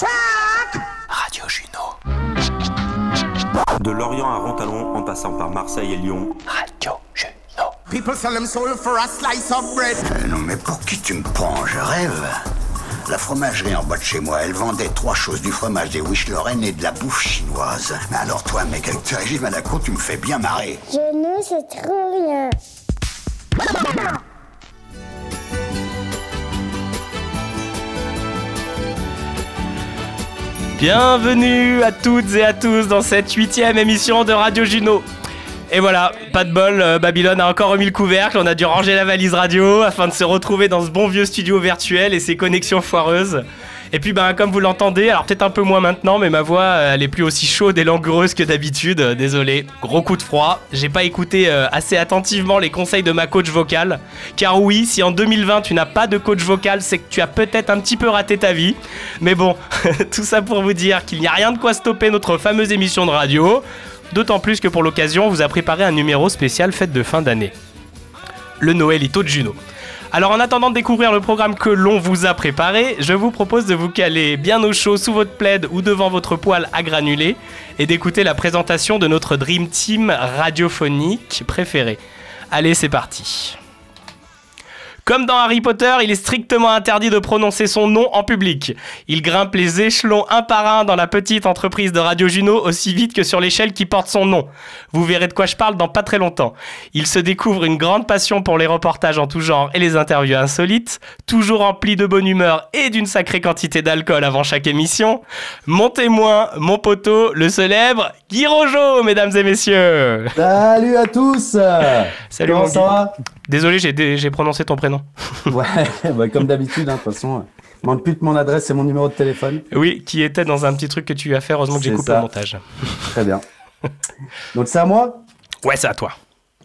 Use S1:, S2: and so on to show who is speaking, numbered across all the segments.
S1: Radio Juno.
S2: De Lorient à Rontalon, en passant par Marseille et Lyon.
S1: Radio Juno.
S3: People sell them soul for a slice of bread.
S4: Euh, non mais pour qui tu me prends? Je rêve. La fromagerie en bas de chez moi, elle vendait trois choses, du fromage, des wish Lorraine et de la bouffe chinoise. Mais alors toi, mec, avec tes régimes à la tu me fais bien marrer.
S5: Genou, c'est trop bien.
S6: Bienvenue à toutes et à tous dans cette huitième émission de Radio Juno. Et voilà, pas de bol, euh, Babylone a encore remis le couvercle, on a dû ranger la valise radio afin de se retrouver dans ce bon vieux studio virtuel et ses connexions foireuses. Et puis ben comme vous l'entendez, alors peut-être un peu moins maintenant, mais ma voix euh, elle est plus aussi chaude et langoureuse que d'habitude. Euh, Désolé, gros coup de froid. J'ai pas écouté euh, assez attentivement les conseils de ma coach vocale. Car oui, si en 2020 tu n'as pas de coach vocal, c'est que tu as peut-être un petit peu raté ta vie. Mais bon, tout ça pour vous dire qu'il n'y a rien de quoi stopper notre fameuse émission de radio. D'autant plus que pour l'occasion, on vous a préparé un numéro spécial fête de fin d'année. Le Noëlito de Juno. Alors en attendant de découvrir le programme que l'on vous a préparé, je vous propose de vous caler bien au chaud sous votre plaid ou devant votre poêle à granulés et d'écouter la présentation de notre Dream Team radiophonique préféré. Allez, c'est parti. Comme dans Harry Potter, il est strictement interdit de prononcer son nom en public. Il grimpe les échelons un par un dans la petite entreprise de Radio Juno aussi vite que sur l'échelle qui porte son nom. Vous verrez de quoi je parle dans pas très longtemps. Il se découvre une grande passion pour les reportages en tout genre et les interviews insolites, toujours rempli de bonne humeur et d'une sacrée quantité d'alcool avant chaque émission. Mon témoin, mon poteau, le célèbre Guy Rojo, mesdames et messieurs.
S7: Salut à tous
S6: Salut
S7: Comment
S6: mon
S7: ça
S6: Guy.
S7: va?
S6: Désolé, j'ai prononcé ton prénom.
S7: Ouais, bah, comme d'habitude, hein, de toute façon. Demande plus de mon adresse et mon numéro de téléphone.
S6: Oui, qui était dans un petit truc que tu as fait. Heureusement que j'ai coupé
S7: ça.
S6: le montage.
S7: Très bien. Donc c'est à moi?
S6: Ouais, c'est à toi.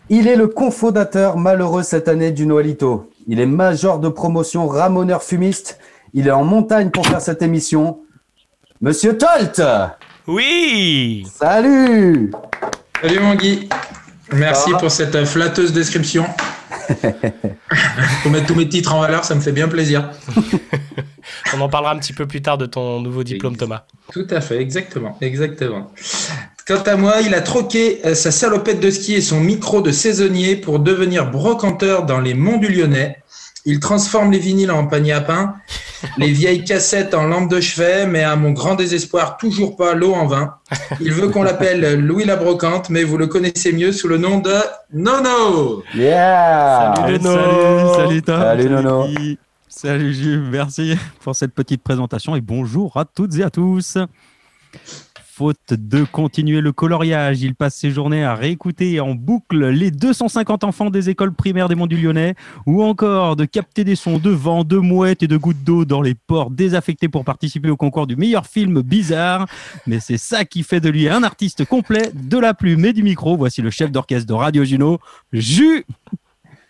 S7: Il est le cofondateur malheureux cette année du Noëlito. Il est major de promotion ramoneur fumiste. Il est en montagne pour faire cette émission. Monsieur Tolt
S6: Oui
S7: Salut
S8: Salut mon Guy. Merci pour cette euh, flatteuse description. Pour mettre tous mes titres en valeur, ça me fait bien plaisir.
S6: On en parlera un petit peu plus tard de ton nouveau diplôme, Thomas.
S8: Tout à fait, exactement, exactement. Quant à moi, il a troqué euh, sa salopette de ski et son micro de saisonnier pour devenir brocanteur dans les monts du Lyonnais. Il transforme les vinyles en panier à pain, les vieilles cassettes en lampe de chevet, mais à mon grand désespoir, toujours pas l'eau en vin. Il veut qu'on l'appelle Louis la Brocante, mais vous le connaissez mieux sous le nom de Nono.
S7: Yeah
S6: Salut, Nono.
S9: Salut, salut Tom.
S7: Salut, Nono.
S9: Guy. Salut Jules, merci pour cette petite présentation et bonjour à toutes et à tous. Faute de continuer le coloriage, il passe ses journées à réécouter en boucle les 250 enfants des écoles primaires des Monts du Lyonnais ou encore de capter des sons de vent, de mouettes et de gouttes d'eau dans les ports désaffectés pour participer au concours du meilleur film bizarre. Mais c'est ça qui fait de lui un artiste complet de la plume et du micro. Voici le chef d'orchestre de Radio Juno, Jus.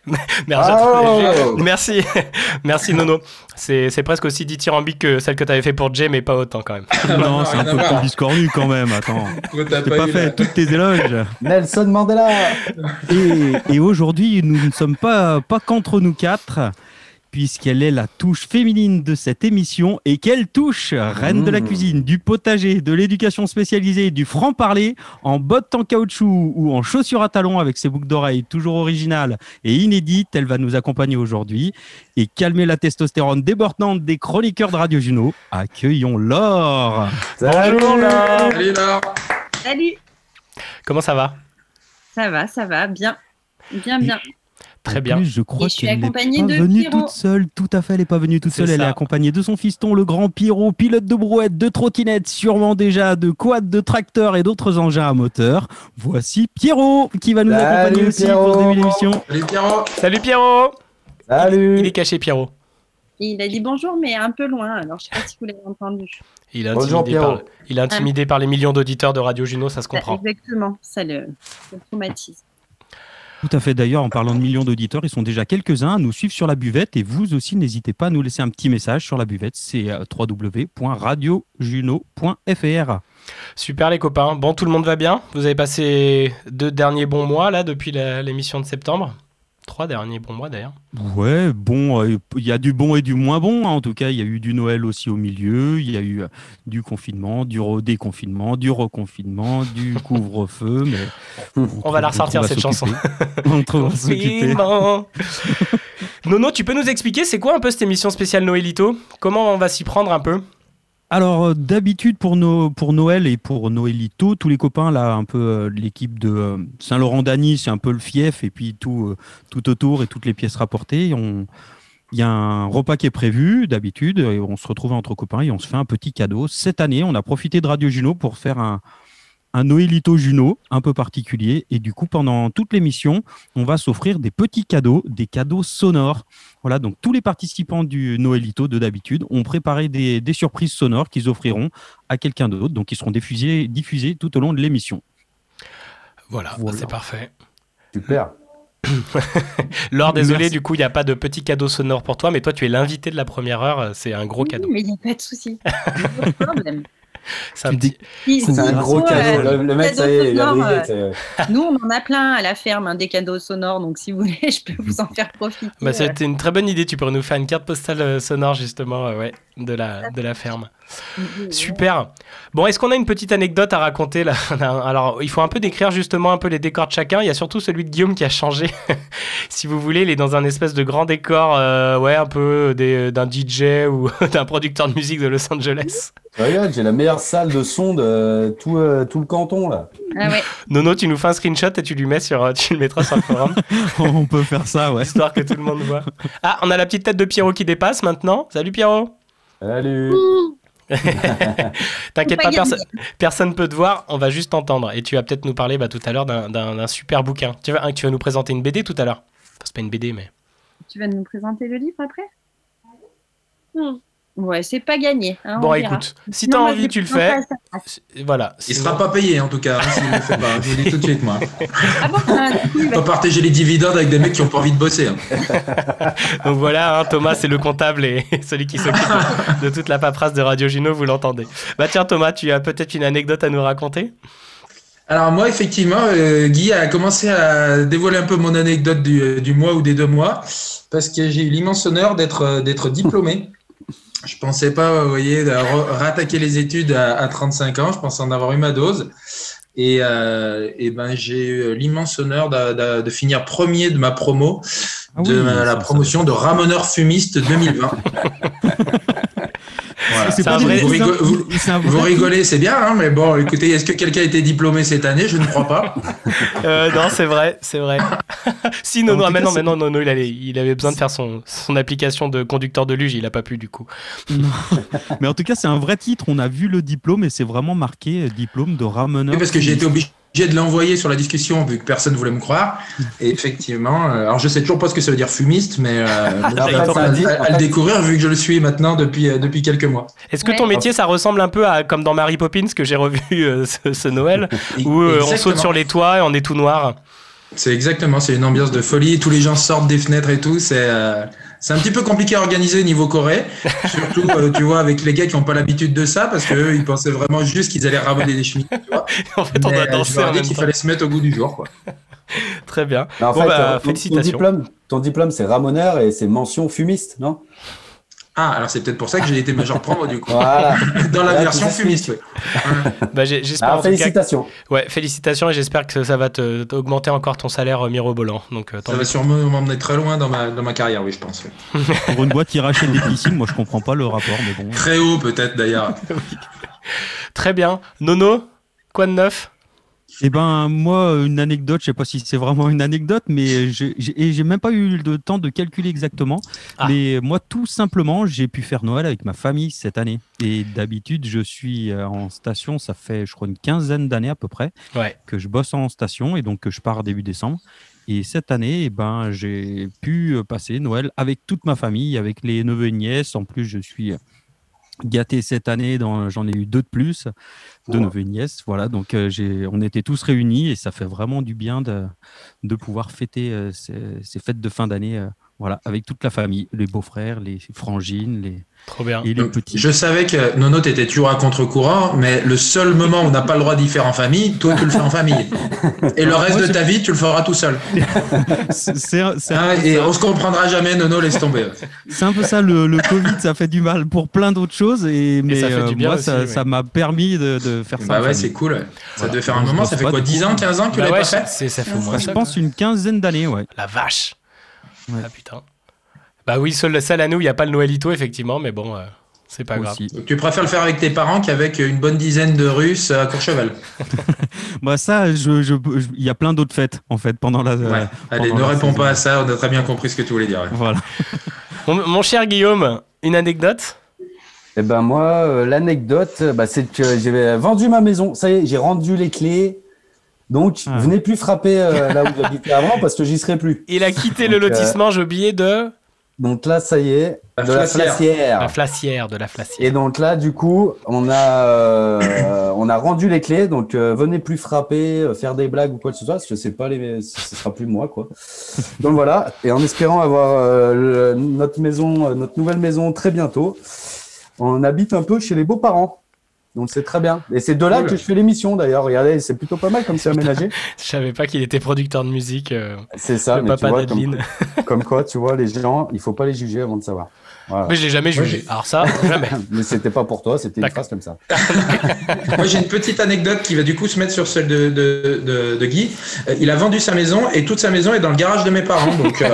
S6: Merci,
S7: Oh
S6: merci, merci Nono. C'est c'est presque aussi dithyrambique que celle que tu avais fait pour Jay, mais pas autant quand même.
S9: Non, c'est un peu plus discornu quand même. Attends, j'ai
S8: pas
S9: fait
S8: la-
S9: toutes tes éloges.
S7: Nelson Mandela
S9: Et, et aujourd'hui, nous ne sommes pas, pas qu'entre nous quatre, puisqu'elle est la touche féminine de cette émission. Et quelle touche Reine de la
S7: Mmh.
S9: cuisine, du potager, de l'éducation spécialisée, du franc-parler, en bottes en caoutchouc ou en chaussures à talons avec ses boucles d'oreilles toujours originales et inédites, elle va nous accompagner aujourd'hui. Et calmer la testostérone débordante des chroniqueurs de Radio Juno, accueillons Laure
S7: Salut
S6: Bonjour, Laure.
S8: Salut Laure.
S10: Salut,
S6: Comment ça va?
S10: Ça va, ça va, bien, bien, bien.
S6: Très
S9: En
S6: bien.
S9: plus, je crois
S10: Et je suis
S9: qu'elle n'est pas
S10: de
S9: venue
S10: Pierrot.
S9: toute seule. Tout à fait, elle n'est pas venue toute
S6: C'est
S9: seule. Elle est accompagnée de son fiston, le grand Pierrot, pilote de brouette, de trottinette, sûrement déjà de quad, de tracteur et d'autres engins à moteur. Voici Pierrot qui va nous
S7: Salut,
S9: accompagner aussi
S7: Pierrot.
S9: pour début d'émission.
S8: Salut Pierrot.
S6: Salut Pierrot
S7: Salut
S6: Il est caché Pierrot.
S10: Il a dit bonjour, mais un peu loin, alors je sais pas si vous l'avez entendu.
S6: Il est
S7: Bonjour,
S6: intimidé, par,
S7: Pierrot.
S6: il est intimidé par les millions d'auditeurs de Radio Juno, ça se comprend.
S10: Exactement, ça le, ça le traumatise.
S9: Tout à fait. D'ailleurs, en parlant de millions d'auditeurs, ils sont déjà quelques-uns à nous suivre sur la buvette. Et vous aussi, n'hésitez pas à nous laisser un petit message sur la buvette. C'est euh, www.radiojuno.fr.
S6: Super les copains. Bon, tout le monde va bien? Vous avez passé deux derniers bons mois là depuis l'émission de septembre? Trois derniers bons mois d'ailleurs.
S9: Ouais, bon, euh, il y a du bon et du moins bon. hein. En tout cas, il y a eu du Noël aussi au milieu. Il y a eu euh, du confinement, du redéconfinement, du reconfinement, du couvre-feu. Mais
S6: On va la ressortir cette chanson.
S9: on trouve- s'occuper.
S6: Nono, tu peux nous expliquer c'est quoi un peu cette émission spéciale Noëlito? Comment on va s'y prendre un peu?
S9: Alors, euh, d'habitude, pour, pour Noël et pour Noëlito, tous les copains, là, un peu euh, l'équipe de euh, Saint-Laurent-Dany, c'est un peu le fief, et puis tout, tout autour et toutes les pièces rapportées. Il y a un repas qui est prévu, d'habitude, et on se retrouve entre copains et on se fait un petit cadeau. Cette année, on a profité de Radio Juno pour faire un, un Noëlito Juno un peu particulier. Et du coup, pendant toute l'émission, on va s'offrir des petits cadeaux, des cadeaux sonores. Voilà, donc tous les participants du Noëlito de d'habitude ont préparé des, des surprises sonores qu'ils offriront à quelqu'un d'autre, donc qui seront diffusés, diffusés tout au long de l'émission.
S6: Voilà,
S9: Voilà.
S6: c'est parfait.
S7: Super.
S6: Laure, désolé,
S9: Merci.
S6: du coup, il n'y a pas de petit cadeau sonore pour toi, mais toi, tu es l'invité de la première heure. euh, C'est un gros cadeau.
S10: Mais il n'y a pas de souci.
S6: C'est un petit-
S7: un gros cadeau.
S10: euh,
S7: Le, le mec, ça y est, il a
S10: cadeau sonore,
S7: brillé.
S10: euh, Nous, on en a plein à la ferme, hein, des cadeaux sonores, donc si vous voulez, je peux vous en faire profiter.
S6: Bah,
S10: euh.
S6: C'était une très bonne idée. Tu pourrais nous faire une carte postale euh, sonore, justement, euh, ouais, de la, de la ferme. Super. Bon, est-ce qu'on a une petite anecdote à raconter là Alors, il faut un peu décrire justement un peu les décors de chacun. Il y a surtout celui de Guillaume qui a changé. si vous voulez, il est dans un espèce de grand décor, euh, ouais, un peu d'un DJ ou d'un producteur de musique de Los Angeles.
S7: Regarde, j'ai la meilleure salle de son de tout, euh, tout le canton là.
S10: Ah ouais.
S6: Nono, tu nous fais un screenshot et tu lui mets sur, euh, tu le mettras sur le forum,
S9: on peut faire ça, ouais.
S6: histoire que tout le monde voit. Ah, on a la petite tête de Pierrot qui dépasse maintenant. Salut Pierrot.
S7: Salut.
S6: T'inquiète pas, perso- personne peut te voir, on va juste t'entendre. Et tu vas peut-être nous parler bah, tout à l'heure d'un super bouquin. Tu vas, hein, tu vas nous présenter une BD tout à l'heure. Enfin, c'est pas une BD, mais.
S10: Tu vas nous présenter le livre après? Ouais, c'est pas gagné. hein,
S6: bon, écoute, si t'as envie, tu le fais. Voilà.
S8: Il sera pas payé en tout cas, hein, s'il ne le fait pas. Je vous le dis tout de suite, moi.
S10: Ah bon
S8: Pas partager les dividendes avec des mecs qui ont pas envie de bosser. hein.
S6: Donc voilà, hein, Thomas, c'est le comptable et celui qui s'occupe de, de toute la paperasse de Radio Juno, vous l'entendez. Bah tiens, Thomas, tu as peut-être une anecdote à nous raconter?
S8: Alors moi, effectivement, euh, Guy a commencé à dévoiler un peu mon anecdote du, du mois ou des deux mois, parce que j'ai eu l'immense honneur d'être euh, d'être diplômé. Je pensais pas, vous voyez, rattaquer les études à, à 35 ans. Je pensais en avoir eu ma dose. Et, euh, et ben j'ai eu l'immense honneur de, de- de finir premier de ma promo
S9: Ah
S8: de ma- la promotion de ramoneur fumiste 2020. Voilà.
S9: C'est
S6: C'est
S9: pas
S6: un
S9: des-
S6: vrai-
S8: Vous, rigolez, c'est bien, hein, mais bon, écoutez, est-ce que quelqu'un a été diplômé cette année? Je ne crois pas.
S6: Euh, Non, c'est vrai, c'est vrai. si, ah,
S9: cas,
S6: non,
S9: c'est-
S6: mais non, Nono, il, allait- il avait besoin de faire son, son application de conducteur de luge, il a pas pu du coup.
S9: Non. Mais en tout cas, c'est un vrai titre. On a vu le diplôme et c'est vraiment marqué euh, diplôme de rameneur.
S8: Oui, parce que j'ai été obligé de l'envoyer sur la discussion vu que personne voulait me croire. Et effectivement, euh, alors je sais toujours pas ce que ça veut dire fumiste, mais euh,
S7: ça
S8: à,
S7: dit-
S8: à- le découvrir vu que je le suis maintenant depuis, euh, depuis quelques mois.
S6: Est-ce que ton métier, ça ressemble un peu à comme dans Mary Poppins que j'ai revu euh, ce, ce Noël, où euh, on saute sur les toits et on est tout noir?
S8: C'est exactement, c'est une ambiance de folie. Tous les gens sortent des fenêtres et tout. C'est euh, c'est un petit peu compliqué à organiser niveau Corée, surtout euh, tu vois avec les gars qui n'ont pas l'habitude de ça parce qu'eux ils pensaient vraiment juste qu'ils allaient ramener des chemises. Tu vois.
S6: En fait, on
S8: Mais,
S6: doit
S8: euh,
S6: même
S8: qu'il fallait se mettre au goût du jour. Quoi.
S6: Très bien.
S7: En
S6: Bon,
S7: fait,
S6: bah,
S7: euh, ton- ton
S6: félicitations.
S7: diplôme, ton diplôme, c'est ramoneur et c'est mention fumiste, non?
S8: Ah, alors c'est peut-être pour ça que j'ai été major promo du coup.
S7: Voilà.
S8: Dans la
S7: Là,
S8: version fumiste, oui.
S6: Bah, j'ai- j'espère
S7: Alors,
S6: en tout cas.
S7: félicitations.
S6: Ouais, félicitations et j'espère que ça va te- t'augmenter encore ton salaire euh, mirobolant. Donc, euh,
S8: Ça va sûrement m'emmener très loin dans ma, dans ma carrière, oui, je pense. oui.
S9: Pour une boîte qui rachète des piscines, moi je comprends pas le rapport, mais bon.
S8: Très haut, peut-être d'ailleurs.
S6: Très bien. Nono, quoi de neuf?
S9: Eh ben moi, une anecdote, je sais pas si c'est vraiment une anecdote, mais j'ai même pas eu le temps de calculer exactement.
S6: Ah.
S9: Mais moi, tout simplement, j'ai pu faire Noël avec ma famille cette année. Et d'habitude, je suis euh, en station, ça fait, je crois, une quinzaine d'années à peu près
S6: Ouais.
S9: que je bosse en station et donc que je pars début décembre. Et cette année, eh ben, j'ai pu euh, passer Noël avec toute ma famille, avec les neveux et nièces. En plus, je suis gâté cette année, j'en ai eu deux de plus, deux neveux et nièces. Voilà, donc euh, j'ai, on était tous réunis et ça fait vraiment du bien de, de pouvoir fêter euh, ces, ces fêtes de fin d'année euh, Voilà, avec toute la famille, les beaux-frères, les frangines, les
S6: Trop bien.
S9: et les
S8: Donc,
S9: petits.
S8: Je savais que Nono, t'étais toujours à contre-courant, mais le seul moment où on n'a pas le droit d'y faire en famille, toi, tu le fais en famille. Et le reste
S9: Moi,
S8: de ta vie, tu le feras tout seul.
S9: C'est un,
S8: Hein,
S9: peu
S8: et
S9: ça.
S8: on se comprendra jamais, Nono, laisse tomber.
S9: C'est un peu ça, le, le Covid, ça fait du mal pour plein d'autres choses, et, mais
S6: ça fait
S9: euh,
S6: du bien
S9: moi,
S6: aussi,
S9: ça m'a permis de, de faire ça.
S8: Bah ouais,
S9: famille.
S8: c'est cool. Ça
S9: Voilà.
S8: devait faire un
S9: Je
S8: moment, ça fait quoi,
S9: du
S8: 10
S9: tout.
S8: ans, 15 ans que tu
S6: Bah
S8: l'as
S6: ouais,
S8: pas fait
S6: c'est- ça fait au moins
S9: je pense
S6: quoi.
S9: une quinzaine d'années, ouais.
S6: La vache.
S9: Ouais.
S6: Ah putain. Bah oui, seul, seul à nous, il n'y a pas le Noëlito, effectivement, mais bon, euh, c'est pas grave.
S8: Donc, tu préfères le faire avec tes parents qu'avec une bonne dizaine de Russes à Courchevel.
S9: Bah ça, je, je- je- il y a plein d'autres fêtes en fait pendant la.
S8: Ouais.
S9: euh,
S8: Allez,
S9: pendant
S8: ne
S9: la
S8: réponds
S9: saison.
S8: pas à ça, on a très bien compris ce que tu voulais dire. ouais.
S9: Voilà.
S6: Mon, mon cher Guillaume, une anecdote?
S7: Eh ben moi, euh, l'anecdote, euh, bah, c'est que j'ai vendu ma maison. Ça y est, j'ai rendu les clés. Donc,
S9: Ah.
S7: venez plus frapper euh, là où j'habitais avant parce que j'y serai plus.
S6: Il a quitté le
S7: euh,
S6: lotissement, j'ai oublié de
S7: Donc là, ça y est,
S8: La
S7: de la
S8: flacière.
S6: la flacière, de la flacière.
S7: Et donc là, du coup, on a, euh, on a rendu les clés. Donc, euh, venez plus frapper, euh, faire des blagues ou quoi que ce soit. parce que sais pas, les, ce sera plus moi, quoi. Donc voilà. Et en espérant avoir euh, le- notre maison, euh, notre nouvelle maison très bientôt, on habite un peu chez les beaux-parents. Donc c'est très bien. Et c'est de là
S8: Cool.
S7: que je fais l'émission d'ailleurs. Regardez, c'est plutôt pas mal comme c'est aménagé.
S6: Je savais pas qu'il était producteur de musique, euh,
S7: C'est ça.
S6: le
S7: mais tu
S6: papa
S7: vois, comme,
S6: d'Adeline.
S7: comme quoi, tu vois, les gens, il faut pas les juger avant de savoir. Voilà.
S6: Mais je l'ai jamais jugé. Alors ça, jamais.
S7: Mais c'était pas pour toi, c'était une phrase comme ça.
S8: Moi, j'ai une petite anecdote qui va du coup se mettre sur celle de, de, de, de Guy. Euh, il a vendu sa maison et toute sa maison est dans le garage de mes parents. Donc, euh,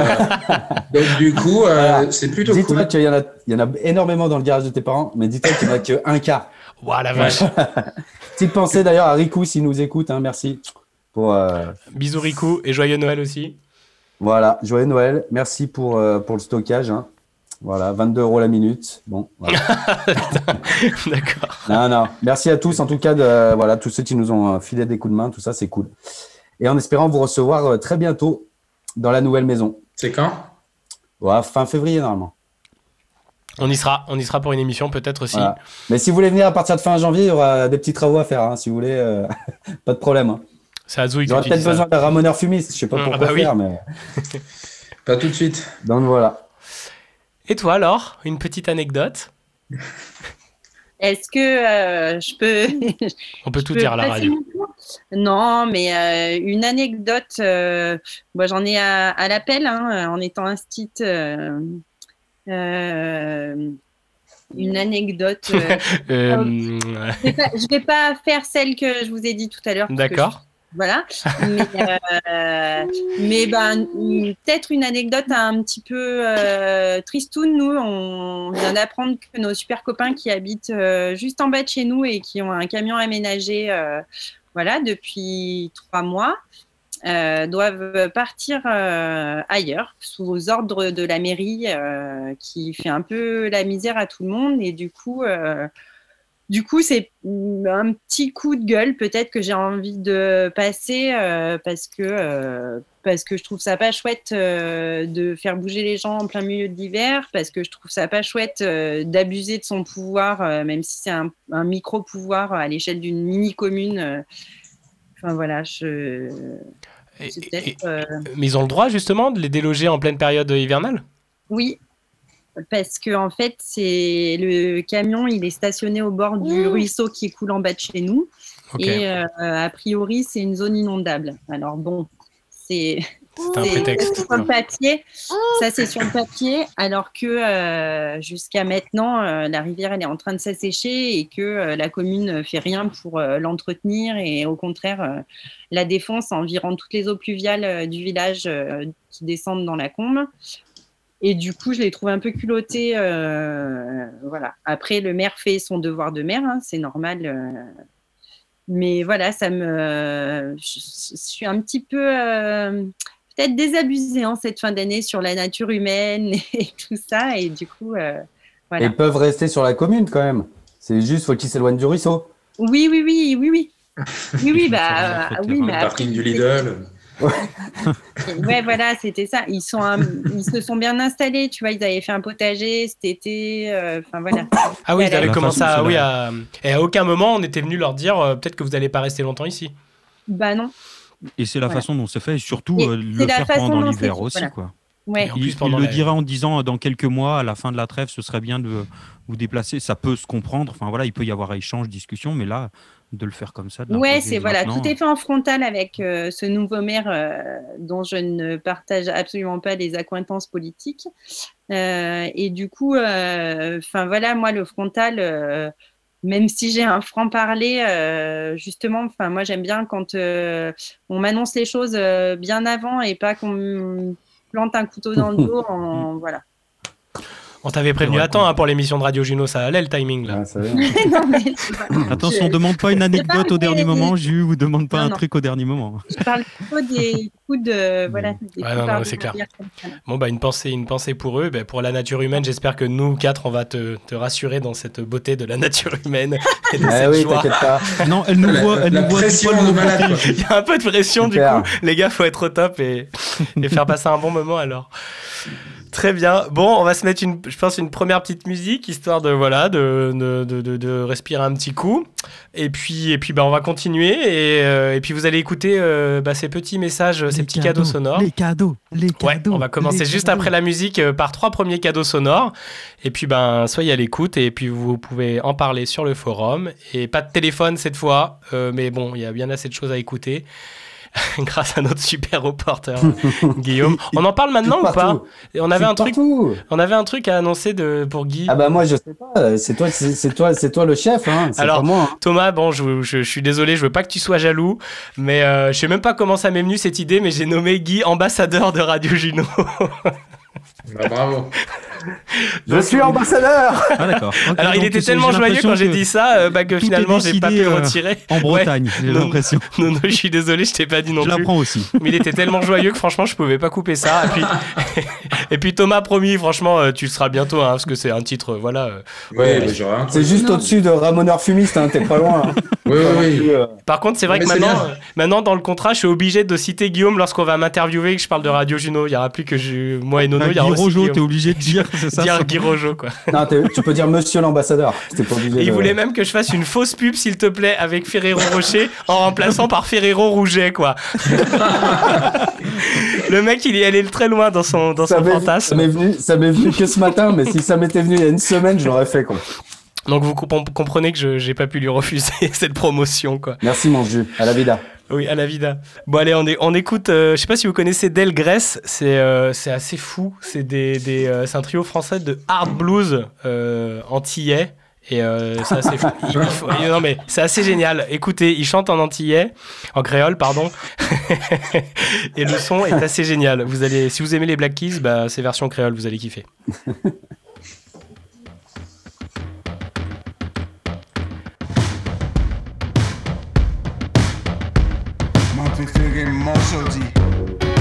S8: donc du coup, euh,
S7: Voilà.
S8: c'est plutôt
S7: Dis-toi
S8: cool.
S7: qu'il y, en a- il y en a énormément dans le garage de tes parents, mais dis-toi qu'il n'y en a qu'un quart.
S6: Ouah, la vache.
S7: Petite pensée d'ailleurs à Riku s'il nous écoute, hein, merci. Pour, euh,
S6: Bisous Riku et joyeux Noël aussi.
S7: voilà, joyeux Noël, merci pour, euh, pour le stockage. hein. Voilà, 22 euros la minute. Bon, voilà.
S6: D'accord.
S7: non, non, merci à tous en tout cas, de, voilà, tous ceux qui nous ont euh, filé des coups de main, tout ça, c'est cool. Et en espérant vous recevoir euh, très bientôt dans la nouvelle maison.
S8: C'est quand?
S7: Voilà, fin février normalement.
S6: On y sera, on y sera pour une émission peut-être aussi.
S7: Voilà. Mais si vous voulez venir à partir de fin janvier, il y aura des petits travaux à faire, hein, si vous voulez. euh, pas de problème. hein.
S6: C'est que
S7: J'aurais peut-être
S6: ça.
S7: besoin d'un ramoneur fumiste, je sais pas
S6: Ah,
S7: pourquoi
S6: bah oui.
S7: faire, mais
S8: Pas tout de suite.
S7: donc voilà.
S6: Et toi alors, une petite anecdote?
S10: Est-ce que euh, je peux.
S6: On peut tout
S10: peux
S6: dire à la radio.
S10: Non, mais euh, une anecdote. euh, moi, j'en ai à, à l'appel hein, en étant instit. Euh, une anecdote. euh,
S6: Euh,
S10: je vais pas- je vais pas faire celle que je vous ai dit tout à l'heure.
S6: D'accord.
S10: Voilà. Mais, euh, mais ben, peut-être une anecdote un petit peu euh, tristoun. Nous, on vient d'apprendre que nos super copains qui habitent euh, juste en bas de chez nous et qui ont un camion aménagé voilà, depuis trois mois, euh, doivent partir euh, ailleurs sous ordre de la mairie euh, qui fait un peu la misère à tout le monde. Et du coup, c'est un petit coup de gueule peut-être que j'ai envie de passer parce que parce que je trouve ça pas chouette de faire bouger les gens en plein milieu de l'hiver, parce que je trouve ça pas chouette d'abuser de son pouvoir, même si c'est un, un micro pouvoir à l'échelle d'une mini commune. euh. Enfin voilà, je.
S6: Et- et-
S10: euh,
S6: mais ils ont le droit justement de les déloger en pleine période hivernale?
S10: Oui, parce que en fait, c'est le camion, il est stationné au bord du ruisseau qui coule en bas de chez nous. Et euh, a priori, c'est une zone inondable. Alors bon, c'est
S6: C'est un prétexte.
S10: sur le papier. Ça, c'est sur le papier, alors que euh, jusqu'à maintenant, euh, la rivière elle est en train de s'assécher et que euh, la commune fait rien pour l'entretenir et au contraire la défonce en virant toutes les eaux pluviales du village qui descendent dans la combe. Et du coup, je les trouve un peu culottés. euh, voilà. Après, le maire fait son devoir de maire, hein, c'est normal. mais voilà, ça me, je, je suis un petit peu euh, peut-être désabusée en cette fin d'année sur la nature humaine et tout ça. Et du coup, euh, voilà.
S7: ils peuvent rester sur la commune quand même. C'est juste, faut qu'ils s'éloignent du ruisseau.
S10: Oui, oui, oui, oui, oui. Oui, oui, bah, euh, oui, mais après,
S8: parking du Lidl.
S10: Ouais, voilà, c'était ça. Ils, sont un- ils se sont bien installés, tu vois, ils avaient fait un potager cet été. euh, Enfin, voilà.
S6: Ah oui, ils avaient commencé à, oui, à... Et à aucun moment on était venu leur dire euh, peut-être que vous n'allez pas rester longtemps ici.
S10: Bah non.
S9: Et c'est la
S10: Voilà.
S9: façon dont c'est fait, et surtout
S10: Et
S9: euh, le faire pendant l'hiver aussi.
S10: voilà.
S9: Quoi.
S10: Ouais.
S6: Et en
S9: Il,
S6: plus,
S9: il
S6: pendant
S9: le
S6: la-
S9: dira en disant euh, dans quelques mois, à la fin de la trêve, ce serait bien de vous déplacer. Ça peut se comprendre. Enfin voilà, il peut y avoir échange, discussion, mais là, de le faire comme ça.
S10: c'est voilà, tout est fait en frontal avec euh, ce nouveau maire euh, dont je ne partage absolument pas les accointances politiques. Euh, et du coup, enfin voilà, moi le frontal, euh, même si j'ai un franc parler, euh, justement, enfin moi j'aime bien quand euh, on m'annonce les choses euh, bien avant et pas qu'on me plante un couteau dans le dos. en, voilà.
S6: On t'avait prévenu à temps hein, pour l'émission de Radio Juno, ça allait le timing là.
S7: Ah, ça
S10: non, mais
S9: Attention,
S10: Je-
S9: demande pas une anecdote au dernier
S10: des-
S9: moment, Jus, ou demande pas
S10: Non,
S9: un
S10: non.
S9: truc au dernier moment.
S10: je parle plutôt des coups de voilà. Des
S6: Ouais, non, c'est clair. Bon bah une pensée, une pensée pour eux, Ben, pour la nature humaine. J'espère que nous quatre, on va te, te rassurer dans cette beauté de la nature humaine et de
S7: Ah
S6: cette
S7: oui,
S6: joie.
S7: t'inquiète pas.
S9: Non, elle nous
S8: La-
S9: voit, elle
S8: la
S9: nous voit.
S6: Il y a un peu de pression du coup. Les gars, faut être au top et, et faire passer un bon moment alors. Très bien. Bon, on va se mettre une, je pense, une première petite musique histoire de voilà, de, de, de, de- respirer un petit coup. Et puis, et puis, bah, on va continuer et, euh, et puis vous allez écouter euh, bah, ces petits messages, ces petits cadeaux, sonores.
S9: Les cadeaux, les
S6: Ouais,
S9: cadeaux.
S6: on va commencer juste
S9: cadeaux.
S6: après la musique euh, par trois premiers cadeaux sonores. Et puis, ben, soyez à l'écoute et puis vous pouvez en parler sur le forum. Et pas de téléphone cette fois, mais bon, il y a bien assez de choses à écouter. Grâce à notre super reporter Guillaume. On en parle maintenant ou pas On avait un truc,
S7: Partout.
S6: on avait un truc à annoncer de pour Guy.
S7: Ah bah moi je sais pas, c'est toi, c'est toi, c'est toi le chef, hein.
S6: Alors,
S7: moi. hein.
S6: Thomas, bon, je, je- je suis désolé, je veux pas que tu sois jaloux, mais euh, je sais même pas comment ça m'est venu cette idée, mais j'ai nommé Guy ambassadeur de Radio Juno.
S8: Bah, bravo.
S7: Je suis ambassadeur.
S9: Ah d'accord.
S6: Alors, il était tellement joyeux quand j'ai dit ça, euh, bah, que finalement j'ai pas pu le
S9: euh,
S6: retirer.
S9: En
S6: Ouais.
S9: Bretagne, j'ai l'impression.
S6: Non, non, je suis désolé, je t'ai pas dit non
S9: Je
S6: plus.
S9: l'apprends aussi.
S6: Mais il était tellement joyeux que franchement, je pouvais pas couper ça. Et puis, et puis Thomas, promis, franchement, euh, tu le seras bientôt, hein, parce que c'est un titre, voilà. euh.
S8: Ouais, bah, j'aurais un
S7: C'est juste au-dessus de Ramoneur fumiste, hein. T'es pas loin. hein.
S8: Oui, oui, oui.
S6: Par contre, c'est vrai
S8: Mais
S6: que maintenant, maintenant, dans le contrat, je suis obligé de citer Guillaume lorsqu'on va m'interviewer et que je parle de Radio Juno. Il y aura plus que je, moi et Nono, il y aura aussi
S9: Rojo, t'es
S6: Guillaume.
S9: obligé de dire, ça
S6: dire Guy Rojo, quoi.
S7: Non, tu peux dire Monsieur l'ambassadeur.
S6: Il
S7: de-
S6: voulait même que je fasse une fausse pub, s'il te plaît, avec Ferrero Rocher, en remplaçant par Ferrero Rouget, quoi. le mec, il est allé très loin dans son, dans
S7: Ça
S6: son fantasme.
S7: m'est venu, ça m'est venu que ce matin, mais si ça m'était venu il y a une semaine, je l'aurais fait quoi.
S6: Donc vous comp- comprenez que je j'ai pas pu lui refuser cette promotion, quoi.
S7: Merci mon jus, à la vida.
S6: Oui, à la vida. Bon, allez, on, est, on écoute. euh, je sais pas si vous connaissez Del. C'est euh, c'est assez fou. C'est des, des, euh, c'est un trio français de hard blues euh, antillais. Et c'est assez fou. Il- il faut- non, mais c'est assez génial. Écoutez, ils chantent en antillais, en créole, pardon. Et le son est assez génial. Vous allez, si vous aimez les Black Keys, bah, c'est version créole, vous allez kiffer.
S3: Préféré morceau dit Moi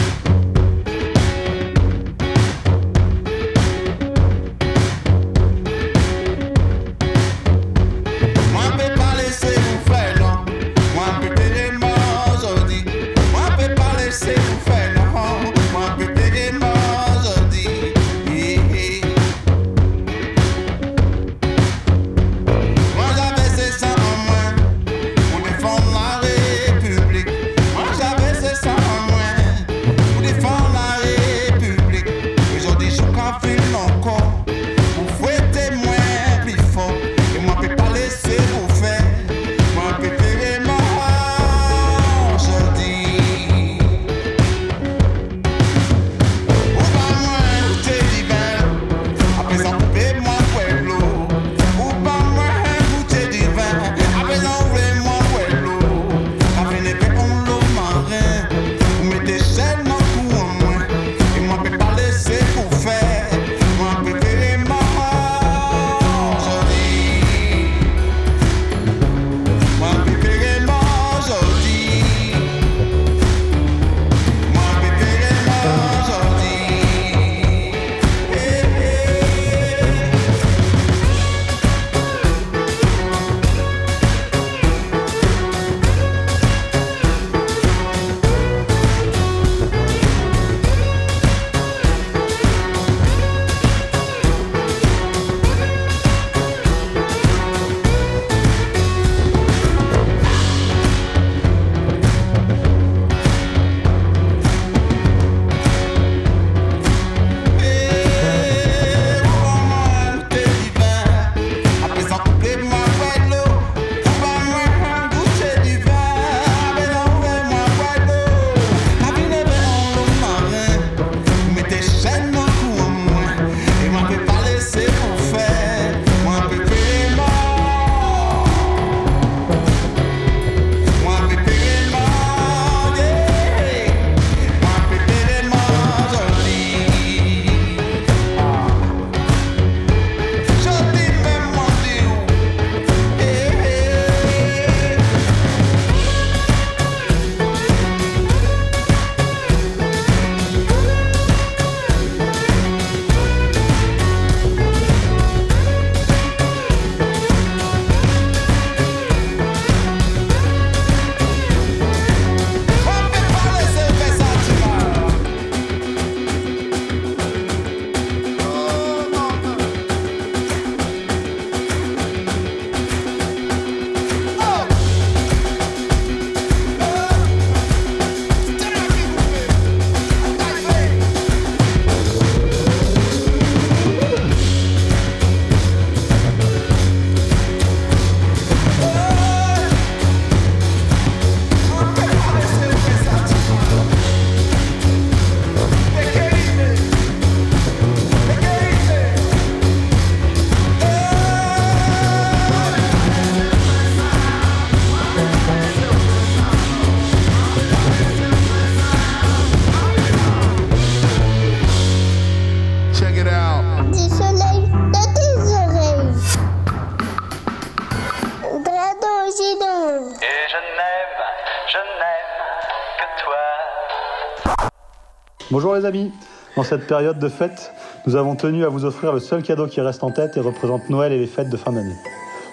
S11: Bonjour les amis, dans cette période de fête, nous avons tenu à vous offrir le seul cadeau qui reste en tête et représente Noël et les fêtes de fin d'année.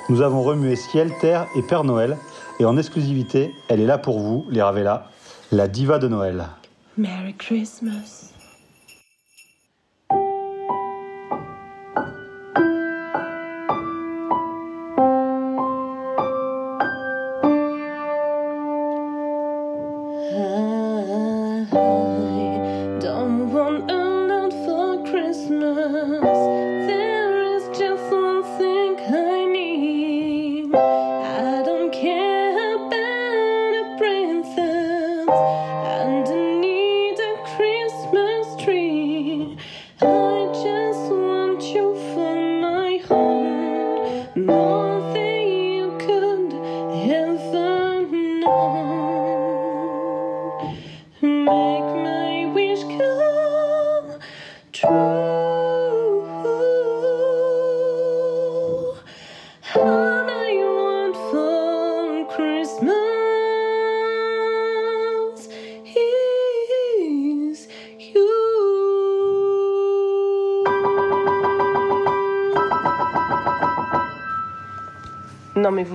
S11: Nous avons remué ciel, terre et Père Noël, et en exclusivité, elle est là pour vous, les Ravella, la diva de Noël.
S12: Merry Christmas.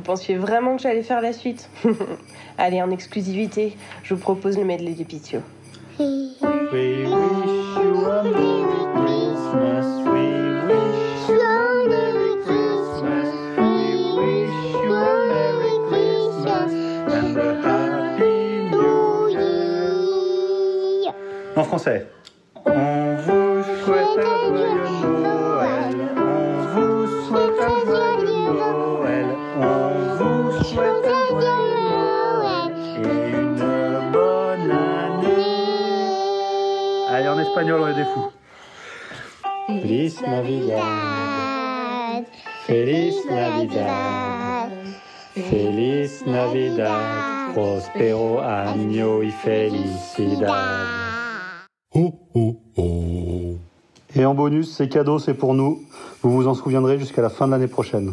S13: Vous pensiez vraiment que j'allais faire la suite Allez, en exclusivité, je vous propose le medley du Pitio.
S11: Bonus, ces cadeaux, c'est pour nous. Vous vous en souviendrez jusqu'à la fin de l'année prochaine.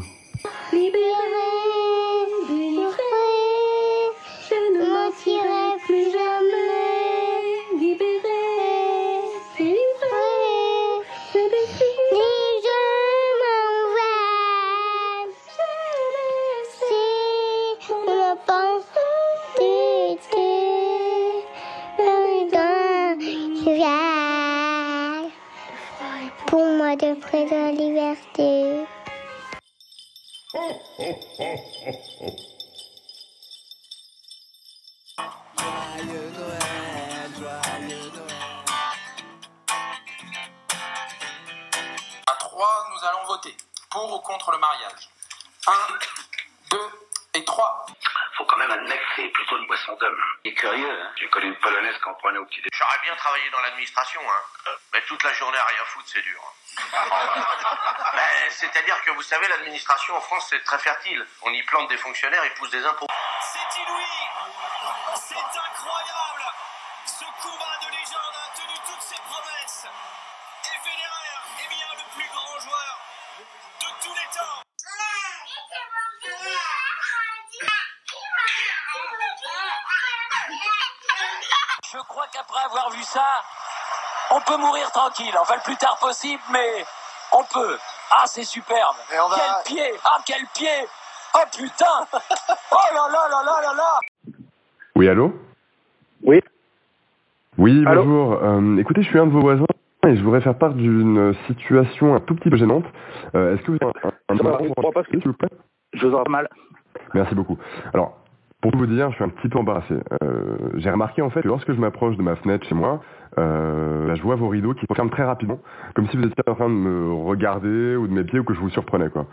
S14: On des fonctionnaires, ils poussent des impôts.
S15: C'est inouï C'est incroyable Ce combat de légende a tenu toutes ses promesses Et Federer est bien le plus grand joueur de tous les temps
S16: Je crois qu'après avoir vu ça, on peut mourir tranquille. Enfin, le plus tard possible, mais on peut. Ah, c'est superbe. Quel pied Ah, quel pied Oh putain Oh là là là là là là
S17: Oui, allô
S18: Oui.
S17: Oui, bonjour. Euh, écoutez, je suis un de vos voisins et je voudrais faire part d'une situation un tout petit peu gênante. Euh, Est-ce que vous avez un, un numéro pour s'il vous plaît
S18: Je vous entends mal.
S17: Merci beaucoup. Alors, pour tout vous dire, je suis un petit peu embarrassé. Euh, J'ai remarqué en fait que lorsque je m'approche de ma fenêtre chez moi, euh, là, je vois vos rideaux qui se referment très rapidement, comme si vous étiez en train de me regarder ou de mes pieds ou que je vous surprenais. Quoi.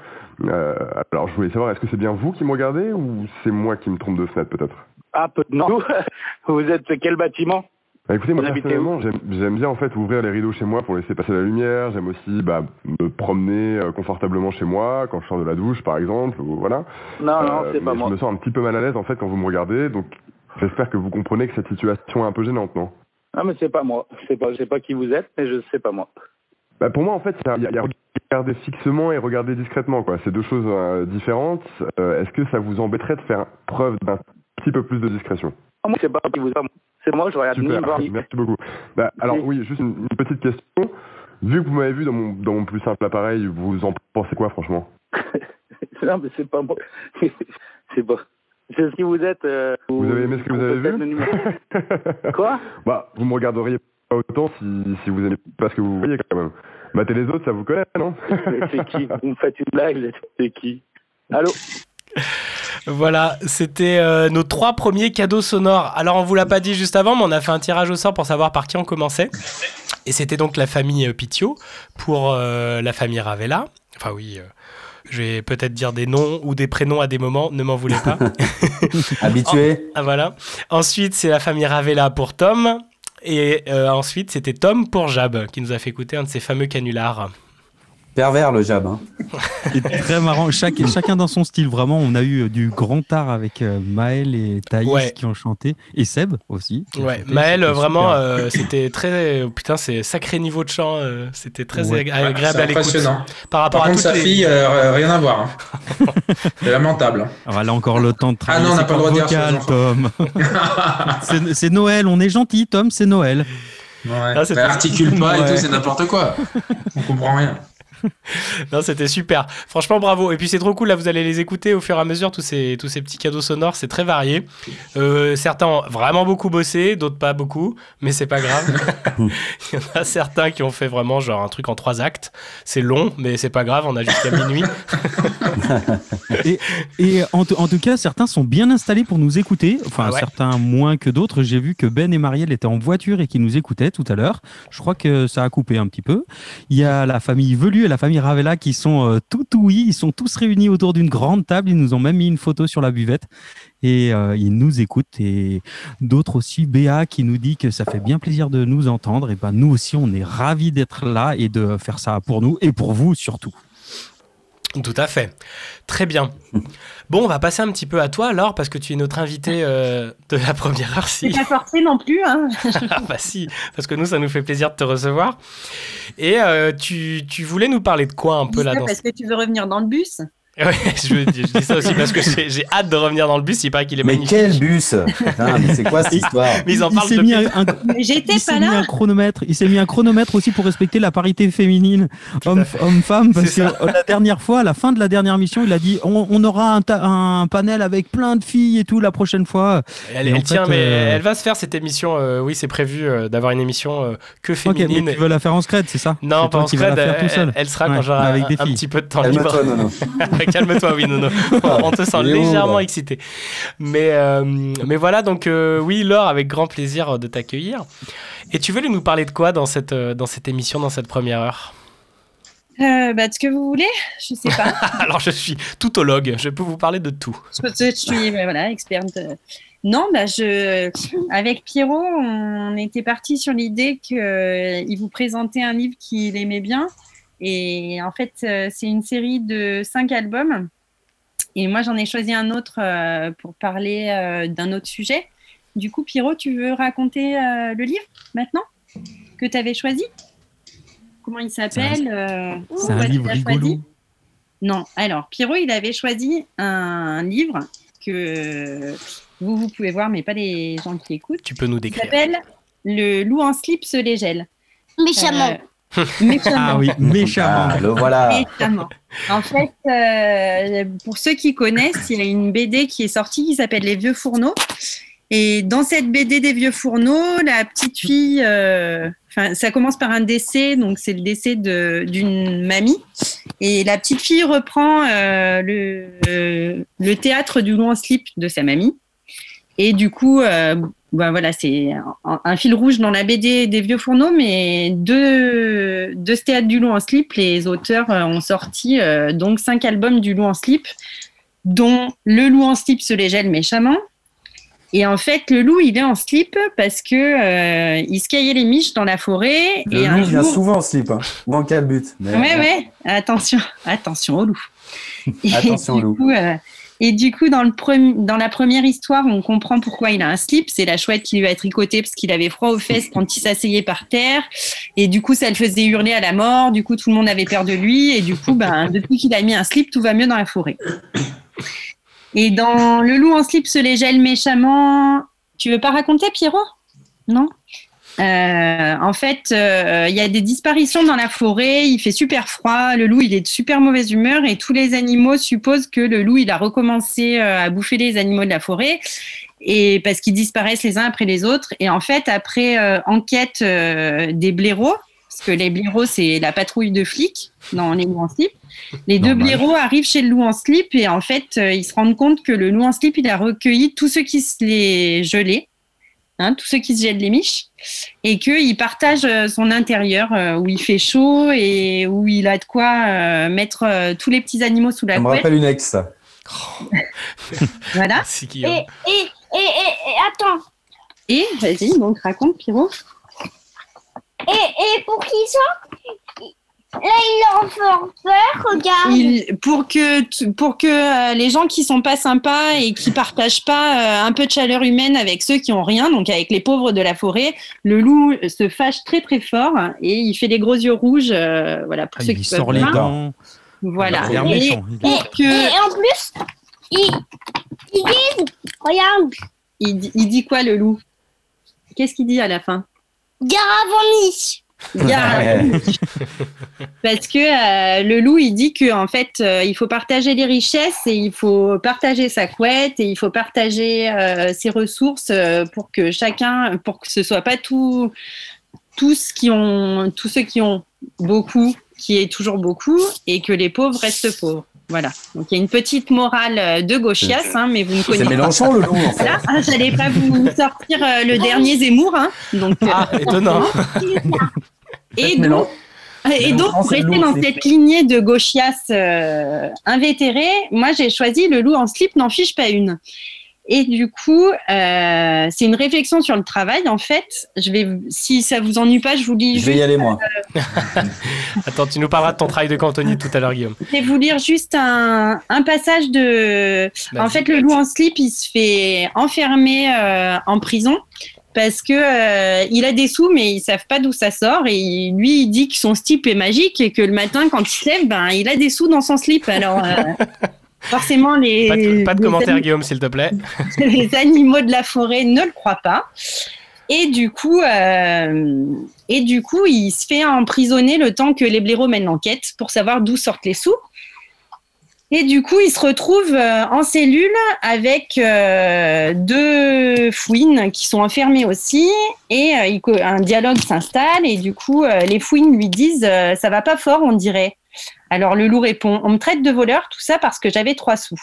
S17: Euh, alors, je voulais savoir, est-ce que c'est bien vous qui me regardez ou c'est moi qui me trompe de fenêtre peut-être?
S18: Ah, peu... non. vous êtes quel bâtiment?
S17: Bah, écoutez, moi
S18: Vous
S17: personnellement, j'aime bien en fait ouvrir les rideaux chez moi pour laisser passer la lumière. J'aime aussi bah, me promener euh, confortablement chez moi quand je sors de la douche, par exemple. Ou, voilà.
S18: Non, non, c'est
S17: mais
S18: pas
S17: je
S18: moi.
S17: me sens un petit peu mal à l'aise en fait quand vous me regardez, donc j'espère que vous comprenez que cette situation est un peu gênante, non?
S18: Non, mais c'est pas moi. C'est pas, je sais pas qui vous êtes, mais je sais pas moi.
S17: bah, Pour moi, en fait, il y a, y regarder fixement et regarder discrètement, quoi. C'est deux choses euh, différentes. Euh, Est-ce que ça vous embêterait de faire preuve d'un petit peu plus de discrétion?
S19: Moi, c'est pas qui vous. C'est moi, je regarde
S17: Super, merci beaucoup. Bah, alors oui, juste une, une petite question. Vu que vous m'avez vu dans mon, dans mon plus simple appareil, vous en pensez quoi franchement?
S19: Non, mais c'est pas moi. c'est pas. C'est ce qui vous êtes. euh,
S17: Vous avez aimé ce que vous avez vu.
S19: Quoi?
S17: Bah, vous me regarderiez pas autant si, si vous aimez pas ce que vous voyez quand même. Battez les autres, ça vous connaît, non?
S19: C'est qui? Vous me faites une blague C'est qui? Allô?
S6: Voilà, c'était euh, nos trois premiers cadeaux sonores. Alors, on vous l'a pas dit juste avant, mais on a fait un tirage au sort pour savoir par qui on commençait. Et c'était donc la famille euh, Pitio pour euh, la famille Ravella. Enfin, oui, euh, je vais peut-être dire des noms ou des prénoms à des moments, ne m'en voulez pas.
S7: Habitué.
S6: Voilà. Ensuite, c'est la famille Ravella pour Tom. Et euh, ensuite, c'était Tom pour Jab, qui nous a fait écouter un de ses fameux canulars.
S7: Pervers le jab. Hein.
S9: C'est très marrant. Chaque, chacun dans son style, vraiment. On a eu euh, du grand art avec euh, Maël et Thaïs
S6: Ouais.
S9: qui ont chanté. Et Seb aussi.
S6: Ouais,
S9: chanté.
S6: Maël,
S9: C'était
S6: vraiment, euh, c'était très. oh, putain, c'est sacré niveau de chant. euh, c'était très
S9: Ouais.
S6: agréable
S8: c'est
S6: à l'écoute.
S8: impressionnant.
S6: Par rapport
S8: Par
S6: à
S8: contre,
S6: toutes
S8: sa
S6: les-
S8: fille, euh, rien à voir. hein. c'est lamentable.
S9: Alors, elle a encore le temps de
S8: Ah
S9: travailler.
S8: non, on n'a pas le droit de dire
S9: vocales, Tom. c'est c'est Noël, on est gentil, Tom, c'est Noël.
S8: Ouais.
S6: Ah,
S8: Bah, articule pas et
S9: Ouais.
S8: tout, c'est n'importe quoi. On comprend rien.
S6: Non, c'était super. Franchement, bravo. Et puis c'est trop cool. Là, vous allez les écouter au fur et à mesure tous ces tous ces petits cadeaux sonores. C'est très varié. Euh, certains ont vraiment beaucoup bossé, d'autres pas beaucoup, mais c'est pas grave. Il y en a certains qui ont fait vraiment genre un truc en trois actes. C'est long, mais c'est pas grave. On a jusqu'à minuit.
S9: Et, et en, tout- en tout cas, certains sont bien installés pour nous écouter. Enfin,
S6: ouais.
S9: certains moins que d'autres. J'ai vu que Ben et Marielle étaient en voiture et qui nous écoutaient tout à l'heure. Je crois que ça a coupé un petit peu. Il y a la famille Velu et la famille Ravella qui sont euh, tout oui. Ils sont tous réunis autour d'une grande table. Ils nous ont même mis une photo sur la buvette et euh, ils nous écoutent. Et d'autres aussi, Béa qui nous dit que ça fait bien plaisir de nous entendre. Et ben nous aussi, on est ravis d'être là et de faire ça pour nous et pour vous surtout.
S6: Tout à fait. Très bien. Bon, on va passer un petit peu à toi, alors, parce que tu es notre invité euh, de la première heure.
S10: C'est
S6: Si.
S10: pas forcé non plus. Hein.
S6: Ah bah si, parce que nous, ça nous fait plaisir de te recevoir. Et euh, tu, tu voulais nous parler de quoi un peu
S10: Dis
S6: là
S10: ça
S6: dans
S10: parce que tu veux revenir dans le bus.
S6: Ouais, je, je dis ça aussi parce que j'ai j'ai hâte de revenir dans le bus. Il paraît qu'il est
S7: Mais
S6: magnifique.
S7: quel bus Putain, mais c'est quoi cette histoire
S6: Mais ils en
S9: Il
S6: parlent
S9: s'est
S6: depuis.
S9: mis un- un,
S10: Mais j'étais
S9: il s'est
S10: pas
S9: mis un chronomètre. Il s'est mis un chronomètre aussi pour respecter la parité féminine homme- homme-femme. parce
S6: C'est
S9: que
S6: ça.
S9: la dernière fois, à la fin de la dernière mission, il a dit on, on aura un, un panel avec plein de filles et tout la prochaine fois.
S6: Elle,
S9: Et en
S6: elle tient,
S9: fait,
S6: mais
S9: euh,
S6: elle va se faire cette émission. euh, oui, c'est prévu euh, d'avoir une émission euh, que féminine.
S9: mais tu veux la faire en scred, c'est ça
S6: Non, pas en scred. Elle, elle sera
S9: Ouais,
S6: quand j'aurai
S9: avec
S6: un, un petit peu de temps libre. Calme-toi, oui, Nono. On te sent légèrement excité. Mais, euh, mais voilà, donc euh, oui, Laure, avec grand plaisir de t'accueillir. Et tu veux nous parler de quoi dans cette, euh, dans cette émission, dans cette première heure?
S10: Euh, bah, de ce que vous voulez, je sais pas.
S6: Alors, je suis toutologue, je peux vous parler de tout.
S10: je, je suis voilà, experte. euh. Non, bah, je, avec Pierrot, on était parti sur l'idée qu'il vous présentait un livre qu'il aimait bien. Et en fait, euh, c'est une série de cinq albums. Et moi, j'en ai choisi un autre euh, pour parler euh, d'un autre sujet. Du coup, Pierrot, tu veux raconter le livre maintenant que tu avais choisi? Comment il s'appelle
S9: C'est un
S10: tu
S9: livre rigolo.
S10: choisi Non, alors, Pierrot, il avait choisi un livre que vous, vous pouvez voir, mais pas les gens qui écoutent.
S6: Tu peux nous
S10: Il
S6: décrire.
S10: s'appelle Le loup en slip se les gèle.
S11: Méchamment.
S10: Euh, méchamment.
S9: Ah oui, méchamment.
S7: Ah, le voilà.
S10: Méchamment. En fait, euh, pour ceux qui connaissent, il y a une BD qui est sortie qui s'appelle Les Vieux Fourneaux. Et dans cette BD des Vieux Fourneaux, la petite fille, euh, enfin, ça commence par un décès, donc c'est le décès de- d'une mamie. Et la petite fille reprend euh, le, euh, le théâtre du loup en slip de sa mamie. Et du coup, ben voilà, c'est un, un fil rouge dans la BD des vieux fourneaux, mais de, de ce théâtre du loup en slip, les auteurs euh, ont sorti euh, donc cinq albums du loup en slip, dont Le loup en slip se les gèle méchamment. Et en fait, le loup, il est en slip parce que euh, il se caillait les miches dans la forêt.
S7: Le
S10: et
S7: loup vient
S10: jour-
S7: souvent en slip. Hein. Dans quel but Mais-
S10: Ouais, ouais, attention, attention au loup.
S7: Attention au loup.
S10: coup, euh, et du coup, dans, le premi- dans la première histoire, on comprend pourquoi il a un slip. C'est la chouette qui lui a tricoté parce qu'il avait froid aux fesses quand il s'asseyait par terre. Et du coup, ça le faisait hurler à la mort. Du coup, tout le monde avait peur de lui. Et du coup, ben, depuis qu'il a mis un slip, tout va mieux dans la forêt. Et dans Le loup en slip se les méchamment, Tu veux pas raconter, Pierrot? Non? Euh, en fait, euh, il y a des disparitions dans la forêt, il fait super froid, le loup il est de super mauvaise humeur et tous les animaux supposent que le loup il a recommencé euh, à bouffer les animaux de la forêt et parce qu'ils disparaissent les uns après les autres. Et en fait, après euh, enquête euh, des blaireaux, parce que les blaireaux c'est la patrouille de flics dans les loups en slip, les deux blaireaux arrivent chez le loup en slip et en fait ils se rendent compte que le loup en slip il a recueilli tous ceux qui se les gelaient hein, tous ceux qui se jettent les miches, et qu'il partage euh, son intérieur euh, où il fait chaud et où il a de quoi euh, mettre euh, tous les petits animaux sous la
S7: Ça me
S10: couette.
S7: rappelle une ex.
S10: Voilà.
S5: Et, et, et, et, et attends.
S10: Et vas-y, donc raconte, Pierrot.
S5: Et, et pour qui ça Là, il leur fait peur, regarde.
S10: Il- pour que, pour que euh, les gens qui sont pas sympas et qui partagent pas euh, un peu de chaleur humaine avec ceux qui ont rien, donc avec les pauvres de la forêt, le loup se fâche très très fort et il fait des gros yeux rouges. euh, voilà pour
S9: Ah,
S10: ceux
S9: il
S10: qui
S9: sort
S10: peuvent
S9: les
S10: pas.
S9: dents.
S10: Voilà.
S9: Il
S10: Et-
S9: méchant. Il-
S5: Et,
S10: que-
S5: et en plus, ils, ils disent, regarde,
S10: il, dit- il dit quoi le loup? Qu'est-ce qu'il dit à la fin?
S5: Garavoni.
S10: Parce que euh, le loup, il dit que en fait, euh, il faut partager les richesses et il faut partager sa couette et il faut partager euh, ses ressources pour que chacun, pour que ce soit pas tout, tous qui ont, tous ceux qui ont beaucoup, qui est toujours beaucoup et que les pauvres restent pauvres. Voilà. Donc il y a une petite morale euh, de gauchias, hein, mais vous ne connaissez
S7: C'est
S10: pas.
S7: Mélenchon, le loup, en fait.
S10: Voilà, hein, j'allais pas vous sortir euh, le dernier Zemmour, hein. Donc, euh,
S6: Ah, étonnant.
S10: et donc, et donc,
S7: Mélenchon,
S10: pour
S7: c'est
S10: rester dans
S7: c'est-
S10: cette lignée de gauchias euh, invétérés, moi j'ai choisi le loup en slip n'en fiche pas une. Et du coup, euh, c'est une réflexion sur le travail. En fait, je vais, si ça vous ennuie pas, je vous lis.
S7: Je vais y aller, moi.
S6: Attends, tu nous parleras de ton travail de cantonnier tout à l'heure, Guillaume.
S10: Je vais vous lire juste un, un passage de. En fait, le loup en slip, il se fait enfermer euh, en prison parce que euh, il a des sous, mais ils savent pas d'où ça sort. Et lui, il dit que son slip est magique et que le matin, quand il se lève, ben, il a des sous dans son slip. Alors, euh, forcément, les.
S6: Pas de, pas de
S10: les
S6: commentaires, Guillaume, s'il te plaît.
S10: les animaux de la forêt ne le croient pas. Et du coup, euh, et du coup, il se fait emprisonner le temps que les blaireaux mènent l'enquête pour savoir d'où sortent les sous. Et du coup, il se retrouve euh, en cellule avec euh, deux fouines qui sont enfermées aussi. Et euh, un dialogue s'installe. Et du coup, les fouines lui disent Ça va pas fort, on dirait. Alors le loup répond On me traite de voleur, tout ça parce que j'avais trois sous.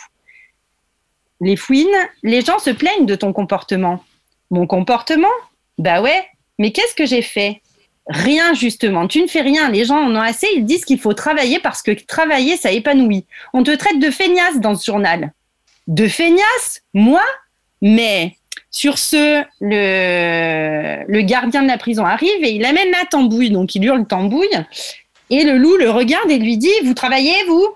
S10: Les fouines, les gens se plaignent de ton comportement. Mon comportement? Bah ouais, mais qu'est-ce que j'ai fait? Rien justement, tu ne fais rien. Les gens en ont assez, ils disent qu'il faut travailler parce que travailler, ça épanouit. On te traite de feignasse dans ce journal. De feignasse? Moi? Mais sur ce, le, gardien de la prison arrive et il amène la tambouille. Donc il hurle tambouille. Et le loup le regarde et lui dit Vous travaillez, vous?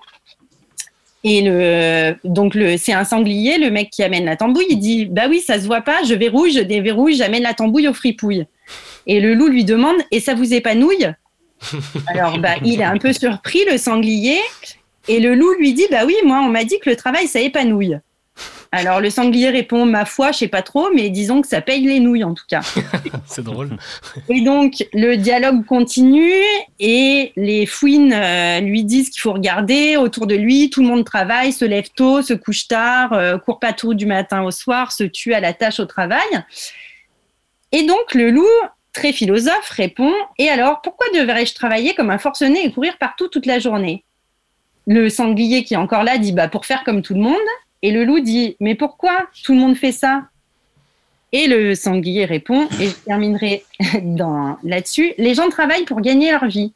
S10: Et le, donc le, c'est un sanglier, le mec qui amène la tambouille, il dit Bah oui, ça se voit pas, je verrouille, je déverrouille, j'amène la tambouille aux fripouilles. Et le loup lui demande Et ça vous épanouille? Alors, bah, il est un peu surpris, le sanglier. Et le loup lui dit Bah oui, moi, on m'a dit que le travail, ça épanouille. Alors, le sanglier répond Ma foi, je sais pas trop, mais disons que ça paye les nouilles en tout cas.
S6: C'est drôle.
S10: Et donc, le dialogue continue et les fouines euh, lui disent qu'il faut regarder autour de lui. Tout le monde travaille, se lève tôt, se couche tard, euh, court pas tout du matin au soir, se tue à la tâche au travail. Et donc, le loup, très philosophe, répond Et alors, pourquoi devrais-je travailler comme un forcené et courir partout toute la journée? Le sanglier qui est encore là dit bah, Pour faire comme tout le monde. Et le loup dit Mais pourquoi tout le monde fait ça? Et le sanglier répond, et je terminerai là-dessus, les gens travaillent pour gagner leur vie.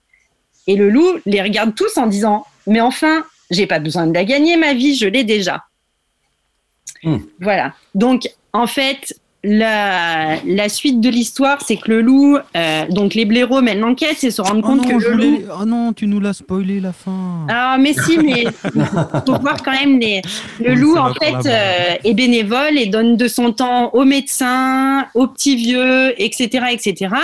S10: Et le loup les regarde tous en disant, mais enfin, j'ai pas besoin de la gagner, ma vie, je l'ai déjà. Voilà. Donc, en fait, la, la suite de l'histoire, c'est que le loup, euh, donc les blaireaux mènent l'enquête et se rendent
S9: Oh
S10: compte
S9: non,
S10: que le loup.
S9: oh non, tu nous l'as spoilé la fin.
S10: Ah, mais si, mais faut voir quand même les. Le
S9: Oui,
S10: loup, en fait, euh, est bénévole et donne de son temps aux médecins, aux petits vieux, etc., etc.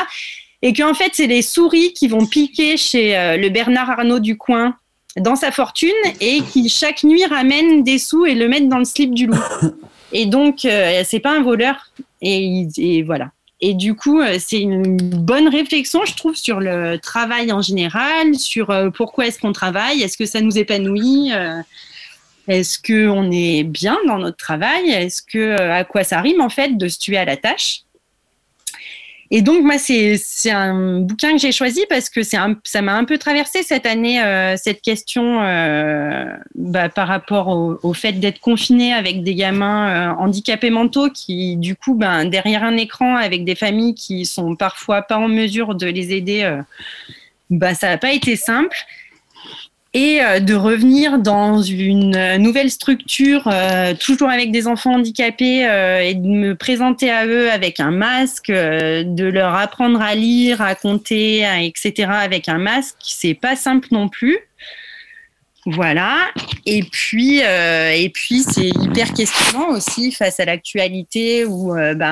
S10: Et qu'en fait, c'est les souris qui vont piquer chez euh, le Bernard Arnault du coin dans sa fortune et qui chaque nuit ramènent des sous et le mettent dans le slip du loup. Et donc, euh, c'est pas un voleur. Et, il- et voilà. Et du coup, euh, c'est une bonne réflexion, je trouve, sur le travail en général, sur euh, pourquoi est-ce qu'on travaille, est-ce que ça nous épanouit, euh, est-ce qu'on est bien dans notre travail, est-ce que à quoi ça rime en fait de se tuer à la tâche. Et donc, moi, c'est un bouquin que j'ai choisi parce que un- ça m'a un peu traversé cette année, euh, cette question euh, bah, par rapport au, au fait d'être confiné avec des gamins euh, handicapés mentaux qui, du coup, ben, derrière un écran avec des familles qui sont parfois pas en mesure de les aider, euh, bah, ça n'a pas été simple. Et euh, de revenir dans une euh, nouvelle structure, euh, toujours avec des enfants handicapés, et de me présenter à eux avec un masque, de leur apprendre à lire, à compter, etc. avec un masque, c'est pas simple non plus. Voilà. Et puis, euh, et puis c'est hyper questionnant aussi face à l'actualité où euh, ben,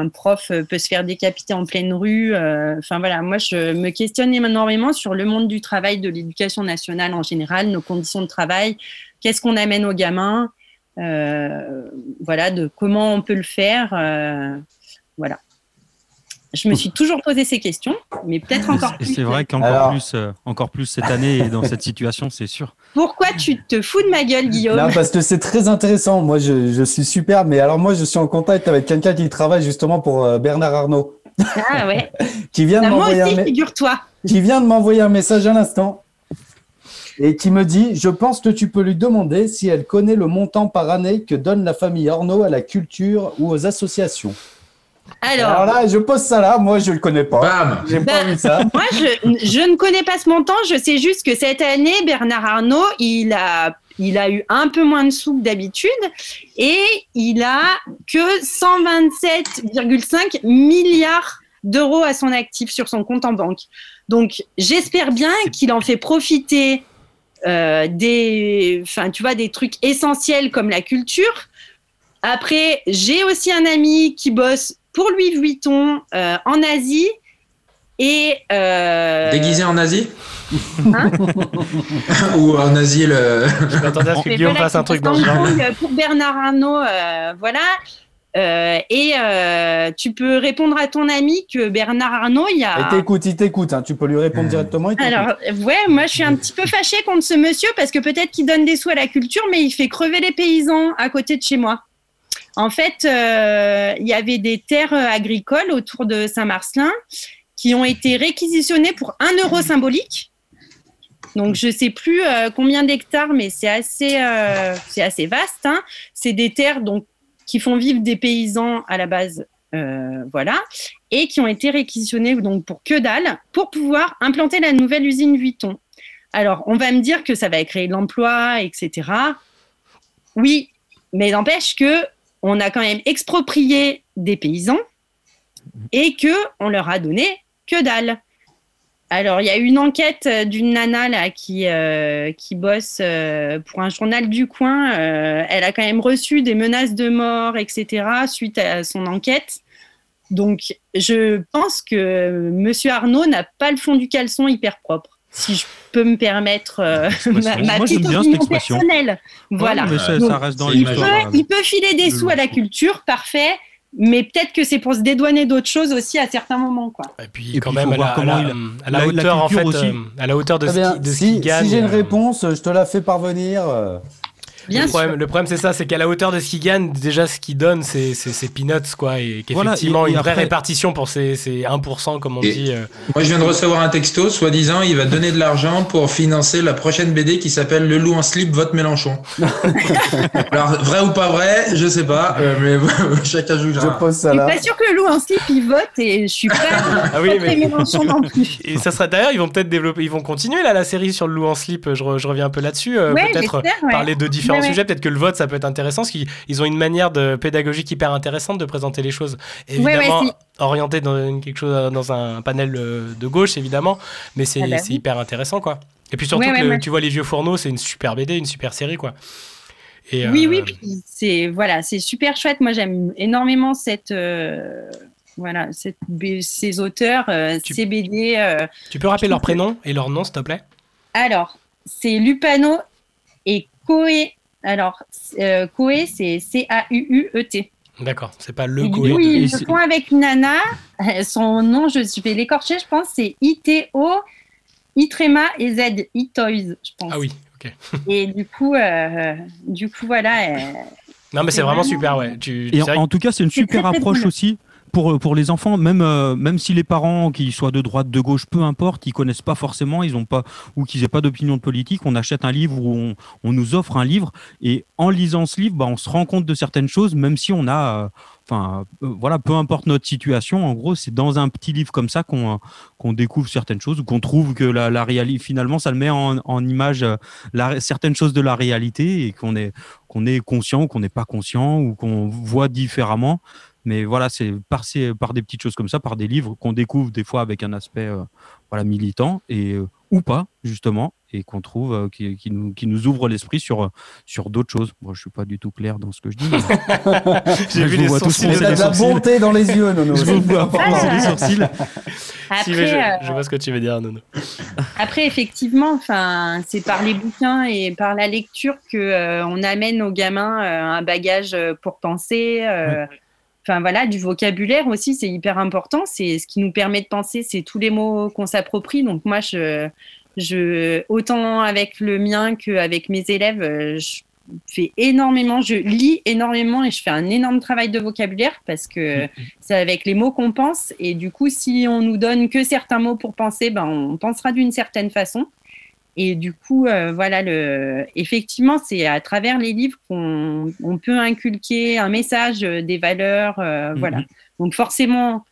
S10: un prof peut se faire décapiter en pleine rue. euh, Enfin voilà, moi je me questionne énormément sur le monde du travail, de l'éducation nationale en général, nos conditions de travail, qu'est-ce qu'on amène aux gamins, voilà, de comment on peut le faire. voilà. Je me suis toujours posé ces questions, mais peut-être encore
S9: Et
S10: plus.
S9: c'est vrai qu'encore
S7: Alors-
S9: plus, euh, encore plus cette année et dans cette situation, c'est sûr.
S10: Pourquoi tu te fous de ma gueule, Guillaume
S7: Non, parce que c'est très intéressant. Moi, je, je suis super, mais alors moi, je suis en contact avec quelqu'un qui travaille justement pour euh, Bernard Arnault,
S10: Ah ouais.
S7: qui vient de
S10: Bah, moi
S7: m'envoyer un,
S10: aussi,
S7: me-
S10: figure-toi.
S7: qui vient de m'envoyer un message à l'instant et qui me dit Je pense que tu peux lui demander si elle connaît le montant par année que donne la famille Arnault à la culture ou aux associations.
S10: Alors,
S7: Alors là, je pose ça là, moi, je le connais pas. J'ai pas
S10: Ben,
S7: vu ça.
S10: Moi, je, je ne connais pas ce montant. Je sais juste que cette année, Bernard Arnault, il a, il a eu un peu moins de sous que d'habitude et il a que 127,5 milliards d'euros à son actif sur son compte en banque. Donc, j'espère bien qu'il en fait profiter euh, des, enfin, tu vois, des trucs essentiels comme la culture. Après, j'ai aussi un ami qui bosse pour Louis Vuitton euh, en Asie et euh,
S8: Déguisé en Asie
S10: Hein
S8: Ou en Asie, le.
S6: Je m'attendais à ce que Guillaume fasse un truc dans le
S10: en
S6: genre.
S10: Pour Bernard Arnault, euh, voilà. Euh, et euh, tu peux répondre à ton ami que Bernard Arnault, il y a.
S7: Il t'écoute, il t'écoute. hein. Tu peux lui répondre directement. il.
S10: Alors, ouais, moi je suis un petit peu fâchée contre ce monsieur parce que peut-être qu'il donne des sous à la culture, mais il fait crever les paysans à côté de chez moi. En fait, euh, il y avait des terres euh, agricoles autour de Saint-Marcelin qui ont été réquisitionnées pour un euro symbolique. Donc, je sais plus euh, combien d'hectares, mais c'est assez, euh, vaste. hein. C'est des terres qui font vivre des paysans à la base, euh, voilà, et qui ont été réquisitionnées pour que dalle, pour pouvoir implanter la nouvelle usine Vuitton. Alors, on va me dire que ça va créer de l'emploi, etc. Oui, mais n'empêche que on a quand même exproprié des paysans et que on leur a donné que dalle. Alors, il y a une enquête d'une nana euh, qui bosse euh, pour un journal du coin. Euh, elle a quand même reçu des menaces de mort, etc., suite à son enquête. Donc, je pense que Monsieur Arnaud n'a pas le fond du caleçon hyper propre, si je peux me permettre euh, ma, ma
S9: Moi,
S10: petite
S9: bien
S10: opinion personnelle. Voilà.
S9: mais ça-
S10: Donc,
S9: ça reste dans
S10: il peut, il peut filer des
S9: de
S10: sous à la culture, parfait. Mais peut-être que c'est pour se dédouaner d'autres choses aussi à certains moments, quoi.
S6: Et puis
S9: Et
S6: quand
S9: puis,
S6: même
S9: faut
S6: à
S9: voir
S6: la,
S9: comment
S6: à la-
S9: il-
S6: à la
S9: la- la
S6: hauteur en fait,
S9: culture aussi.
S6: euh, à la hauteur de qui, de ce
S7: si
S6: qu'il gagne.
S7: si j'ai une
S6: euh,
S7: réponse, je te la fais parvenir.
S10: Bien
S6: le,
S10: sûr.
S6: problème, le problème, c'est ça, c'est qu'à la hauteur de ce qu'il gagne, déjà ce qu'il donne, c'est c'est- c'est peanuts, quoi. Et
S9: Voilà,
S6: qu'effectivement,
S9: et- et
S6: une vraie
S9: après-
S6: répartition pour ces, ces 1%, comme on
S8: Et-
S6: dit. euh,
S8: Moi, je viens de recevoir un texto, soi-disant, il va donner de l'argent pour financer la prochaine BD qui s'appelle Le loup en slip vote Mélenchon. Alors, vrai ou pas vrai, je sais pas, euh, mais chacun jugera.
S7: Je pose
S10: Je
S7: ça
S10: suis
S7: là.
S10: pas sûre que Lou en slip il vote et je suis pas
S6: Ah oui, mais-
S10: Mélenchon non plus.
S6: Et ça sera d'ailleurs, ils vont peut-être développer, ils vont continuer là la série sur le loup en slip. Je, re- je reviens un peu là-dessus. euh,
S10: Ouais,
S6: peut-être
S10: ouais.
S6: parler de différents Sujets. Peut-être que le vote, ça peut être intéressant, parce qu'ils ils ont une manière de pédagogique hyper intéressante de présenter les choses. Évidemment,
S10: si.
S6: orienté dans quelque chose, dans un panel euh, de gauche, évidemment, mais c'est
S10: Ah bah oui.
S6: hyper intéressant, quoi. Et puis surtout que le- tu vois les vieux fourneaux, c'est une super BD, une super série, quoi. Et,
S10: Oui,
S6: euh,
S10: oui, puis c'est voilà, c'est super chouette. Moi, j'aime énormément cette euh, voilà, cette, ces auteurs, euh, ces BD. euh.
S6: Tu peux rappeler leur prénom et leur nom, s'il te plaît?
S10: Alors, c'est Lupano et Coé. Alors, euh, Coé, c'est C-A-U-U-E-T.
S6: D'accord, c'est pas le
S10: coup, ils le font avec nana. Son nom, je vais l'écorcher, je pense, c'est ITO, Itrema et Z, Itoys, je pense.
S6: Ah oui, ok.
S10: Et du coup, euh, du coup, voilà. euh,
S6: Non, mais c'est vraiment
S10: vraiment-
S6: super, ouais. Tu,
S9: Et en, tout cas, c'est une super approche aussi pour, euh, pour les enfants, même, euh, même si les parents, qu'ils soient de droite, de gauche, peu importe, ils connaissent pas forcément, ils ont pas, ou qu'ils aient pas d'opinion de politique, on achète un livre ou on, nous offre un livre, et en lisant ce livre, bah, on se rend compte de certaines choses, même si on a, euh, enfin, voilà, peu importe notre situation, en gros, c'est dans un petit livre comme ça qu'on qu'on découvre certaines choses, ou qu'on trouve que la, réalité, finalement, ça le met en, image certaines choses de la réalité, et qu'on est, qu'on est conscient ou qu'on n'est pas conscient, ou qu'on voit différemment. Mais voilà, c'est par, ces- par des petites choses comme ça, par des livres qu'on découvre des fois avec un aspect euh, voilà, militant, et, euh, ou pas, justement, et qu'on trouve euh, qui, qui nous, qui nous ouvre l'esprit sur, sur d'autres choses. Moi, je suis pas du tout clair dans ce que je dis.
S6: J'ai
S9: Je
S6: vu
S9: vous
S6: les
S9: vois tous
S6: sourcils.
S9: les
S7: de la bonté dans les yeux, Nono.
S9: Je vous vois froncer les sourcils.
S6: Si, mais je,
S10: Après,
S6: je vois ce que tu veux dire, Nono.
S10: Après, effectivement, enfin, c'est par les bouquins et par la lecture que euh, on amène aux gamins euh, un bagage pour penser. euh, Enfin voilà, du vocabulaire aussi, c'est hyper important. C'est ce qui nous permet de penser, c'est tous les mots qu'on s'approprie. Donc moi, je, je, autant avec le mien qu'avec mes élèves, euh, je fais énormément, je lis énormément et je fais un énorme travail de vocabulaire parce que c'est avec les mots qu'on pense. Et du coup, si on nous donne que certains mots pour penser, ben, on pensera d'une certaine façon. Et du coup, euh, voilà, le... effectivement, c'est à travers les livres qu'on on peut inculquer un message, euh, des valeurs, euh, voilà. Donc forcément,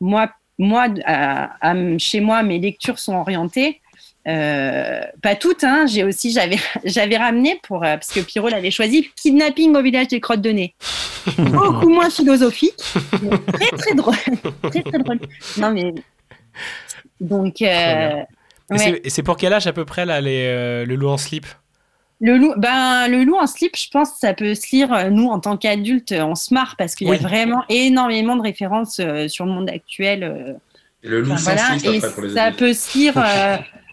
S10: moi, moi à- à- chez moi, mes lectures sont orientées. euh, pas toutes, hein. J'ai aussi, j'avais, j'avais ramené pour parce que Pierrot l'avait choisi, Kidnapping au village des crottes de nez. Beaucoup moins philosophique, mais très très drôle, très très drôle. Non mais donc euh, ouais.
S6: Et c'est pour quel âge à peu près, là, les, euh, le loup en slip?
S10: Le loup, ben, le loup en slip, je pense que ça peut se lire, euh, nous, en tant qu'adultes, euh, on se marre parce qu'il
S6: Oui.
S10: y a vraiment énormément de références euh, sur le monde actuel. euh,
S8: Et le loup
S10: enfin,
S8: sans
S10: voilà,
S8: slip
S10: et
S8: après pour les
S10: ça
S8: adultes.
S10: peut se lire.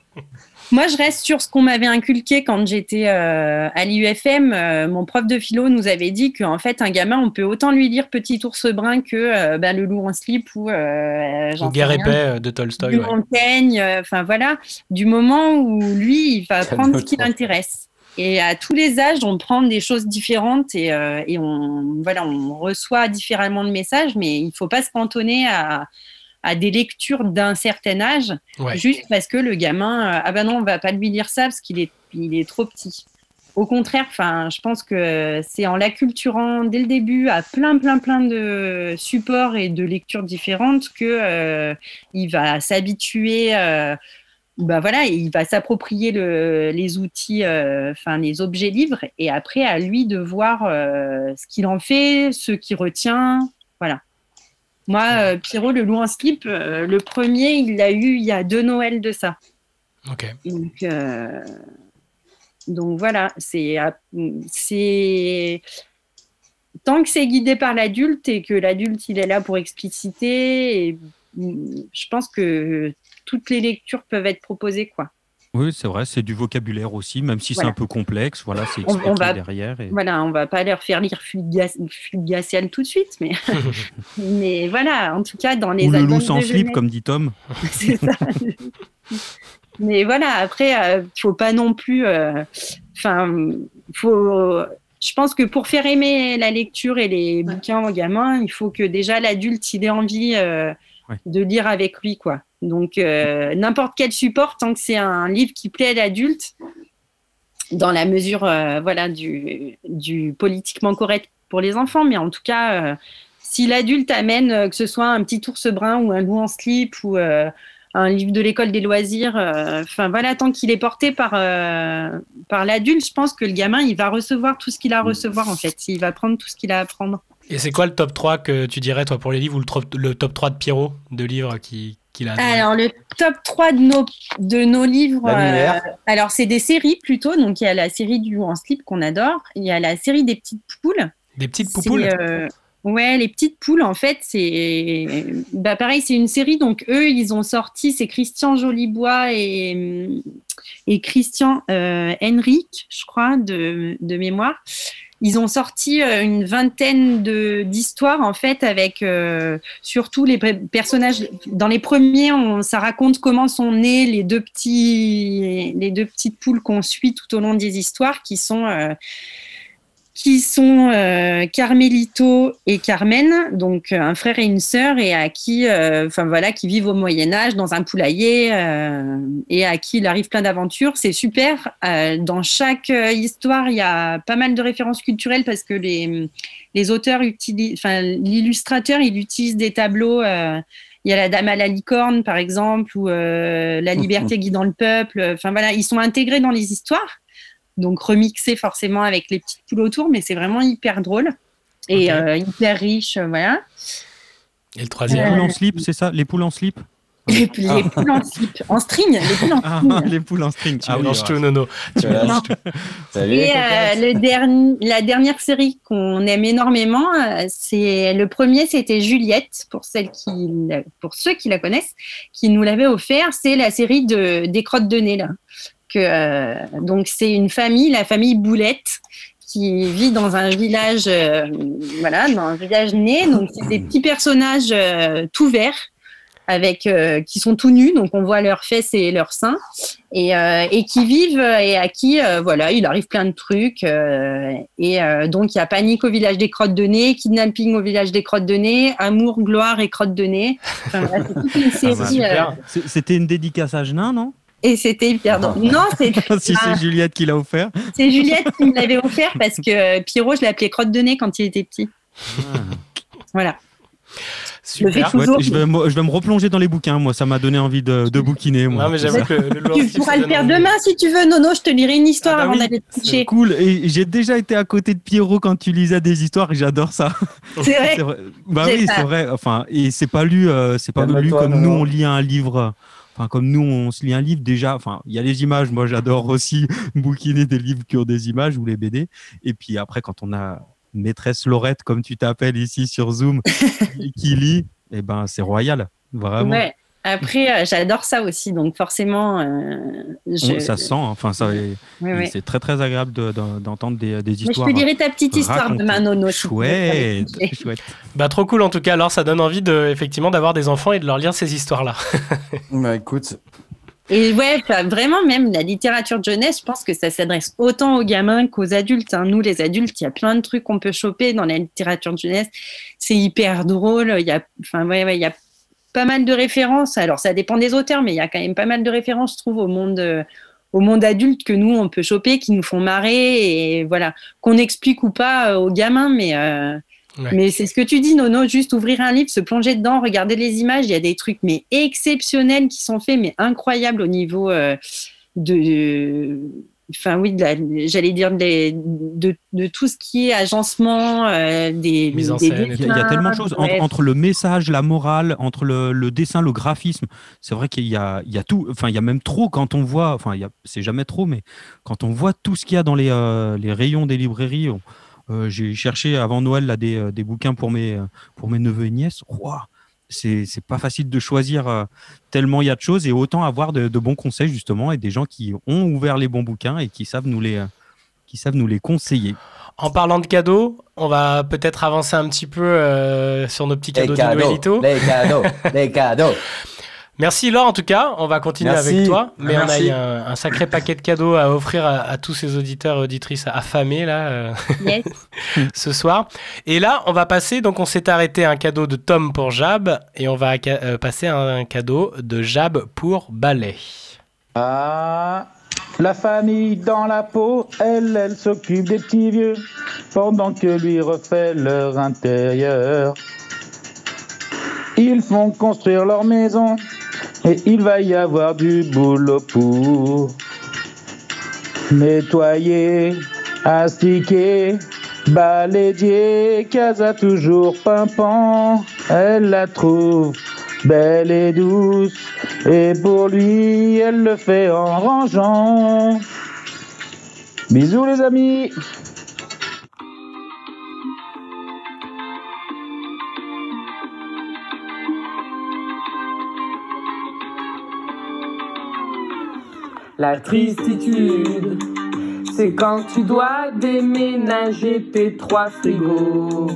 S10: Moi, je reste sur ce qu'on m'avait inculqué quand j'étais euh, à l'IUFM. Euh, mon prof de philo nous avait dit qu'en fait, un gamin, on peut autant lui lire Petit ours brun que euh, ben, le loup en slip ou euh,
S6: Ou Guerre euh, de Tolstoy.
S10: du
S6: ouais.
S10: Montaigne, euh, enfin voilà, du moment où lui, il va prendre ce qui l'intéresse. Et à tous les âges, on prend des choses différentes et, euh, et on, voilà, on reçoit différemment le message, mais il ne faut pas se cantonner à, à des lectures d'un certain âge,
S6: Ouais.
S10: juste parce que le gamin, euh, ah ben non, on va pas lui lire ça parce qu'il est, il est trop petit. Au contraire, enfin, je pense que c'est en l'acculturant dès le début à plein, plein, plein de supports et de lectures différentes que euh, il va s'habituer. euh, bah voilà, il va s'approprier le- les outils, euh, enfin les objets livres, et après à lui de voir ce qu'il en fait, ce qu'il retient, voilà. Moi, euh, Pierrot, le loup en slip, euh, le premier, il l'a eu il y a deux Noëls de ça.
S6: Ok.
S10: Donc, euh, donc voilà, c'est tant que c'est guidé par l'adulte et que l'adulte il est là pour expliciter, et, mm, je pense que toutes les lectures peuvent être proposées quoi.
S9: Oui, c'est vrai, c'est du vocabulaire aussi, même si c'est un peu complexe. Voilà, c'est
S10: On,
S9: expliqué
S10: on va
S9: derrière. et-
S10: voilà, on va pas leur faire lire Fulgatian tout de suite, mais mais voilà, en tout cas dans les
S9: Ou le
S10: albums
S9: loup
S10: de
S9: sans slip,
S10: jeunesse.
S9: comme dit Tom.
S10: C'est ça. Mais voilà, après, euh, faut pas non plus. euh, Enfin, faut. Je pense que pour faire aimer la lecture et les bouquins aux gamins, il faut que déjà l'adulte il ait envie euh, de lire avec lui, quoi. Donc euh, n'importe quel support, tant que c'est un livre qui plaît à l'adulte, dans la mesure, euh, voilà, du, du politiquement correct pour les enfants, mais en tout cas. euh, si l'adulte amène, que ce soit un petit ours brun ou un loup en slip ou un livre de l'école des loisirs, enfin voilà, tant qu'il est porté par, par l'adulte, je pense que le gamin, il va recevoir tout ce qu'il a à recevoir en fait. Il va prendre tout ce qu'il a à apprendre.
S6: Et c'est quoi le top 3 que tu dirais, toi, pour les livres ou le, trop- le top 3 de Pierrot de livres qui- qu'il a adoré
S10: Alors, le top 3 de nos, de nos livres, euh, alors c'est des séries plutôt. Donc, il y a la série du loup en slip qu'on adore. Il y a la série des petites poules.
S6: Des petites poupoules
S10: euh, Ouais, les petites poules, en fait, c'est. Bah, pareil, c'est une série. Donc, eux, ils ont sorti, c'est Christian Jolibois et, et Christian euh, Henrique, je crois, de, de mémoire. Ils ont sorti euh, une vingtaine d'histoires en fait avec euh, surtout les personnages. Dans les premiers, ça raconte comment sont nés les deux petits, les deux petites poules qu'on suit tout au long des histoires, qui sont euh, qui sont euh, Carmelito et Carmen, donc euh, un frère et une sœur, et à qui, euh, enfin voilà, qui vivent au Moyen Âge dans un poulailler, euh, et à qui il arrive plein d'aventures. C'est super. Euh, dans chaque histoire, il y a pas mal de références culturelles parce que les les auteurs utilisent, enfin l'illustrateur, il utilise des tableaux. euh, il y a la Dame à la licorne, par exemple, ou euh, La liberté guidant le peuple. Enfin voilà, ils sont intégrés dans les histoires donc remixé forcément avec les petites poules autour, mais c'est vraiment hyper drôle et euh, hyper riche, euh, voilà.
S6: Et le
S9: Les
S6: troisième.
S9: poules en slip, c'est ça? Les poules en slip?
S10: Les, les poules en slip, en string, les poules en
S9: Ah,
S10: string.
S9: les poules en string.
S6: Tu
S9: Ah
S6: mélanges tout, Nono. Tu
S7: Voilà.
S6: mélanges tout.
S7: Salut,
S10: Et
S7: les
S10: euh, le dernier, la dernière série qu'on aime énormément, euh, c'est le premier, c'était Juliette pour celles qui, la- pour ceux qui la connaissent, qui nous l'avait offert. C'est la série de des crottes de nez là. Que euh, donc c'est une famille, la famille Boulette, qui vit dans un village, euh, voilà, dans un village né. Donc c'est des petits personnages euh, tout verts avec euh, qui sont tout nus, donc on voit leurs fesses et leurs seins, et, euh, et qui vivent et à qui euh, voilà, il arrive plein de trucs. euh, et euh, donc il y a panique au village des crottes de nez, kidnapping au village des crottes de nez, amour, gloire et crottes de nez. Enfin, une
S9: Ah bah,
S10: euh,
S9: C'était une dédicace à Genin, non?
S10: Et c'était hyper drôle. Non, c'est
S9: Si
S10: Ah,
S9: c'est Juliette qui l'a offert.
S10: c'est Juliette qui me l'avait offert parce que euh, Pierrot, je l'appelais crotte de nez quand il était petit. Voilà. Je le fais
S9: Ouais,
S10: toujours.
S9: je, vais, me- je vais me replonger dans les bouquins, moi, ça m'a donné envie de, de bouquiner. Moi.
S6: Non, mais j'avoue que le,
S10: Tu pourras le faire
S6: envie.
S10: demain si tu veux, Nono. Je te lirai une histoire
S6: Ah bah
S10: avant
S6: oui,
S10: d'aller te coucher.
S9: Cool, et j'ai déjà été à côté de Pierrot quand tu lisais des histoires et j'adore ça.
S10: C'est vrai.
S9: Bah oui,
S10: pas-
S9: c'est vrai. Enfin, et c'est pas lu, euh, c'est pas lu comme nous on lit un livre. Enfin, comme nous on se lit un livre déjà. Enfin, il y a les images. Moi, j'adore aussi bouquiner des livres qui ont des images ou les BD. Et puis après, quand on a maîtresse Laurette, comme tu t'appelles ici sur Zoom, qui- qui lit, eh ben c'est royal, vraiment.
S10: Ouais. Après, euh, j'adore ça aussi, donc forcément, euh, je...
S9: Ça se sent. hein. Enfin, ça. et-
S10: Oui,
S9: et
S10: oui.
S9: C'est très très agréable de- de- d'entendre des, des
S10: Mais je
S9: histoires.
S10: te dirai ta petite histoire
S9: racontées.
S10: demain, Nono. si tu veux,
S9: Chouette.
S6: Bah trop cool en tout cas. Alors ça donne envie de effectivement d'avoir des enfants et de leur lire ces histoires-là.
S7: Bah écoute,
S10: Et ouais, vraiment, même la littérature de jeunesse, je pense que ça s'adresse autant aux gamins qu'aux adultes. hein. Nous, les adultes, il y a plein de trucs qu'on peut choper dans la littérature de jeunesse. C'est hyper drôle. Il y a, enfin, ouais, ouais, il y a pas mal de références. Alors, ça dépend des auteurs, mais il y a quand même pas mal de références, je trouve, au monde, euh, au monde adulte que nous, on peut choper, qui nous font marrer et voilà, qu'on explique ou pas euh, aux gamins, mais. euh,
S6: Ouais.
S10: Mais c'est ce que tu dis, Nono, juste ouvrir un livre, se plonger dedans, regarder les images. Il y a des trucs mais exceptionnels qui sont faits, mais incroyables au niveau de, enfin oui, j'allais dire de, de tout ce qui est agencement, euh, des,
S6: Mise en scène
S9: Il y, a, tellement de choses. Entre le message, la morale, entre le, le dessin, le graphisme, c'est vrai qu'il y a, il y a tout. Enfin, il y a même trop quand on voit. Enfin, c'est jamais trop, mais quand on voit tout ce qu'il y a dans les, euh, les rayons des librairies. on- euh, J'ai cherché avant Noël là, des, des bouquins pour mes, pour mes neveux et nièces. Ouah, c'est c'est pas facile de choisir euh, tellement il y a de choses et autant avoir de, de bons conseils justement et des gens qui ont ouvert les bons bouquins et qui savent nous les, euh, qui savent nous les conseiller.
S6: En parlant de cadeaux, on va peut-être avancer un petit peu euh, sur nos petits
S7: les
S6: cadeaux, de
S7: cadeaux,
S6: Noëlito.
S7: les cadeaux, les cadeaux.
S6: Merci Laure en tout cas, on va continuer
S7: Merci.
S6: avec toi, mais on a un, un sacré paquet de cadeaux à offrir à, à tous ces auditeurs et auditrices affamés là euh,
S10: Yes.
S6: ce soir. Et là, on va passer, donc on s'est arrêté à un cadeau de Tom pour Jab et on va euh, passer à un cadeau de Jab pour Ballet.
S19: Ah, la famille dans la peau, elle, elle s'occupe des petits vieux, pendant que lui refait leur intérieur. Ils font construire leur maison, et il va y avoir du boulot pour nettoyer, astiquer, balayer, casa toujours pimpant. Elle la trouve belle et douce, et pour lui, elle le fait en rangeant. Bisous les amis
S14: La tristitude,
S20: C'est quand tu dois déménager tes trois frigos.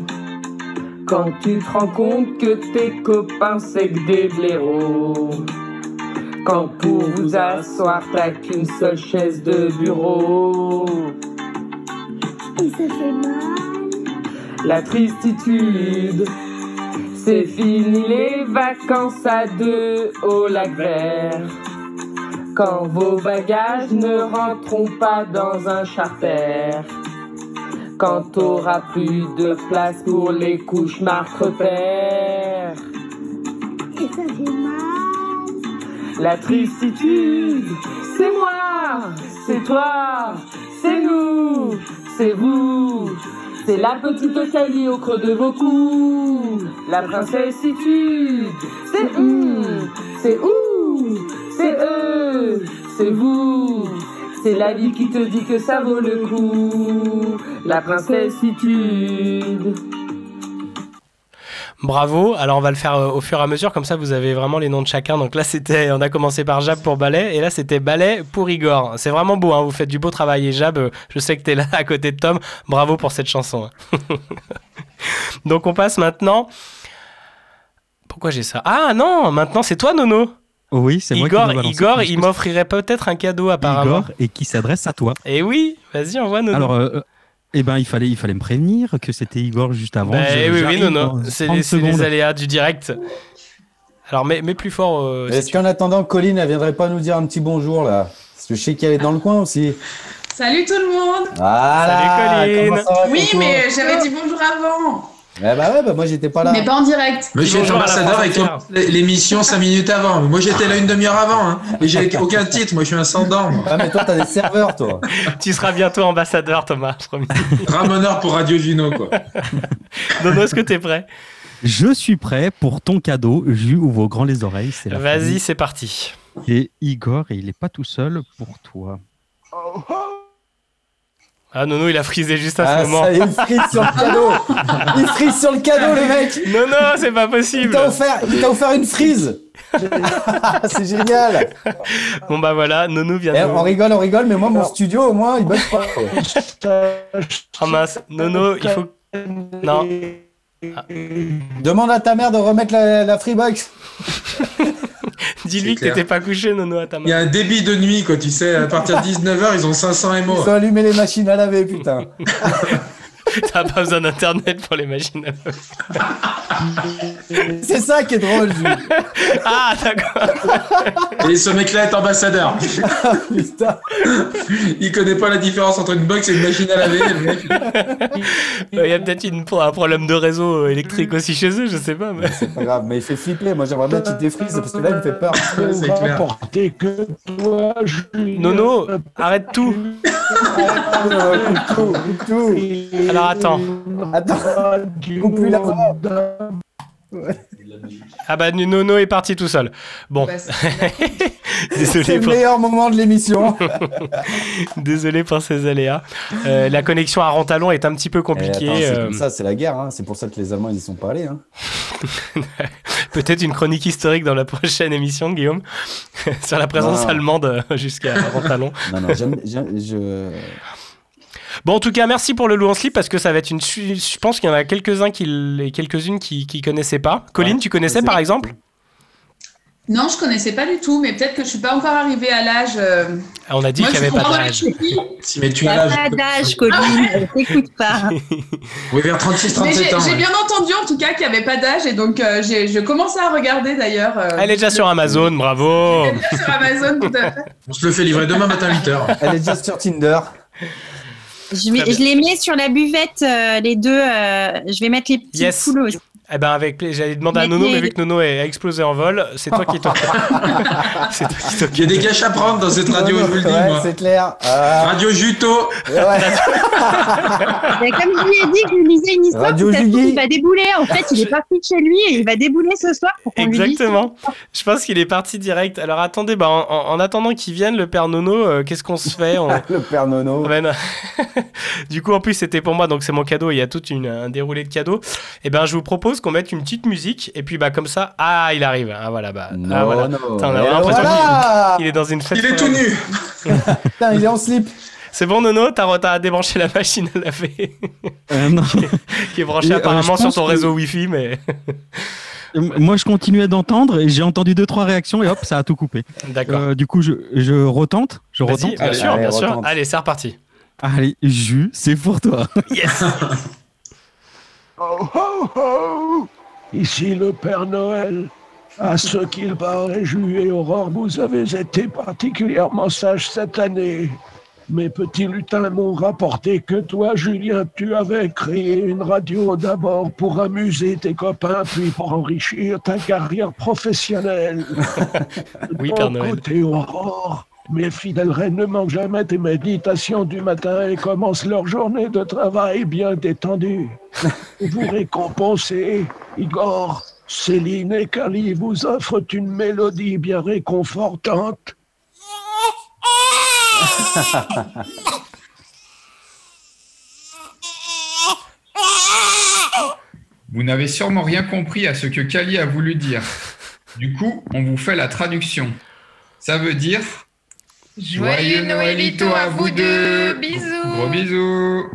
S20: Quand tu te rends compte que tes copains c'est que des blaireaux. Quand pour vous asseoir t'as qu'une seule chaise de bureau.
S11: Et ça fait mal.
S20: La tristitude, c'est fini les vacances à deux au lac vert. Quand vos bagages ne rentreront pas dans un charter. Quand t'auras plus de place pour les couches marque repère.
S11: Et ça fait mal.
S20: La tristitude, c'est moi, c'est toi, c'est nous, c'est vous. C'est la petite caille au creux de vos coups. La princessitude, c'est hum, c'est où, c'est eux, c'est vous. C'est la vie qui te dit que ça vaut le coup. La princessitude.
S6: Bravo. Alors on va le faire euh, au fur et à mesure, comme ça vous avez vraiment les noms de chacun. Donc là c'était, on a commencé par Jab pour Ballet, et là c'était Ballet pour Igor. C'est vraiment beau, hein, vous faites du beau travail. Et Jab, euh, je sais que tu es là à côté de Tom. Bravo pour cette chanson. hein. Donc on passe maintenant. Pourquoi j'ai ça? Ah non, maintenant c'est toi Nono.
S9: Oui, c'est moi qui
S6: Igor, Igor, il m'offrirait peut-être un cadeau apparemment.
S9: Igor et qui s'adresse à toi.
S6: Et oui, vas-y, envoie Nono.
S9: Alors, euh, eh ben, il fallait, il fallait me prévenir que c'était Igor juste avant.
S6: Bah,
S9: Je-
S6: oui, oui, Nono,
S9: dans
S6: c'est
S9: 30
S6: les, les
S9: secondes.
S6: aléas du direct. Alors, mets, mets plus fort. euh, si
S7: Est-ce qu'en attendant, Colline, elle viendrait pas nous dire un petit bonjour là? Parce que je sais qu'elle est dans le coin aussi.
S21: Salut tout le monde
S7: Voilà,
S6: Salut, Colline.
S7: comment ça va,
S21: Oui, mais j'avais dit bonjour avant
S7: Eh bah ouais, bah moi j'étais pas là.
S21: Mais pas en direct
S8: Monsieur
S6: Bonjour à la
S8: ambassadeur et
S6: frontière.
S8: commence l'émission 5 minutes avant. Moi j'étais là une demi-heure avant. Hein. Et j'ai aucun titre, moi je suis un sans-dents. moi.
S7: Ah mais toi t'as des serveurs toi.
S6: Tu seras bientôt ambassadeur, Thomas, promis.
S8: Ramoneur pour Radio Juno quoi.
S6: Nono, est-ce que t'es prêt?
S9: Je suis prêt pour ton cadeau. Jus ouvre grand les oreilles. C'est la
S6: Vas-y, c'est parti.
S9: Et Igor, et il est pas tout seul pour toi.
S6: Ah, Nono, il a frisé juste à
S7: Ah
S6: ce moment.
S7: ça y est, il frise sur le cadeau. Il frise sur le cadeau le mec.
S6: Non, non, c'est pas
S7: Il
S6: possible.
S7: t'a offert, il t'a offert une frise. C'est génial.
S6: Bon, bah voilà, Nono vient
S7: Eh,
S6: de.
S7: on rigole, on rigole, mais moi mon studio au moins il bug pas.
S6: Oh mince, Nono, il faut. Non.
S7: Demande à ta mère de remettre la, la Freebox.
S6: Dis-lui que t'étais pas couché, Nono, à ta
S8: Il y
S6: main.
S8: a un débit de nuit quoi, tu sais, à partir de 19h ils ont 500
S7: Ils
S8: MO.
S7: sont allumés les machines à laver, putain.
S6: T'as pas besoin d'internet pour les machines à laver.
S7: C'est ça qui est drôle. Jules.
S6: Ah, d'accord.
S8: Et ce mec-là est ambassadeur.
S7: Putain.
S8: Il connaît pas la différence entre une box et une machine à laver. le mec.
S6: Il y a peut-être une- un problème de réseau électrique aussi chez eux, je sais pas. Mais...
S7: C'est pas grave, mais il fait flipper. Moi j'aimerais bien qu'il défrise parce que là il me fait peur.
S8: C'est clair.
S19: Que toi, Julien.
S6: Nono, arrête tout.
S7: tout, tout.
S6: Alors attends.
S7: Attends, coupe lui la voix.
S6: Ah bah Nono est parti tout seul. Bon.
S21: Bah,
S6: Désolé
S7: le
S6: pour...
S7: meilleur moment de l'émission.
S6: Désolé pour ces aléas. Euh, la connexion à Rentalon est un petit peu
S7: Eh,
S6: compliquée.
S7: attends,
S6: euh,
S7: comme ça, c'est la guerre. hein. C'est pour ça que les Allemands ils y sont pas allés. Hein.
S6: Peut-être une chronique historique dans la prochaine émission, Guillaume, sur la présence
S7: Non.
S6: allemande euh, jusqu'à Rentalon.
S7: Non, non, j'aime- je.
S6: Bon, en tout cas, merci pour le loup en slip parce que ça va être une. Je pense qu'il y en a quelques-uns qui, quelques-unes qui, qui connaissaient pas. Colline, tu connaissais par exemple?
S21: Non, je connaissais pas du tout, mais peut-être que je suis pas encore arrivée à l'âge. euh,
S6: On a dit qu'il n'y avait pas d'âge.
S8: Si, mais tu as l'âge.
S10: pas d'âge, Colline. T'écoutes pas.
S8: Oui, vers 36,
S21: Mais
S8: 37
S21: j'ai
S8: ans.
S21: j'ai bien entendu en tout cas qu'il n'y avait pas d'âge et donc euh, j'ai je commençais à regarder d'ailleurs. euh,
S6: Elle est déjà sur Amazon, bravo
S21: sur Amazon tout à fait.
S8: On se le fait livrer demain matin 8h.
S7: Elle est déjà sur Tinder.
S10: Je,
S6: bien.
S10: je les mets sur la buvette, euh, les deux. euh, je vais mettre les petits
S6: Yes.
S10: poules aussi.
S6: Eh ben avec. J'allais demander à
S10: Mais-
S6: Nono, mais
S10: mais-
S6: vu que Nono a explosé en vol, c'est toi qui t'occupes. c'est toi qui t'occupes.
S8: Il y a des caches à prendre dans cette radio, je vous le dis,
S7: Ouais,
S8: moi.
S7: c'est clair. Ah,
S8: Radio Juto.
S7: ouais.
S10: Mais comme je lui ai dit que je lui lisais une histoire,
S7: Radio
S10: il va débouler. En fait, il est parti de chez lui et il va débouler ce soir pour qu'on lui.
S6: Exactement. Je pense qu'il est parti direct. Alors attendez, bah, en, en- en attendant qu'il vienne, le père Nono, euh, qu'est-ce qu'on se fait On-
S7: Le père Nono.
S6: Non. du coup, en plus, c'était pour moi, donc c'est mon cadeau. Il y a tout une, un déroulé de cadeaux. Et ben, je vous propose qu'on mette une petite musique. Et puis, bah, comme ça, ah, il arrive. Ah, voilà, bah.
S7: Non,
S6: ah, voilà.
S7: non.
S6: Attends, on a
S7: Et
S6: l'impression
S7: voilà
S6: qu'il- il est dans une fête.
S8: Il est tout
S6: foraine.
S8: nu.
S7: Putain, il est en slip.
S6: C'est bon, Nono T'as t'as débranché la machine à laver
S9: Euh, non.
S6: qui est branchée
S9: Et, euh,
S6: apparemment sur ton
S9: que-
S6: réseau Wi-Fi, mais.
S9: Moi, je continuais d'entendre et j'ai entendu deux trois réactions et hop, ça a tout coupé.
S6: D'accord.
S9: Euh, du coup, je, je retente. Je
S6: Vas-y,
S9: retente.
S6: bien sûr, bien sûr. Allez, c'est reparti.
S9: Allez, Jus, c'est pour toi.
S6: Yes.
S22: Oh, oh, oh Ici le Père Noël. À ce qu'il paraît, Jus et Aurore, vous avez été particulièrement sages cette année. Mes petits lutins m'ont rapporté que toi, Julien, tu avais créé une radio d'abord pour amuser tes copains, puis pour enrichir ta carrière professionnelle.
S6: Oui, Père Noël.
S22: côté, Aurore, mes fidèles reines ne manquent jamais tes méditations du matin et commencent leur journée de travail bien détendue. Vous récompensez, Igor, Céline et Kali vous offrent une mélodie bien réconfortante.
S23: Vous n'avez sûrement rien compris à ce que Kali a voulu dire. Du coup, on vous fait la traduction. Ça veut dire
S20: Joyeux Noëlito à vous deux. Bisous.
S23: Gros bisous.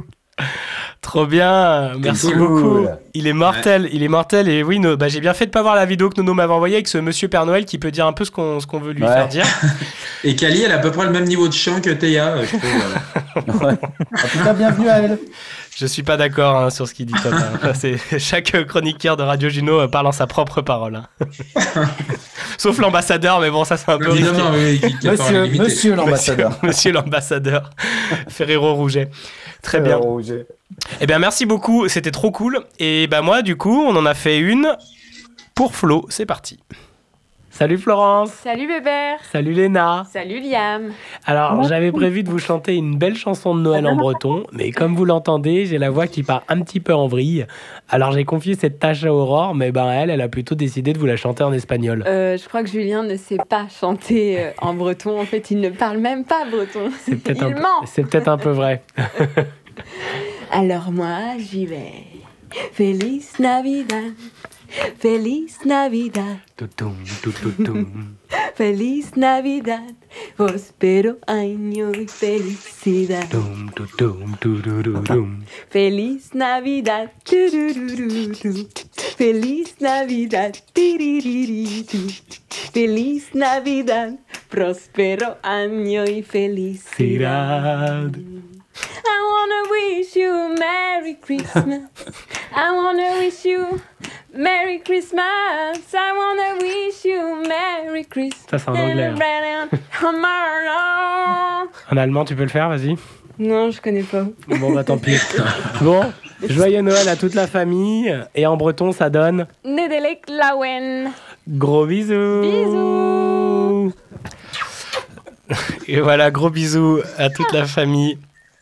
S6: Trop bien, merci
S23: cool.
S6: beaucoup. Il est mortel, il est mortel. Et oui, no- bah, j'ai bien fait de pas voir la vidéo que Nono m'avait envoyée avec ce monsieur Père Noël qui peut dire un peu ce qu'on ce qu'on veut lui
S8: Ouais.
S6: faire dire.
S8: Et Kali, elle a à peu près le même niveau de chant que Théa, euh, je trouve.
S7: En tout cas, bienvenue à elle.
S6: Je suis pas d'accord hein, sur ce qu'il dit Tom. hein. C'est chaque chroniqueur de Radio Juno euh, parle en sa propre parole. hein. Sauf l'ambassadeur, mais bon, ça c'est un peu risqué.
S8: Oui, qui- qui
S7: Monsieur- l'ambassadeur.
S6: Monsieur, monsieur l'ambassadeur. Ferrero Rouget. Très bien. Eh bien, merci beaucoup. C'était trop cool. Et bah moi, du coup, on en a fait une pour Flo. C'est parti. Salut Florence.
S12: Salut Bébert.
S6: Salut Léna.
S12: Salut Liam.
S6: Alors, j'avais prévu de vous chanter une belle chanson de Noël en breton, mais comme vous l'entendez, j'ai la voix qui part un petit peu en vrille. Alors, j'ai confié cette tâche à Aurore, mais ben elle, elle a plutôt décidé de vous la chanter en espagnol.
S12: Euh, je crois que Julien ne sait pas chanter euh, en breton. En fait, il ne parle même pas breton.
S6: C'est peut-être un, peu-
S12: ment.
S6: c'est peut-être un peu vrai.
S12: Alors moi, j'y vais. Feliz Navidad. Feliz Navidad.
S6: Tutum, tututum.
S12: Feliz Navidad. Prospero año y felicidad.
S6: Tum, tutum.
S12: Feliz Navidad. Feliz Navidad. Feliz Navidad. Prospero año y felicidad. I wanna wish you a Merry Christmas. I wanna wish you Merry Christmas. I wanna wish you Merry Christmas.
S6: Ça, c'est en anglais, En allemand, tu peux le faire, vas-y.
S12: Non, je connais pas.
S6: Bon, bah tant pis. Bon, joyeux Noël à toute la famille. Et en breton, ça donne
S12: Nedelek Lawen.
S6: gros bisous.
S12: Bisous.
S6: Et voilà, gros bisous à toute la famille.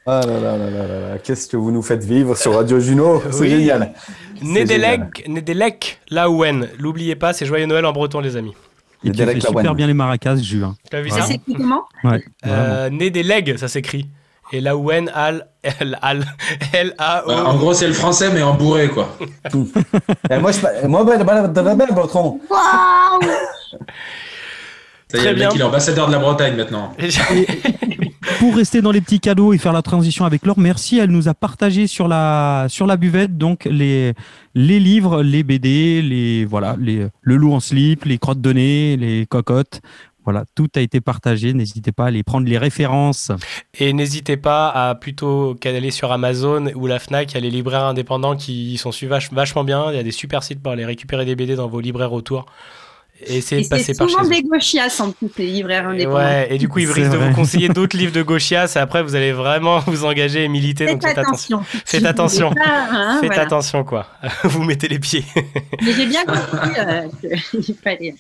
S7: Ah là là là là là là, qu'est-ce que vous nous faites vivre sur Radio Juno C'est
S6: Oui.
S7: génial.
S6: Nedelek, Nedelek Laouen. L'oubliez pas, c'est joyeux Noël en breton, les amis.
S9: Et tu fais super bien les maracas, Jus. hein.
S6: Tu as vu ça
S10: comment
S9: Ouais,
S6: euh, ça s'écrit. Et Laouen, Al, L, Al, L, A, O.
S8: Bah, en gros, c'est le français, mais en bourré, quoi.
S7: Moi, je, moi, bah, bah, bah, bah, bah, Bertrand.
S5: Waouh
S8: Ça y est, mec,
S6: bien.
S8: il est ambassadeur de la Bretagne maintenant.
S9: Pour rester dans les petits cadeaux et faire la transition avec Laure, merci. Elle nous a partagé sur la, sur la buvette donc les, les livres, les BD, les, voilà, les, le loup en slip, les crottes de nez, les cocottes. Voilà, tout a été partagé. N'hésitez pas à aller prendre les références.
S6: Et n'hésitez pas à plutôt qu'aller sur Amazon ou la Fnac, il y a les libraires indépendants qui sont vachement bien. Il y a des super sites pour aller récupérer des BD dans vos libraires autour. Et essayez
S10: Et
S6: de passer
S10: c'est
S6: par chez
S10: souvent
S6: eux.
S10: des gauchias en plus, les libraires
S6: Et
S10: indépendants.
S6: Ouais, et du coup, ils risquent de vous conseiller d'autres livres de Gauchias. Et après, vous allez vraiment vous engager et militer.
S10: Faites
S6: donc faites attention.
S10: attention.
S6: Faites attention.
S10: pas, hein,
S6: Faites
S10: voilà.
S6: attention, quoi. vous mettez les pieds.
S10: Mais j'ai bien compris euh, qu'il fallait.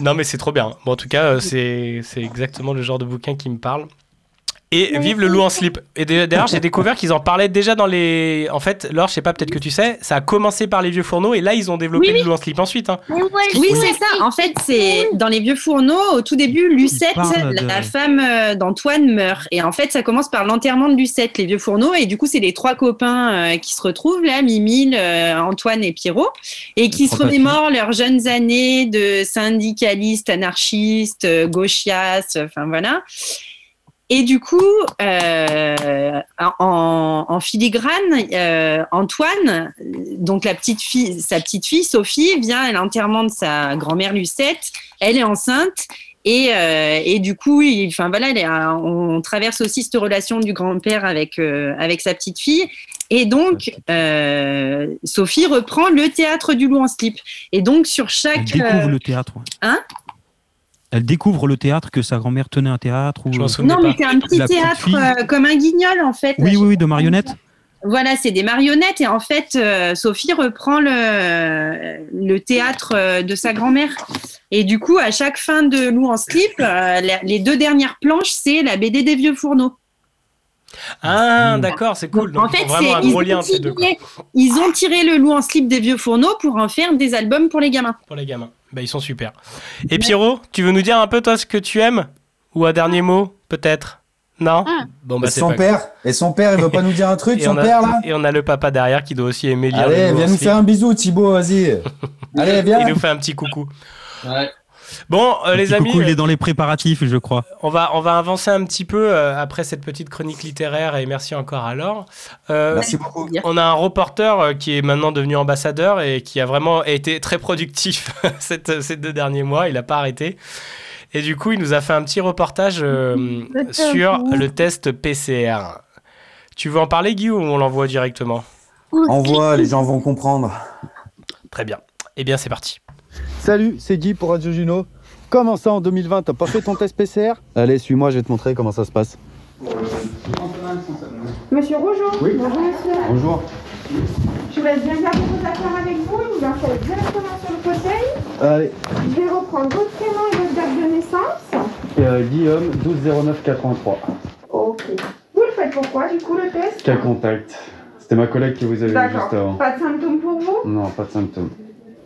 S6: Non, mais c'est trop bien. Bon, en tout cas, euh, c'est c'est exactement le genre de bouquin qui me parle. Et vive le loup en slip. Et d'a- d'ailleurs, j'ai découvert qu'ils en parlaient déjà dans les. En fait, Laure, je sais pas, peut-être que tu sais, ça a commencé par les vieux fourneaux et là, ils ont développé
S10: Oui, oui.
S6: le loup en slip ensuite. hein.
S10: Oui, c'est ça. En fait, c'est dans les vieux fourneaux. Au tout début, Lucette,
S6: de-
S10: la femme euh, d'Antoine, meurt. Et en fait, ça commence par l'enterrement de Lucette, les vieux fourneaux. Et du coup, c'est les trois copains euh, qui se retrouvent là, Mimile, Antoine et Pierrot, et qui se remémorent leurs jeunes années de syndicalistes, anarchistes, euh, gauchias, enfin voilà. Et du coup, euh, en, en filigrane, euh, Antoine, donc la petite fille, sa petite fille Sophie, vient à l'enterrement de sa grand-mère Lucette. Elle est enceinte. Et, euh, et du coup, il- enfin voilà, elle est on traverse aussi cette relation du grand-père avec avec sa petite fille. Et donc, Sophie reprend le théâtre du loup en slip. Et donc sur
S9: Elle
S10: chaque
S9: découvre
S10: euh,
S9: le théâtre.
S10: hein?
S9: Elle découvre le théâtre que sa grand-mère tenait un théâtre. Ou...
S10: non, mais c'est un petit
S9: La
S10: théâtre euh, comme un guignol en fait.
S9: Oui, oui, oui, de marionnettes.
S10: Voilà, c'est des marionnettes et en fait, euh, Sophie reprend le, le théâtre euh, de sa grand-mère. Et du coup, à chaque fin de Loup en slip, euh, la- les deux dernières planches, c'est la BD des vieux fourneaux.
S6: Ah, d'accord, c'est cool. Donc,
S10: en fait,
S6: ils ont vraiment
S10: c'est-
S6: un gros
S10: ils,
S6: lien
S10: ont
S6: entre les deux. quoi.
S10: tiré, ils ont tiré le Loup en slip des vieux fourneaux pour en faire des albums pour les gamins.
S6: Pour les gamins. Bah, ils sont super. Et Pierrot, tu veux nous dire un peu toi ce que tu aimes Ou un dernier mot, peut-être? Non? Bon, bah,
S7: et
S6: c'est
S7: son
S6: pas
S7: père, et son père, il veut pas nous dire un truc, son
S6: a-
S7: père là?
S6: Et on a le papa derrière qui doit aussi aimer lire
S7: Allez, viens
S6: en
S7: nous faire un bisou, Thibaut, vas-y. Allez, viens.
S6: Il nous fait un petit coucou. Bon, euh, les amis,
S9: coucou, il
S6: euh,
S9: est dans les préparatifs, je crois.
S6: on va, on va avancer un petit peu euh, après cette petite chronique littéraire et merci encore à Laure. Euh,
S7: Merci beaucoup.
S6: On a un reporter euh, qui est maintenant devenu ambassadeur et qui a vraiment été très productif cette- ces deux derniers mois. Il n'a pas arrêté. Et du coup, il nous a fait un petit reportage euh, sur le test PCR. Tu veux en parler, Guy, ou on l'envoie directement?
S7: Envoie, les gens vont comprendre.
S6: Très bien. Eh bien, c'est parti.
S24: Salut, c'est Guy pour Radio Juno. Comment ça en 2020, t'as pas fait ton test PCR Allez, suis-moi, je vais te montrer comment ça se passe.
S25: Monsieur Rougeau
S24: Oui.
S25: Bonjour monsieur.
S24: Bonjour.
S25: Je vous laisse bien garder vos affaires avec vous vous installez directement sur le fauteuil.
S24: Allez,
S25: Je vais reprendre votre prénom et votre date de naissance.
S24: euh, Guillaume, 12 09 83.
S25: Ok. Vous le faites pourquoi du coup le test?
S24: Quel contact? C'était ma collègue qui vous avait vu
S25: D'accord.
S24: juste avant.
S25: Pas de symptômes pour vous?
S24: Non, pas de symptômes.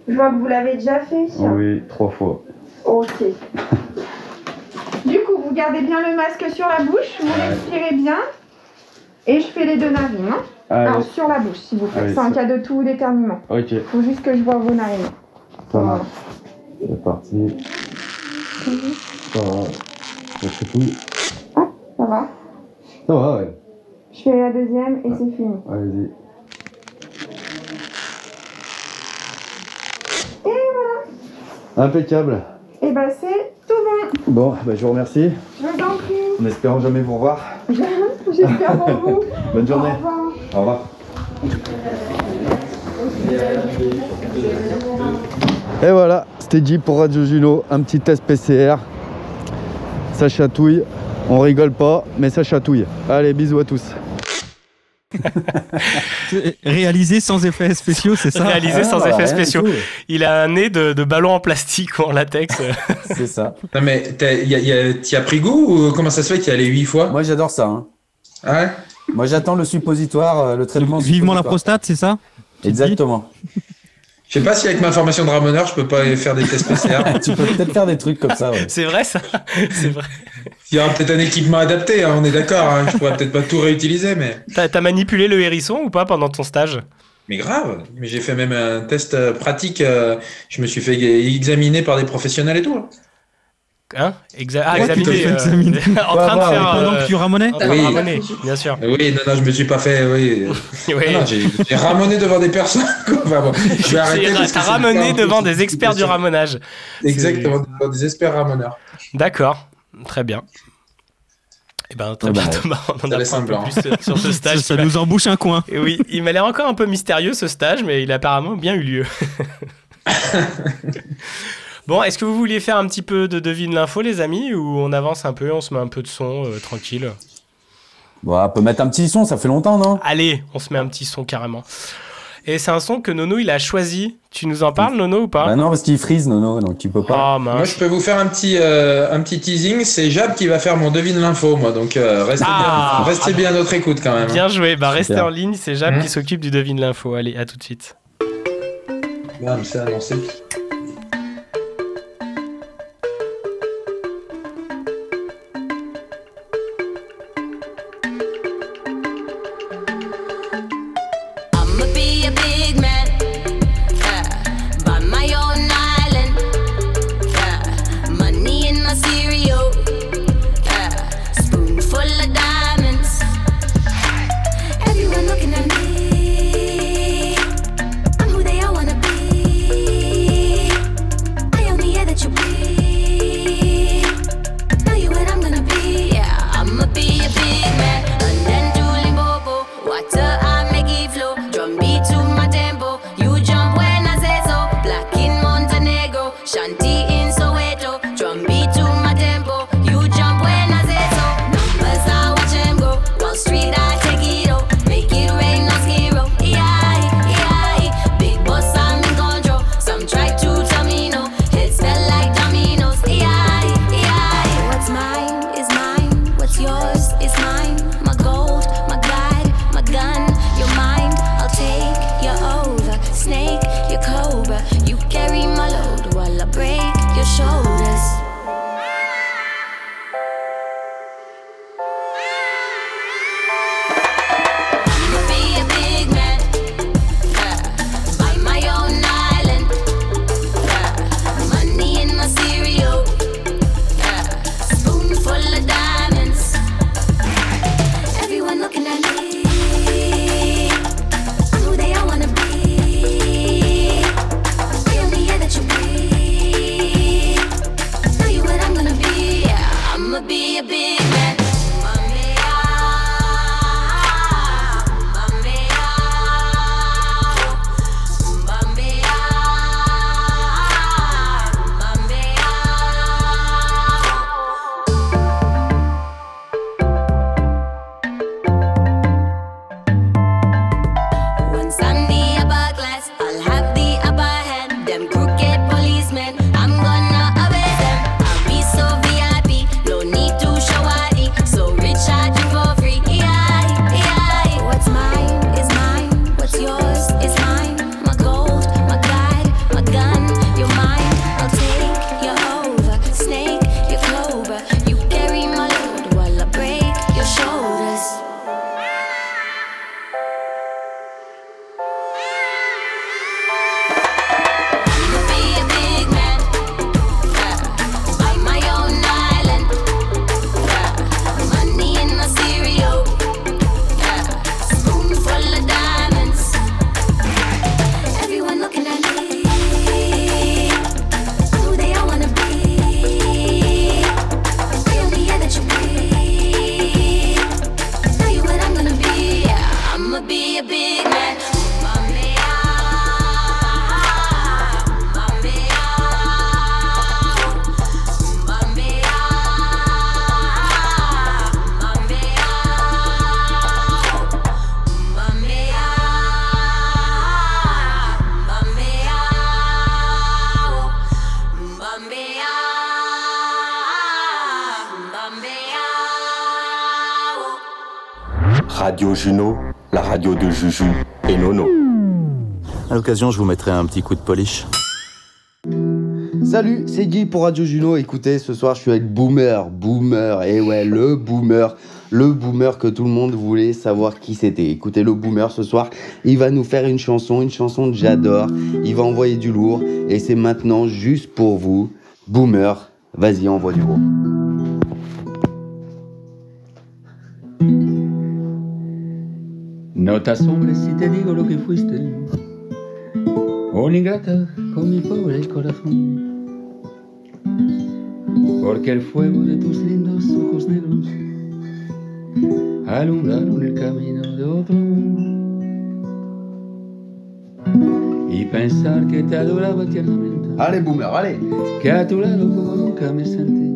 S25: Je vois que vous l'avez déjà fait.
S24: Oui, trois fois.
S25: Ok. du coup, vous gardez bien le masque sur la bouche, vous respirez bien. Et je fais les deux narines. Hein
S24: Allez.
S25: Alors, sur la bouche, s'il vous plaît.
S24: Allez,
S25: C'est
S24: c'est-
S25: cas de tout d'éternuement.
S24: Ok,
S25: Faut juste que je vois vos narines.
S24: ça marche. C'est parti. Ça va. Je tripouille.
S25: Ça va
S24: Ça va, ouais.
S25: Je fais la deuxième et c'est fini.
S24: Allez-y.
S25: Et voilà.
S24: Impeccable.
S25: Et bah c'est tout bon.
S24: Bon, bah, je vous remercie.
S25: Je vous en prie.
S24: En espérant jamais vous revoir.
S25: J'espère pour vous.
S24: Bonne journée.
S25: Au revoir.
S24: Au revoir. Et voilà, c'était Guy pour Radio Juno, un petit test PCR. Ça chatouille, on rigole pas, mais ça chatouille. Allez, bisous à tous.
S9: Réalisé sans effets spéciaux, c'est ça
S6: Réalisé sans
S7: bah,
S6: effets spéciaux. Il a un nez de, de ballon en plastique ou en latex.
S7: C'est ça.
S8: Non, mais t'y as pris goût ou comment ça se fait qu'il y allé huit fois?
S7: Moi, j'adore ça. hein.
S8: Ah ouais?
S7: Moi, j'attends le suppositoire, euh, le traitement.
S9: Vivement la prostate, c'est ça?
S7: Exactement.
S8: Je sais pas si avec ma formation de ramoneur, je peux pas faire des tests PCR.
S7: tu peux peut-être faire des trucs comme ça, ouais.
S6: C'est vrai ça C'est vrai.
S8: Il y aura peut-être un équipement adapté, hein, on est d'accord. Hein, je pourrais peut-être pas tout réutiliser, mais.
S6: T'as manipulé le hérisson ou pas pendant ton stage?
S8: Mais grave. Mais j'ai fait même un test euh, pratique. euh, je me suis fait examiner par des professionnels et tout. hein.
S6: Hein Exa- Ah,
S8: Ouais,
S6: examiner. euh,
S8: examiner.
S6: en train de
S8: ouais,
S6: faire.
S8: pendant
S6: euh,
S8: que tu ramonais Oui.
S6: bien sûr.
S8: Oui, non, non, je me suis pas fait. Oui.
S6: Oui.
S8: Non, non, j'ai ramoné devant des personnes. Enfin, bon, je vais arrêter.
S6: T'as ramené devant des experts du ramonage.
S8: Exactement, devant des experts ramoneurs.
S6: D'accord, très bien. Eh ben, très
S7: Eh
S6: bien,
S7: ben,
S6: Thomas, on en
S8: ça
S6: apprend un peu plus euh, sur ce stage.
S9: Ça, nous embouche un coin.
S6: Et oui, il m'a l'air encore un peu mystérieux ce stage, mais il a apparemment bien eu lieu. Bon, est-ce que vous vouliez faire un petit peu de devine l'info, les amis, ou on avance un peu, on se met un peu de son, euh, tranquille
S7: Bon, on peut mettre un petit son, ça fait longtemps, non?
S6: Allez, on se met un petit son carrément. Et c'est un son que Nono il a choisi. Tu nous en parles, Nono, ou pas?
S7: Bah non, parce qu'il freeze, Nono, donc tu peux pas.
S6: Ah,
S8: Moi, je peux vous faire un petit, euh, un petit teasing. C'est Jab qui va faire mon devine l'info, moi. Donc, euh, restez,
S6: Ah.
S8: bien, restez bien à notre écoute quand même.
S6: Bien joué, bah restez en ligne, c'est Jab
S8: Mhm.
S6: qui s'occupe du devine l'info. Allez, à tout de suite.
S8: Bam, c'est annoncé.
S26: L'occasion, je vous mettrai un petit coup de polish.
S24: Salut, c'est Guy pour Radio Juno. Écoutez, ce soir, je suis avec Boomer. Boomer, et ouais, le Boomer. Le Boomer que tout le monde voulait savoir qui c'était. Écoutez, le Boomer ce soir, il va nous faire une chanson, une chanson que j'adore. Il va envoyer du lourd. Et c'est maintenant juste pour vous. Boomer, vas-y, envoie du lourd.
S27: No te asombres si te digo lo que fuiste, ingrata con mi pobre corazón. Porque el fuego de tus lindos ojos negros alumbraron el camino de otro. Y pensar que te adoraba tiernamente.
S24: Allez, Boomer, allez.
S27: Que a tu lado como nunca me sentí.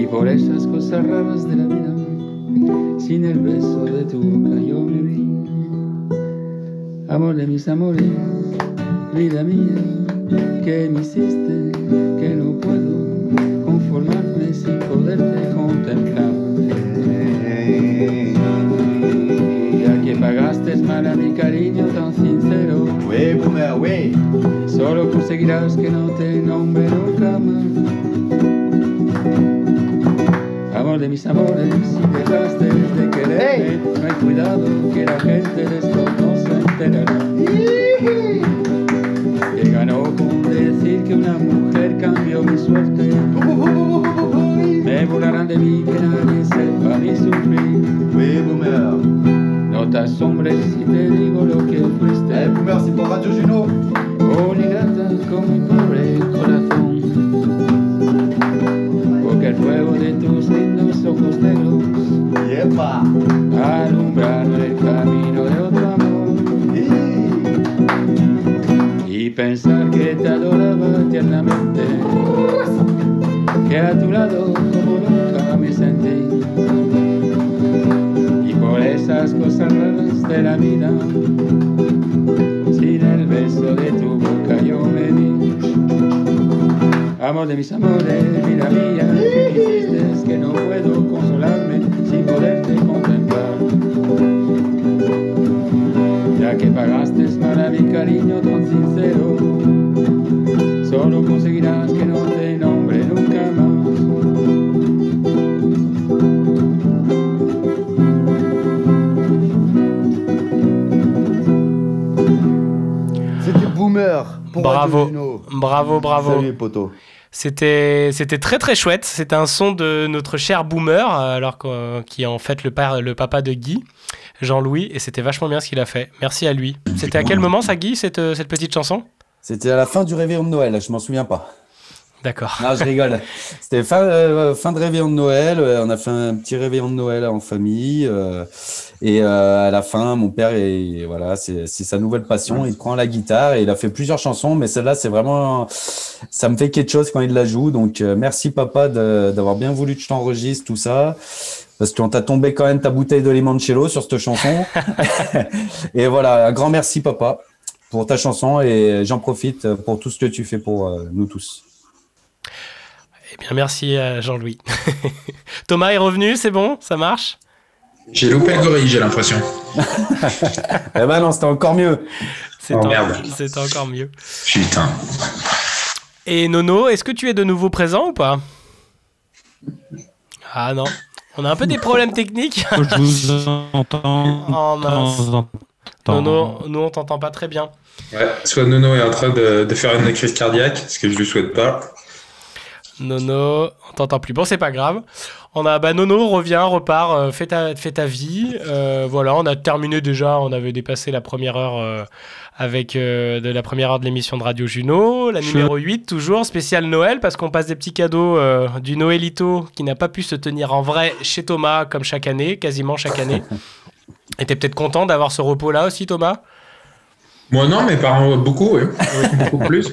S27: Y por esas cosas raras de la vida, sin el beso de tu boca yo me vi. Amor de mis amores, vida mía, que me hiciste, que no puedo conformarme sin poderte contemplar. Ya que pagaste mal a mi cariño tan sincero. Solo conseguirás que no te nombre nunca más. Amor de mis amores, si dejaste de quererme, no hay cuidado que la gente de esto no se enterará. Que una mujer cambió mi suerte. Me burlarán de mí, que nadie sepa mi sufrir. No te asombres si te digo lo que fuiste.
S24: Eh, boomer, c'est pour Radio Juno.
S27: Oh, ingrata con mi pobre corazón. Porque el fuego de tus lindos ojos negros
S24: Yepa.
S27: alumbraron el camino de otro amor. Y pensar que te adoraba tiernamente, que a tu lado como nunca me sentí. Y por esas cosas raras de la vida, sin el beso de tu boca yo me di. Amor de mis amores, vida mía, que me hiciste que no puedo consolarme sin poderte contemplar. Ya que pagaste para mi cariño tan sincero, solo conseguirás que no te nombre nunca más.
S24: C'était Boomer pour
S6: Bravo, bravo, bravo.
S24: Salut, poto.
S6: C'était, c'était très très chouette. C'était un son de notre cher Boomer, alors qui est en fait le, père, le papa de Guy, Jean-Louis, et c'était vachement bien ce qu'il a fait. Merci à lui. C'était à quel moment ça, Guy, cette, cette petite chanson?
S7: C'était à la fin du réveillon de Noël, je m'en souviens pas.
S6: D'accord.
S7: Non, je rigole. C'était fin, euh, fin de réveillon de Noël. euh, On a fait un petit réveillon de Noël en famille. euh, et euh, à la fin, mon père, est, voilà, c'est c'est sa nouvelle passion. Il prend la guitare et il a fait plusieurs chansons. Mais celle-là, c'est vraiment. Ça me fait quelque chose quand il la joue. Donc, merci, papa, de- d'avoir bien voulu que je t'enregistre tout ça. Parce qu'on t'a tombé quand même ta bouteille de limoncello sur cette chanson. et voilà, un grand merci, papa, pour ta chanson. Et j'en profite pour tout ce que tu fais pour euh, nous tous.
S6: Eh bien, merci à Jean-Louis. Thomas est revenu, c'est bon Ça marche?
S8: J'ai loupé le gorille, j'ai l'impression.
S7: eh ben non, c'était encore mieux.
S6: C'est
S8: Oh,
S6: en- encore mieux.
S8: Putain.
S6: Et Nono, est-ce que tu es de nouveau présent ou pas? Ah non. On a un peu des problèmes techniques.
S9: Je vous entends.
S6: Oh mince. Nono, nous on t'entend pas très bien.
S8: Ouais, soit Nono est en train de, de faire une crise cardiaque, ce que je lui souhaite pas.
S6: Nono, on t'entend plus. Bon, c'est pas grave. On a, bah, Nono revient, repart, euh, fais, ta, fais ta vie. Euh, voilà, on a terminé déjà. On avait dépassé la première heure euh, avec euh, de la première heure de l'émission de Radio Juno. La numéro 8, toujours spécial Noël, parce qu'on passe des petits cadeaux euh, du Noëlito qui n'a pas pu se tenir en vrai chez Thomas, comme chaque année, quasiment chaque année. Et t'es peut-être content d'avoir ce repos-là aussi, Thomas?
S8: Moi non, mes parents beaucoup, oui. beaucoup plus.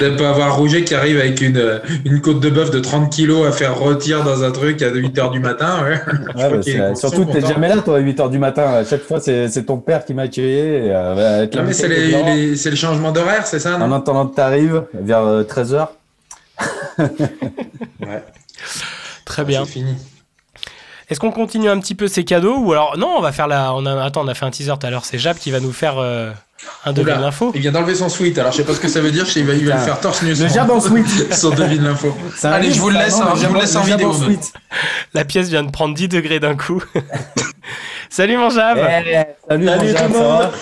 S8: De pas avoir Rouget qui arrive avec une, euh, une côte de bœuf de 30 kilos à faire rôtir dans un truc à 8h du matin. Ouais.
S7: Ouais, bah, surtout que t'es jamais là, toi, à 8h du matin. À chaque fois, c'est c'est ton père qui m'a accueilli. euh, bah,
S8: Non, mais c'est le changement d'horaire, c'est ça,
S7: En attendant que t'arrives, vers euh, 13h.
S8: Ouais.
S6: Très bien.
S8: C'est fini.
S6: Est-ce qu'on continue un petit peu ces cadeaux ou alors non, on va faire la. On a... Attends, on a fait un teaser tout à l'heure. C'est Jab qui va nous faire euh, un devine
S8: Oula,
S6: l'info.
S8: Il vient d'enlever son sweat, alors je sais pas ce que ça veut dire, je sais, il va, il va le faire torse nu.
S7: Le jab en sweat.
S8: Son devine l'info. Allez, je vous le laisse, je vous laisse en vidéo.
S6: La pièce vient de prendre 10 degrés d'un coup. Salut mon Jab.
S7: Eh, salut,
S28: Salut
S7: mon Jab,
S28: tout le
S7: ça
S28: monde.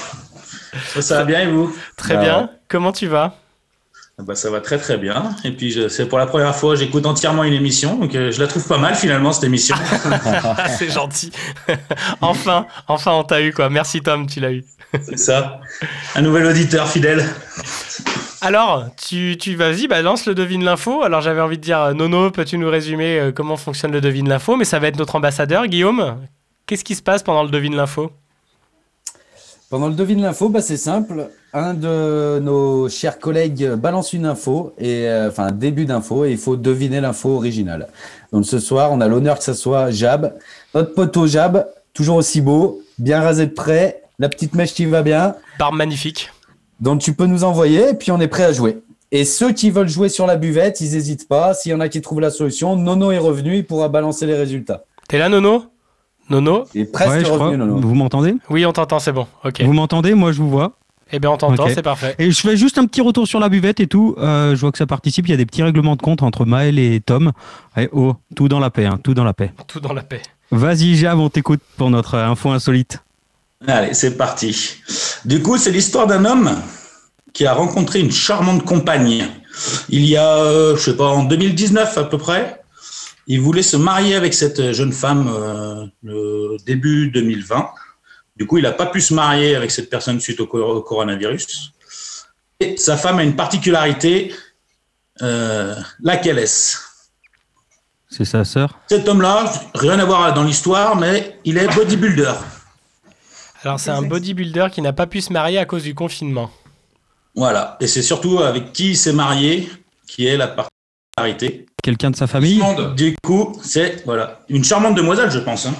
S7: va
S28: Ça, va bien et vous?
S6: Très
S7: Ah
S6: bien. Comment tu vas?
S28: Bah, Ça va très très bien. Et puis c'est pour la première fois j'écoute entièrement une émission, donc euh, je la trouve pas mal finalement cette émission.
S6: C'est gentil. enfin, enfin on t'a eu quoi. Merci Tom, tu l'as eu.
S28: c'est ça. Un nouvel auditeur fidèle.
S6: Alors, tu, tu vas-y, bah, lance le devine l'info. Alors j'avais envie de dire, euh, Nono, peux-tu nous résumer euh, comment fonctionne le devine l'info? Mais ça va être notre ambassadeur, Guillaume. Qu'est-ce qui se passe pendant le devine l'info?
S7: Pendant le devine l'info, bah, c'est simple. Un de nos chers collègues balance une info, et, euh, enfin un début d'info, et il faut deviner l'info originale. Donc ce soir, on a l'honneur que ce soit Jab, notre poteau Jab, toujours aussi beau, bien rasé de près, la petite mèche qui va bien.
S6: Barbe magnifique.
S7: Donc tu peux nous envoyer, et puis on est prêt à jouer. Et ceux qui veulent jouer sur la buvette, ils n'hésitent pas. S'il y en a qui trouvent la solution, Nono est revenu, il pourra balancer les résultats.
S6: T'es là, Nono? Nono
S7: Il est presque
S9: Ouais, je crois.
S7: Nono.
S9: Vous m'entendez?
S6: Oui, on t'entend, c'est bon. Ok.
S9: Vous m'entendez? Moi, je vous vois.
S6: Eh bien, on t'entend, c'est parfait.
S9: Et je fais juste un petit retour sur la buvette et tout. Euh, je vois que ça participe. Il y a des petits règlements de compte entre Maël et Tom. Eh, oh, tout dans la paix, hein, tout dans la paix.
S6: Tout dans la paix.
S9: Vas-y, Jab, on t'écoute pour notre info insolite.
S28: Allez, c'est parti. Du coup, c'est l'histoire d'un homme qui a rencontré une charmante compagne. Il y a, euh, je sais pas, en 2019 à peu près. Il voulait se marier avec cette jeune femme euh, le début 2020. Du coup, il n'a pas pu se marier avec cette personne suite au coronavirus. Et sa femme a une particularité. Euh, laquelle est-ce?
S9: C'est sa sœur?
S28: Cet homme-là, rien à voir dans l'histoire, mais il est bodybuilder.
S6: Alors, c'est un bodybuilder qui n'a pas pu se marier à cause du confinement.
S28: Voilà. Et c'est surtout avec qui il s'est marié qui est la particularité.
S9: Quelqu'un de sa famille
S28: Du coup, c'est voilà une charmante demoiselle, je pense. hein.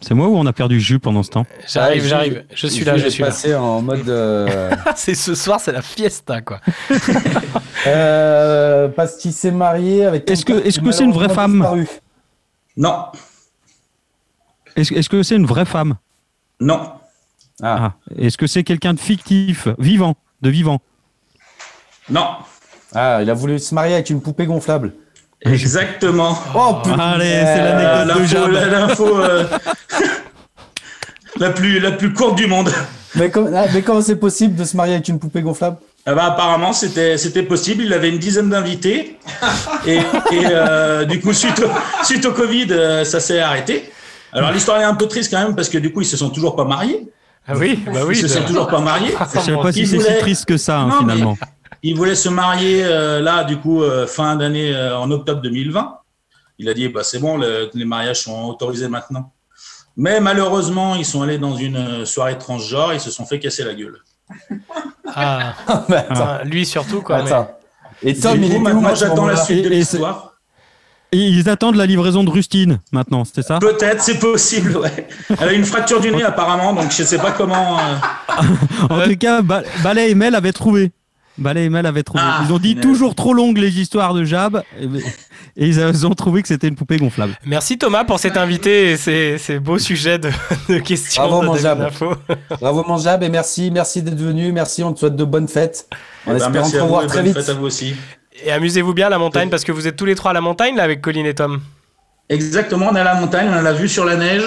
S9: C'est moi ou on a perdu Jus pendant ce temps
S6: J'arrive,
S7: Ah,
S6: j'arrive. Je suis là, je suis là.
S7: passer en mode. euh,
S6: c'est ce soir, c'est la fiesta, quoi.
S7: euh, parce qu'il s'est marié avec.
S9: Est-ce que, est-ce que c'est une vraie femme
S28: Non.
S9: Est-ce est-ce que c'est une vraie femme
S28: Non.
S9: Ah. Est-ce que c'est quelqu'un de fictif, vivant, de vivant?
S28: Non.
S7: Ah, il a voulu se marier avec une poupée gonflable.
S28: Exactement.
S7: Oh putain
S9: Allez, c'est l'anecdote de
S28: L'info- euh, la plus la plus courte du monde.
S7: Mais, com- ah, mais comment c'est possible de se marier avec une poupée gonflable?
S28: Ah bah, apparemment, c'était c'était possible. Il avait une dizaine d'invités. Et, et, euh, du coup, suite au, suite au Covid, euh, ça s'est arrêté. Alors, l'histoire est un peu triste quand même parce que du coup, ils se sont toujours pas mariés.
S6: Ah oui, bah oui.
S28: Ils se sont toujours pas mariés.
S9: Je sais pas si c'est si triste que ça, hein,
S28: Non, mais
S9: finalement.
S28: Il voulait se marier euh, là, du coup, euh, fin d'année, euh, en octobre 2020. Il a dit, bah, c'est bon, le- les mariages sont autorisés maintenant. Mais malheureusement, ils sont allés dans une soirée transgenre, ils se sont fait casser la gueule.
S6: Ah,
S7: attends.
S6: Ah, lui surtout, quoi. mais-.
S7: Et Tom, il où
S28: maintenant, j'attends la suite de l'histoire.
S9: Et ils attendent la livraison de Rustine maintenant, c'est ça?
S28: Peut-être, c'est possible, ouais. Elle a une fracture du nez apparemment, donc je sais pas comment. euh,
S9: En tout cas, Ba- Ballet et Mel avaient trouvé. Ballet et Mel avaient trouvé.
S28: Ah,
S9: ils ont dit toujours trop longues les histoires de Jab. Et, et ils ont trouvé que c'était une poupée gonflable.
S6: Merci Thomas pour cet invité et ces, ces beaux sujets de, de questions
S7: Bravo,
S6: de
S7: mon Jab. Bravo, mon Jab, et merci, merci d'être venu. Merci, on te souhaite de bonnes fêtes. En
S28: eh ben,
S7: espérant
S28: merci
S7: te
S28: à vous
S7: revoir
S28: et
S7: très vite.
S28: à vous aussi.
S6: Et amusez-vous bien à la montagne parce que vous êtes tous les trois à la montagne là avec Colline et Tom.
S28: Exactement, on est à la montagne, on a la vue sur la neige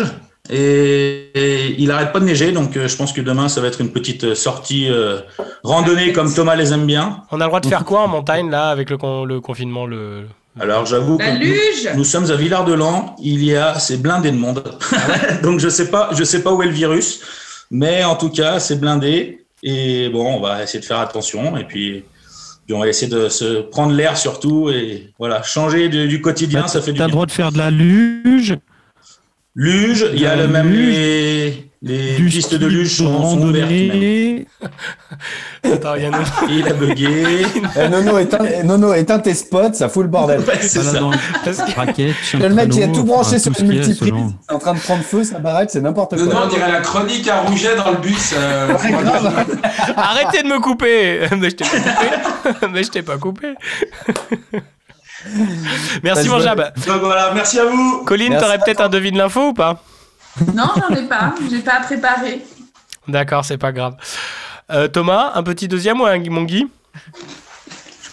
S28: et, et il arrête pas de neiger, donc euh, je pense que demain ça va être une petite euh, sortie euh, randonnée comme Thomas les aime bien.
S6: On a le droit de faire quoi en montagne là avec le, con- le confinement le...
S28: Alors j'avoue que nous, sommes à Villard-de-Lans, il y a c'est blindé de monde, donc je sais pas, je sais pas où est le virus, mais en tout cas c'est blindé. Et bon on va essayer de faire attention. Et puis, puis on va essayer de se prendre l'air surtout et voilà changer du, du quotidien,
S9: Bah,
S28: ça fait du
S9: T'as
S28: bien.
S9: le droit de faire de la luge,
S28: Luge, il y a
S9: La
S28: le même
S9: luge,
S28: les, les
S9: du
S28: pistes de luge sont, sont ouvertes. même.
S6: Attends, il y a nous.
S28: Il a bugué.
S7: Eh, Nono, éteins, eh, Nono, éteins tes spots, ça fout le bordel.
S28: Ouais, c'est ça.
S9: dans
S6: que-
S9: raquette,
S7: Le mec qui a tout branché
S9: enfin,
S7: sur
S9: tout
S7: une multiprise, c'est en train de prendre feu, sa baraque, c'est n'importe
S8: Non,
S7: quoi.
S8: on dirait la chronique à Rouget dans le bus. euh,
S6: Arrêtez de me couper Mais je t'ai pas coupé Mais je t'ai pas coupé Merci mon Jab.
S28: Donc voilà, merci à vous.
S6: Colline, t'aurais peut-être un devine l'info ou pas?
S21: Non, j'en ai pas. J'ai pas préparé.
S6: D'accord, c'est pas grave. Euh, Thomas, un petit deuxième ou un Guy- mon Guy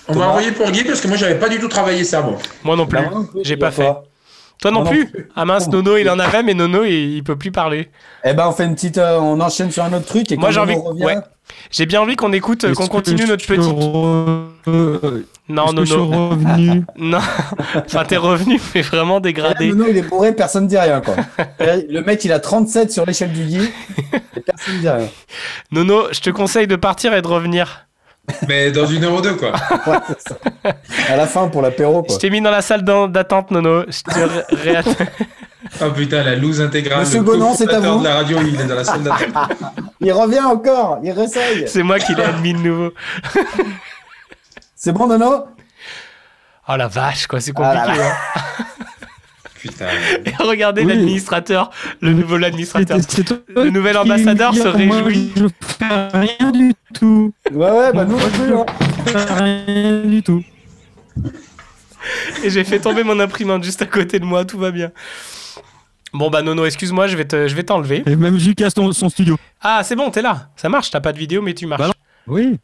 S8: On m'a envoyé pour Guy parce que moi j'avais pas du tout travaillé ça. Bon.
S6: Moi non plus. J'ai pas fait. Toi non
S7: Moi non
S6: plus Ah mince, Nono il en avait, mais Nono il, il peut plus parler.
S7: Eh ben, on fait une petite. euh, on enchaîne sur un autre truc. Et
S6: Moi j'ai envie.
S7: Revient-
S6: Ouais. J'ai bien envie qu'on écoute, euh, qu'on continue notre
S9: je
S6: petite.
S9: re-
S6: Non,
S9: je suis
S6: Nono.
S9: revenu?
S6: Non. Enfin, t'es revenu, mais vraiment
S7: Et là,
S6: dégradé.
S7: Nono, il est bourré, personne ne dit rien, quoi. Le mec, il a 37 sur l'échelle du Guy. Et personne ne dit rien.
S6: Nono, je te conseille de partir et de revenir.
S8: Mais dans une heure ou deux, quoi.
S7: À la fin, pour l'apéro,
S6: Je
S7: quoi.
S6: t'ai mis dans la salle d'attente, Nono. Je te ré- réattends.
S8: Oh putain, la loose intégrale.
S7: Monsieur
S8: le
S7: Gonan, c'est à vous.
S8: de la radio, il est dans la salle d'attente.
S7: Il revient encore, il réessaye.
S6: C'est moi qui l'ai admis de nouveau.
S7: C'est bon, Nono?
S6: Oh la vache, quoi, c'est
S7: Ah là
S6: compliqué.
S7: là.
S6: hein.
S8: Putain.
S6: Et regardez
S9: Oui.
S6: l'administrateur, le nouveau administrateur. Le nouvel ambassadeur se
S9: moi,
S6: réjouit.
S9: Je fais rien du tout.
S7: Ouais, ouais, bah nous, on hein.
S9: Je fais rien du tout.
S6: Et j'ai fait tomber mon imprimante juste à côté de moi, tout va bien. Bon bah Nono, excuse-moi, je vais te, je vais t'enlever.
S9: Et même Lucas, son, son studio.
S6: Ah c'est bon, t'es là, ça marche, t'as pas de vidéo mais tu marches.
S9: Bah non. Oui.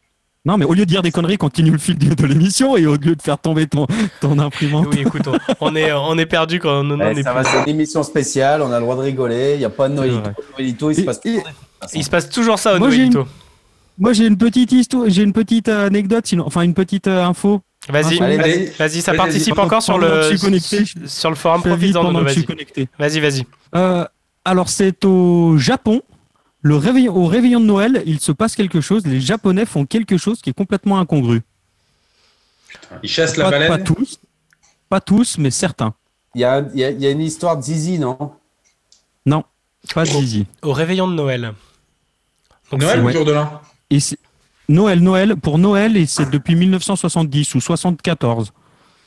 S9: Non, mais au lieu de dire des conneries, continue le fil de, l'émission et au lieu de faire tomber ton, ton imprimante.
S6: Oui, écoute, on, on est, on est perdu quand Nono
S7: Ouais,
S6: n'est
S7: ça
S6: plus.
S7: va, c'est une émission spéciale, on a le droit de rigoler, il n'y a pas de Noëlito. il se passe
S9: et-
S6: Il se passe toujours ça au
S9: Moi, j'ai une-
S6: Noëlito.
S9: Moi, j'ai une petite histoire, j'ai une petite euh, anecdote, sinon, enfin une petite euh, info.
S6: Vas-y, vas-y,
S7: vas-y.
S6: vas-y, ça participe encore sur le,
S9: je suis connecté,
S6: sur le forum, profites-en
S9: pendant
S6: Nono,
S9: que je suis
S6: vas-y.
S9: connecté.
S6: Vas-y, vas-y.
S9: Euh, alors, c'est au Japon. Le réveillon, au réveillon de Noël, il se passe quelque chose. Les Japonais font quelque chose qui est complètement incongru.
S8: Il chasse la
S9: Pas,
S8: baleine.
S9: pas tous, pas tous, mais certains.
S7: Il y a, y a- y a une histoire de Zizi, non?
S9: Non, pas de zizi.
S6: Au réveillon de Noël. Donc,
S8: Noël ou
S9: Ouais.
S8: jour de l'an?
S9: Et Noël, Noël pour Noël et c'est depuis 1970 ou 74.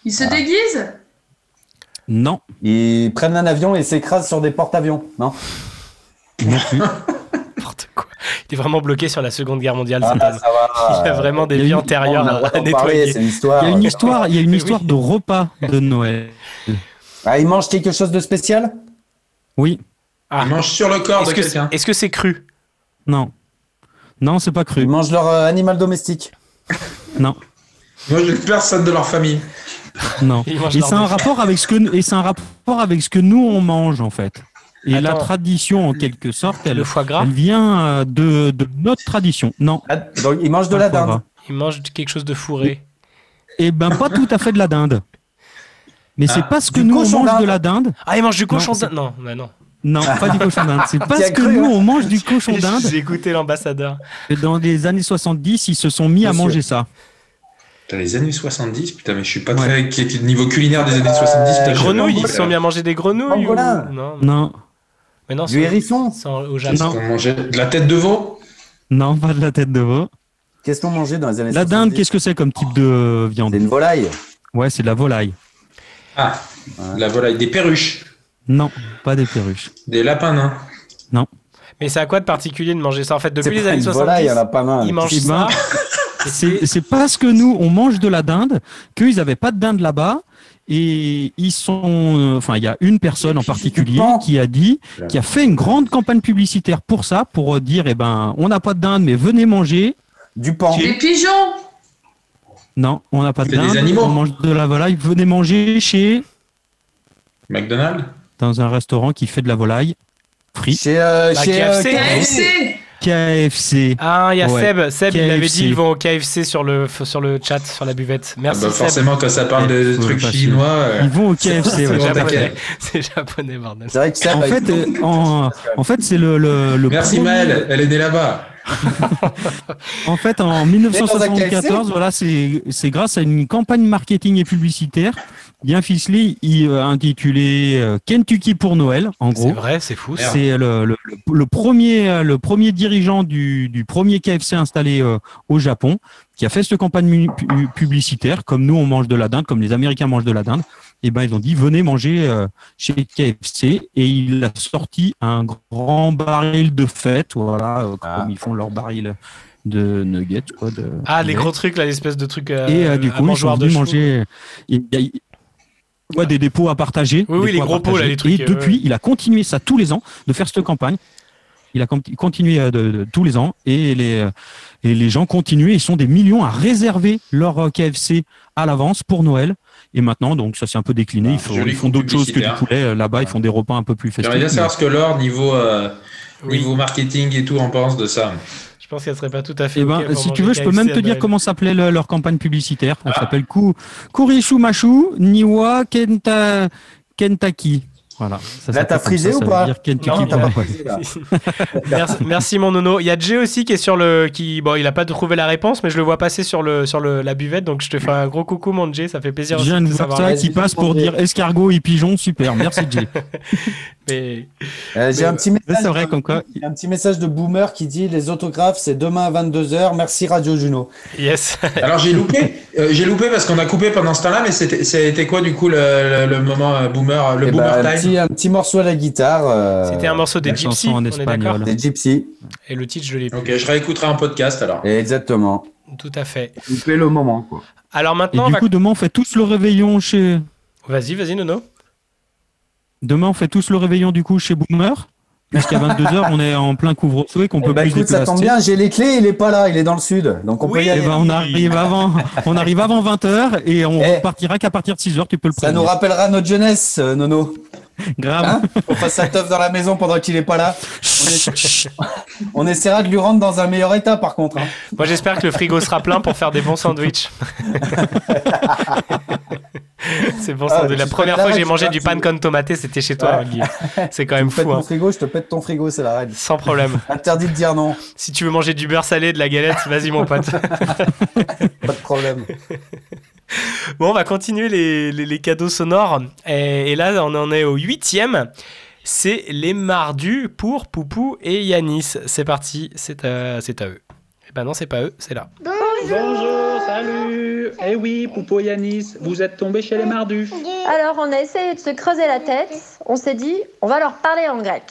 S21: Il se déguise
S9: Non,
S7: Ils prennent un avion et s'écrasent sur des porte-avions, non?
S9: Non plus.
S6: n'importe quoi. Il est vraiment bloqué sur la Seconde Guerre mondiale.
S7: Ah, ça va.
S6: Il a vraiment des vies
S9: une-
S6: antérieures à
S7: parler,
S6: nettoyer.
S7: c'est une histoire.
S9: Il y a une histoire, il y a une histoire
S6: oui.
S9: de repas de Noël.
S7: Ah, ils mangent quelque chose de spécial?
S9: Oui,
S6: Ah.
S8: Il mange sur le corps
S6: Est-ce
S8: de
S6: que,
S8: quelqu'un.
S6: est-ce que c'est cru?
S9: Non. Non, c'est pas
S7: Ils
S9: cru.
S7: mangent leur euh, animal domestique.
S9: Non,
S8: Moi, j'ai personne de leur famille.
S9: non.
S6: Ils mangent
S9: Et
S6: leur
S9: c'est un rapport avec ce que et c'est un rapport avec ce que nous on mange en fait. Et la tradition en quelque sorte, elle,
S6: Le foie gras
S9: elle vient euh, de, de notre tradition. Non.
S7: Ah, Donc, ils mangent de
S9: pas
S7: la
S9: le foie
S7: dinde.
S9: gras.
S6: Il mange quelque chose de fourré.
S9: Eh ben pas tout à fait de la dinde. Mais c'est
S8: Ah,
S9: parce que
S7: du
S9: nous on
S7: cochon
S9: mange
S7: d'Inde.
S9: de la dinde.
S6: Ah, il mange du cochon
S9: Non,
S6: d'Inde Non, bah non.
S9: Non, pas du cochon d'Inde. C'est parce que
S7: cru,
S9: nous
S7: hein
S9: on mange du cochon d'Inde.
S6: J'ai écouté l'ambassadeur.
S9: Dans les années 70, ils se sont mis à manger ça.
S8: Putain, les années 70, putain, mais je suis pas
S9: Ouais.
S8: très qui est niveau culinaire des années 70. putain,
S6: Des grenouilles, ils se sont mis à manger des grenouilles ou... Non,
S9: Non,
S6: mais non,
S7: Du
S6: c'est-
S7: hérisson
S6: au
S8: Qu'est-ce
S6: Japon.
S8: qu'on mangeait De la tête de veau?
S9: Non, pas de la tête de veau.
S7: Qu'est-ce qu'on mangeait dans les années
S9: La
S7: 70
S9: dinde, qu'est-ce que c'est comme type de viande?
S7: C'est une volaille.
S9: Ouais, c'est de la volaille.
S8: Ah, la volaille, des perruches,
S9: Non, pas des perruches.
S8: des lapins nains.
S6: Mais c'est à quoi de particulier de manger ça En fait, depuis les années
S7: une
S6: 70,
S7: volaille, il y en a pas mal.
S6: ils mangent
S9: Eh ben,
S6: ça. Et
S9: C'est c'est parce que nous, on mange de la dinde, qu'ils n'avaient pas de dinde là-bas. Et ils sont. euh, Enfin, il y a une personne en particulier qui a dit, qui a fait une grande campagne publicitaire pour ça, pour dire eh ben, on n'a pas de dinde, mais venez manger.
S7: Du pan.
S21: Des pigeons
S9: Non, on n'a pas de
S8: C'est des
S9: dinde.
S8: animaux.
S9: On mange de la volaille. Venez manger chez.
S8: McDonald's
S9: Dans un restaurant qui fait de la volaille. Frite.
S7: Chez, euh,
S6: Bah,
S7: chez, euh,
S6: KFC.
S21: KFC
S9: KFC.
S6: Ah, il y a
S9: Ouais.
S6: Seb. Seb, il avait dit ils vont au KFC sur le, sur le chat, sur la buvette.
S8: Ah
S6: Merci
S8: bah,
S6: Seb.
S8: Forcément, quand ça parle de trucs
S9: pas
S8: chinois. euh,
S9: Ils vont au KFC.
S6: C'est
S9: ouais.
S6: japonais. C'est japonais, bordel.
S7: C'est vrai que ça,
S9: En
S7: bah,
S9: fait, en, en fait, c'est le, le, le
S8: Merci
S9: premier-
S8: Maëlle, elle est née là-bas.
S9: En fait, en 1974, voilà, c'est c'est grâce à une campagne marketing et publicitaire bien ficelée, il, euh, intitulée euh, Kentucky pour Noël, en
S6: C'est
S9: gros.
S6: vrai, c'est fou.
S9: C'est le, le, le- premier, euh, le premier dirigeant du, du premier KFC installé euh, au Japon qui a fait cette campagne publicitaire. Comme nous, on mange de la dinde, comme les Américains mangent de la dinde. Et ben, ils ont dit venez manger euh, chez KFC et il a sorti un grand baril de fête, voilà, euh,
S7: Ah.
S9: comme ils font leur baril de nuggets, quoi. De,
S6: Ah, les gros trucs, là, l'espèce de trucs. euh,
S9: Et euh, du
S6: à
S9: coup, ils sont venus manger. Il y, a, Ouais, des dépôts à partager.
S6: Oui, oui, les gros pots, là, les trucs,
S9: Et
S6: euh,
S9: depuis,
S6: ouais.
S9: il a continué ça tous les ans, de faire cette campagne. Il a con- continué euh, de, de- tous les ans et les, euh, et les gens continuent. Ils sont des millions à réserver leur euh, KFC à l'avance pour Noël. Et maintenant, donc ça s'est un peu décliné. Ils font,
S8: joli
S9: ils font d'autres choses que du poulet. Euh, Là-bas, ils font des repas un peu plus festifs.
S8: J'aimerais bien savoir ce que Laure, niveau, euh, niveau marketing et tout, en pense de ça.
S6: Je pense qu'elle serait pas tout à fait.
S9: Eh ben, si tu veux, je peux même te dire comment s'appelait le- leur campagne publicitaire.
S8: Ah.
S9: Elle s'appelle Ku- Kurishu Mashu Niwa Kenta, Kentucky. Voilà. Ça
S7: Là, t'as frisé ou pas
S9: veut dire Kentucky
S7: Non, t'as pas
S9: Fried.
S7: frisé, là.
S6: merci, merci, mon nono. Il y a Jay aussi qui est sur le. Qui, bon, il a pas trouvé la réponse, mais je le vois passer sur, le, sur le, la buvette. Donc je te fais un gros coucou, mon Jay. Ça fait plaisir te
S9: voir
S6: savoir.
S9: ça qui passe pour dire escargot et pigeon. Super. Merci, Jay.
S6: Mais...
S7: Euh, J'ai un petit message.
S9: C'est vrai, comme quoi.
S7: Un petit message de Boomer qui dit les autographes, c'est demain à 22h. Merci Radio Juno.
S6: Yes.
S8: Alors j'ai loupé, euh, j'ai loupé parce qu'on a coupé pendant ce temps-là, mais c'était, c'était quoi du coup le, le- le moment euh, boomer, le
S7: Eh
S8: boomer
S7: ben,
S8: time?
S7: Petit, un petit morceau à la guitare. euh,
S6: C'était un morceau des Gypsy, est d'accord
S7: Des Gypsy.
S6: Et le titre, je l'ai plus.
S8: Ok, je réécouterai un podcast alors.
S7: Exactement.
S6: Tout à fait.
S7: Coupez le moment, quoi.
S6: Alors
S9: Et
S6: maintenant,
S9: du
S6: va-
S9: coup, demain, on fait tous le réveillon chez.
S6: vas-y, vas-y, nono.
S9: Demain, on fait tous le réveillon du coup chez Boomer. Puisqu'à 22h, on est en plein couvre-feu et qu'on peut
S7: Bah
S9: plus
S7: écoute, ça
S9: déplacer.
S7: tombe bien, j'ai les clés, il est pas là, il est dans le sud. Donc on peut y
S9: Eh
S7: aller.
S9: ben, on arrive avant, on arrive avant 20h et on repartira qu'à partir de 6h, tu peux le
S7: Eh. Ça nous rappellera notre jeunesse, euh, Nono.
S9: Grave.
S7: Hein on fasse sa teuf dans la maison pendant qu'il est pas là. On, est- on essaiera de lui rendre dans un meilleur état, par contre. hein.
S6: Moi, j'espère que le frigo sera plein pour faire des bons sandwichs. C'est bon,
S7: Ah,
S6: ça. La première fois que j'ai mangé du
S7: règle,
S6: pan con tomaté, c'était chez toi,
S7: Ouais.
S6: Guy. C'est quand même fou.
S7: ton
S6: hein.
S7: frigo, je te pète ton frigo, c'est la règle.
S6: Sans problème.
S7: Interdit de dire non.
S6: Si tu veux manger du beurre salé, de la galette, vas-y, mon pote.
S7: Pas de problème.
S6: Bon, on va continuer les, les- les cadeaux sonores. Et, et là, on en est au huitième. C'est les mardus pour Poupou et Yanis. C'est parti, c'est à, c'est à eux. Eh ben non, c'est pas eux, c'est là.
S19: Bonjour, salut Eh oui, Poupo Yanis, vous êtes tombé chez les mardus.
S29: Alors, on a essayé de se creuser la tête. On s'est dit, on va leur parler en grec.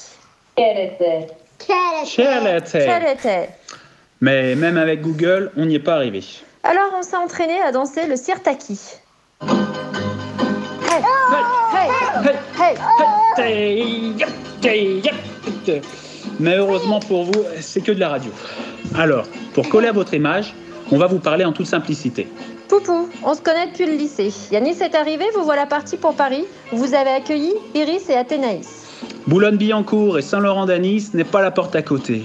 S29: Quel était
S19: Quel était
S29: Quel était
S19: Mais même avec Google, on n'y est pas arrivé.
S29: Alors, on s'est entraîné à danser le sirtaki. Hey, hey, hey, hey.
S19: Mais heureusement pour vous, c'est que de la radio. Alors, pour coller à votre image, on va vous parler en toute simplicité.
S29: Poupou, on se connaît depuis le lycée. Yanis est arrivé, vous voilà parti pour Paris. Vous avez accueilli Iris et Athénaïs.
S19: Boulogne-Billancourt et Saint-Laurent-d'Anis n'est pas la porte à côté.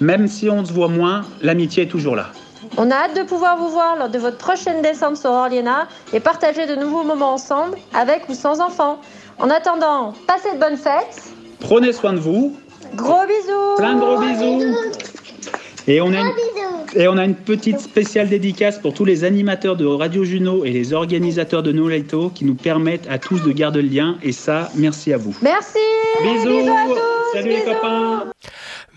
S19: Même si on se voit moins, l'amitié est toujours là.
S29: On a hâte de pouvoir vous voir lors de votre prochaine descente sur Orliena et partager de nouveaux moments ensemble, avec ou sans enfants. En attendant, passez de bonnes fêtes.
S19: Prenez soin de vous.
S29: Gros bisous.
S19: Plein de gros bisous. Et on, a une, et on a une petite spéciale dédicace pour tous les animateurs de Radio Juno et les organisateurs de No Lighto qui nous permettent à tous de garder le lien. Et ça, merci à vous.
S29: Merci.
S19: Bisous.
S29: à tous.
S19: Salut les copains.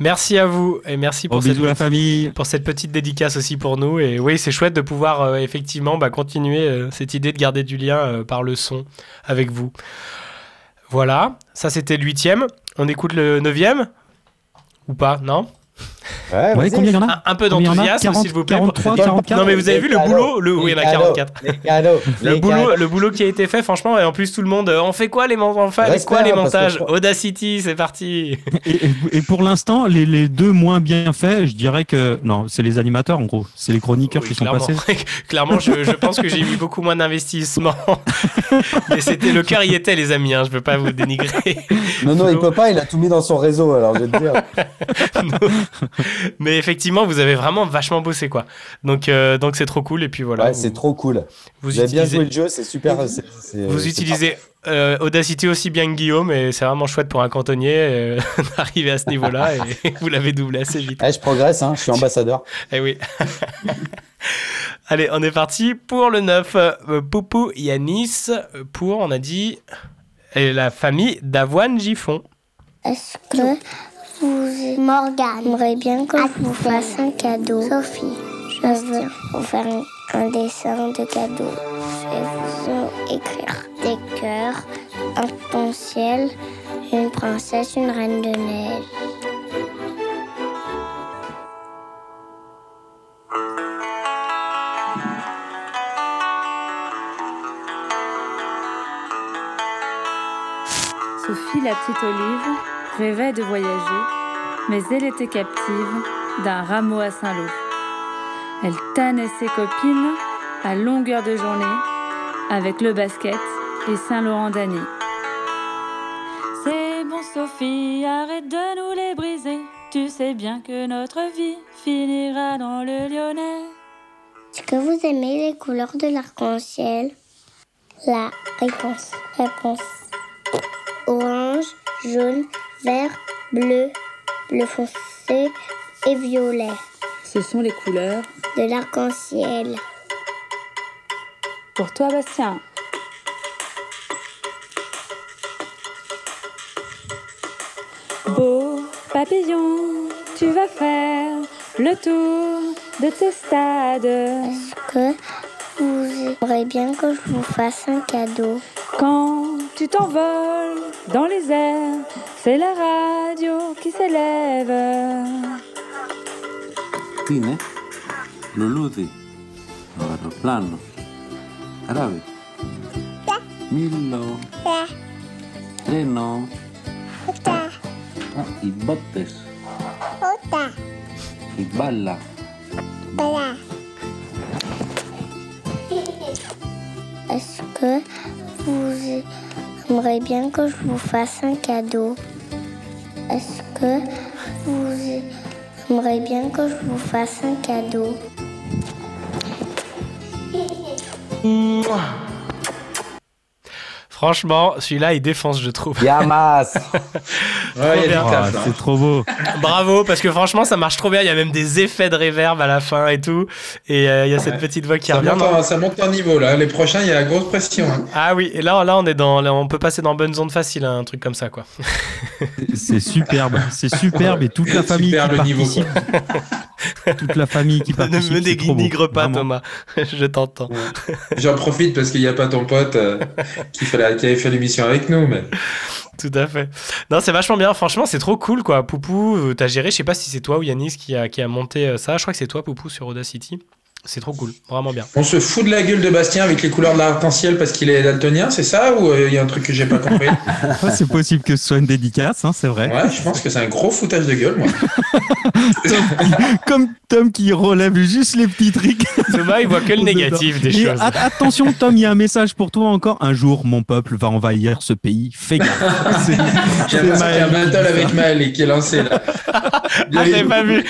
S6: Merci à vous et merci pour,
S9: Gros
S6: cette,
S9: la famille.
S6: pour cette petite dédicace aussi pour nous. Et oui, c'est chouette de pouvoir euh, effectivement bah, continuer euh, cette idée de garder du lien euh, par le son avec vous. Voilà, ça c'était le huitième. On écoute le neuvième? Ou pas? Non?
S7: Ouais,
S9: Ouais, combien il y en a
S6: un, un peu d'enthousiasme,
S9: 40,
S6: s'il vous plaît.
S9: 43,
S6: Non,
S9: 44?
S6: mais vous avez vu le boulot le, Oui, il y en a
S7: les
S6: 44.
S7: Les cadeaux.
S6: Le boulot,
S7: cadeaux.
S6: le boulot qui a été fait, franchement, et en plus tout le monde, euh, on fait quoi les, on fait quoi les montages
S7: je-
S6: Audacity, c'est parti.
S9: Et, et- et pour l'instant, les, les deux moins bien faits, je dirais que non, c'est les animateurs en gros, c'est les chroniqueurs
S6: Oui,
S9: qui sont
S6: clairement.
S9: passés.
S6: clairement, je, je pense que j'ai mis beaucoup moins d'investissement. Mais c'était le cœur y était, les amis. Hein, je veux pas vous dénigrer.
S7: Non, non, il peut pas, il a tout mis dans son réseau, alors je vais te dire.
S6: Mais effectivement, vous avez vraiment vachement bossé, quoi. Donc, euh, donc c'est trop cool. Et puis voilà.
S7: Ouais, c'est trop cool.
S6: Vous
S7: Vous, avez bien
S6: utilisez-
S7: joué le jeu, c'est super. c'est- c'est-
S6: Vous
S7: c'est
S6: utilisez euh, Audacity aussi bien que Guillaume, et c'est vraiment chouette pour un cantonnier euh, d'arriver à ce niveau-là. Et vous l'avez doublé assez vite.
S7: Eh, je progresse, hein, je suis ambassadeur.
S6: Eh oui. Allez, on est parti pour le 9. Euh, Poupou Yanis pour, on a dit, et la famille d'Avoine Giffon.
S11: Est-ce que vous, Morgane, aimerait bien que vous fasse un cadeau. Sophie, je veux vous faire un, dessin de cadeau. Je vais vous écrire des cœurs, un arc-en-ciel, une princesse, une reine de neige.
S30: Sophie la petite olive rêvait de voyager, mais elle était captive d'un rameau à Saint-Lô. Elle tannait ses copines à longueur de journée avec le basket et Saint-Laurent d'Annie. C'est bon Sophie, arrête de nous les briser. Tu sais bien que notre vie finira dans le Lyonnais.
S11: Est-ce que vous aimez les couleurs de l'arc-en-ciel? La réponse. Réponse. Orange, jaune, vert, bleu, bleu foncé et violet.
S30: Ce sont les couleurs
S11: De l'arc-en-ciel.
S30: pour toi Bastien. Beau papillon, tu vas faire le tour de tes stades.
S11: Est-ce que J'aimerais bien que je vous fasse un cadeau.
S30: Quand tu t'envoles dans les airs, c'est la radio qui s'élève.
S31: Tine, Luludi, aeroplano, Arabe, Milo, Treno, y ah, botes, y oh, bala.
S11: Est-ce que vous aimeriez bien que je vous fasse un cadeau? Est-ce que vous aimeriez bien que je vous fasse un cadeau?
S6: Franchement, celui-là, il défonce, je trouve.
S7: Yamas.
S9: Ah, c'est trop beau.
S6: Bravo, parce que franchement, ça marche trop bien. Il y a même des effets de réverb à la fin et tout. Et euh, il y a cette petite voix qui
S8: Ça
S6: revient.
S8: monte, en, ça monte en niveau là. Les prochains, il y a la grosse pression. hein.
S6: Ah oui, et là, là, on est dans, là, on peut passer dans bonne zone facile, hein, un truc comme ça, quoi.
S9: C'est superbe, c'est superbe et toute la famille
S8: Super
S9: qui
S8: le niveau,
S9: toute la famille qui
S6: ne
S9: participe.
S6: me
S9: trop beau,
S6: dénigre pas,
S9: vraiment.
S6: Thomas. je t'entends.
S8: J'en profite parce qu'il n'y a pas ton pote euh, qui, fait la- qui avait fait l'émission avec nous.
S6: Tout à fait. Non, c'est vachement bien. Franchement, c'est trop cool, quoi. Poupou, euh, t'as géré. Je sais pas si c'est toi ou Yanis qui a, qui a monté euh, ça. Je crois que c'est toi, Poupou, sur Audacity. C'est trop cool. Vraiment bien.
S8: On se fout de la gueule de Bastien avec les couleurs de l'arc-en-ciel parce qu'il est daltonien, c'est ça Ou euh, il y a un truc que j'ai pas compris?
S9: Ouais, c'est possible que ce soit une dédicace, hein, c'est vrai.
S8: Ouais, je pense que c'est un gros foutage de gueule, moi.
S9: Comme Tom qui relève juste les petits trucs.
S6: Thomas, il voit que le négatif des
S9: Et
S6: choses.
S9: at- attention, Tom, il y a un message pour toi encore. Un jour, mon peuple va envahir ce pays. Fais gaffe.
S8: J'ai un battle avec. Maël qui est lancé là.
S6: Ah, j'avais pas vu.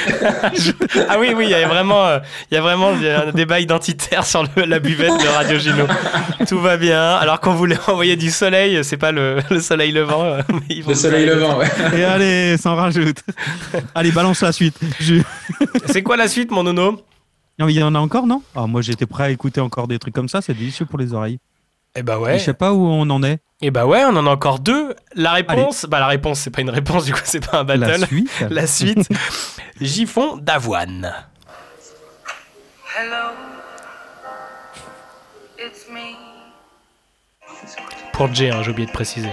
S6: Ah oui, oui, il y a vraiment, euh, il y a vraiment un débat identitaire sur le- la buvette de Radio Gino. Tout va bien. Alors qu'on voulait envoyer du soleil, c'est pas le, le soleil levant. euh, mais ils vont
S8: Le soleil levant, ouais.
S9: Et allez, s'en rajoute. Allez, balance la suite. Je-
S6: C'est quoi la suite, mon nono?
S9: Non, mais il y en a encore, non? Ah, Moi, j'étais prêt à écouter encore des trucs comme ça. C'est délicieux pour les oreilles.
S6: Eh bah
S9: Et
S6: ouais.
S9: je sais pas où on en est.
S6: Et bah ouais, on en a encore deux. La réponse, bah la réponse, c'est pas une réponse, du coup, c'est pas un battle.
S9: La suite.
S6: La suite. Giffon d'avoine.
S20: Hello, it's me.
S6: Pour Jay, hein, j'ai oublié de préciser.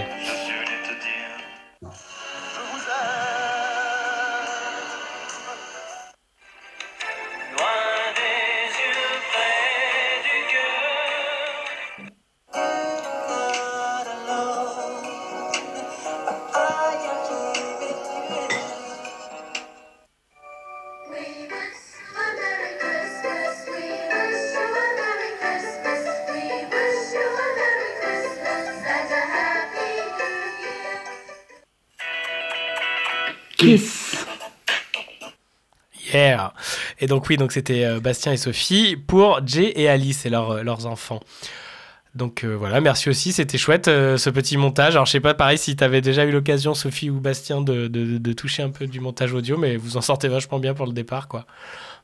S6: Et donc oui, donc c'était euh, Bastien et Sophie pour Jay et Alice et leurs, euh, leurs enfants. Donc euh, voilà, merci aussi, c'était chouette ce petit montage. Alors je sais pas, pareil, si tu avais déjà eu l'occasion, Sophie ou Bastien, de, de- de toucher un peu du montage audio, mais vous en sortez vachement bien pour le départ, quoi.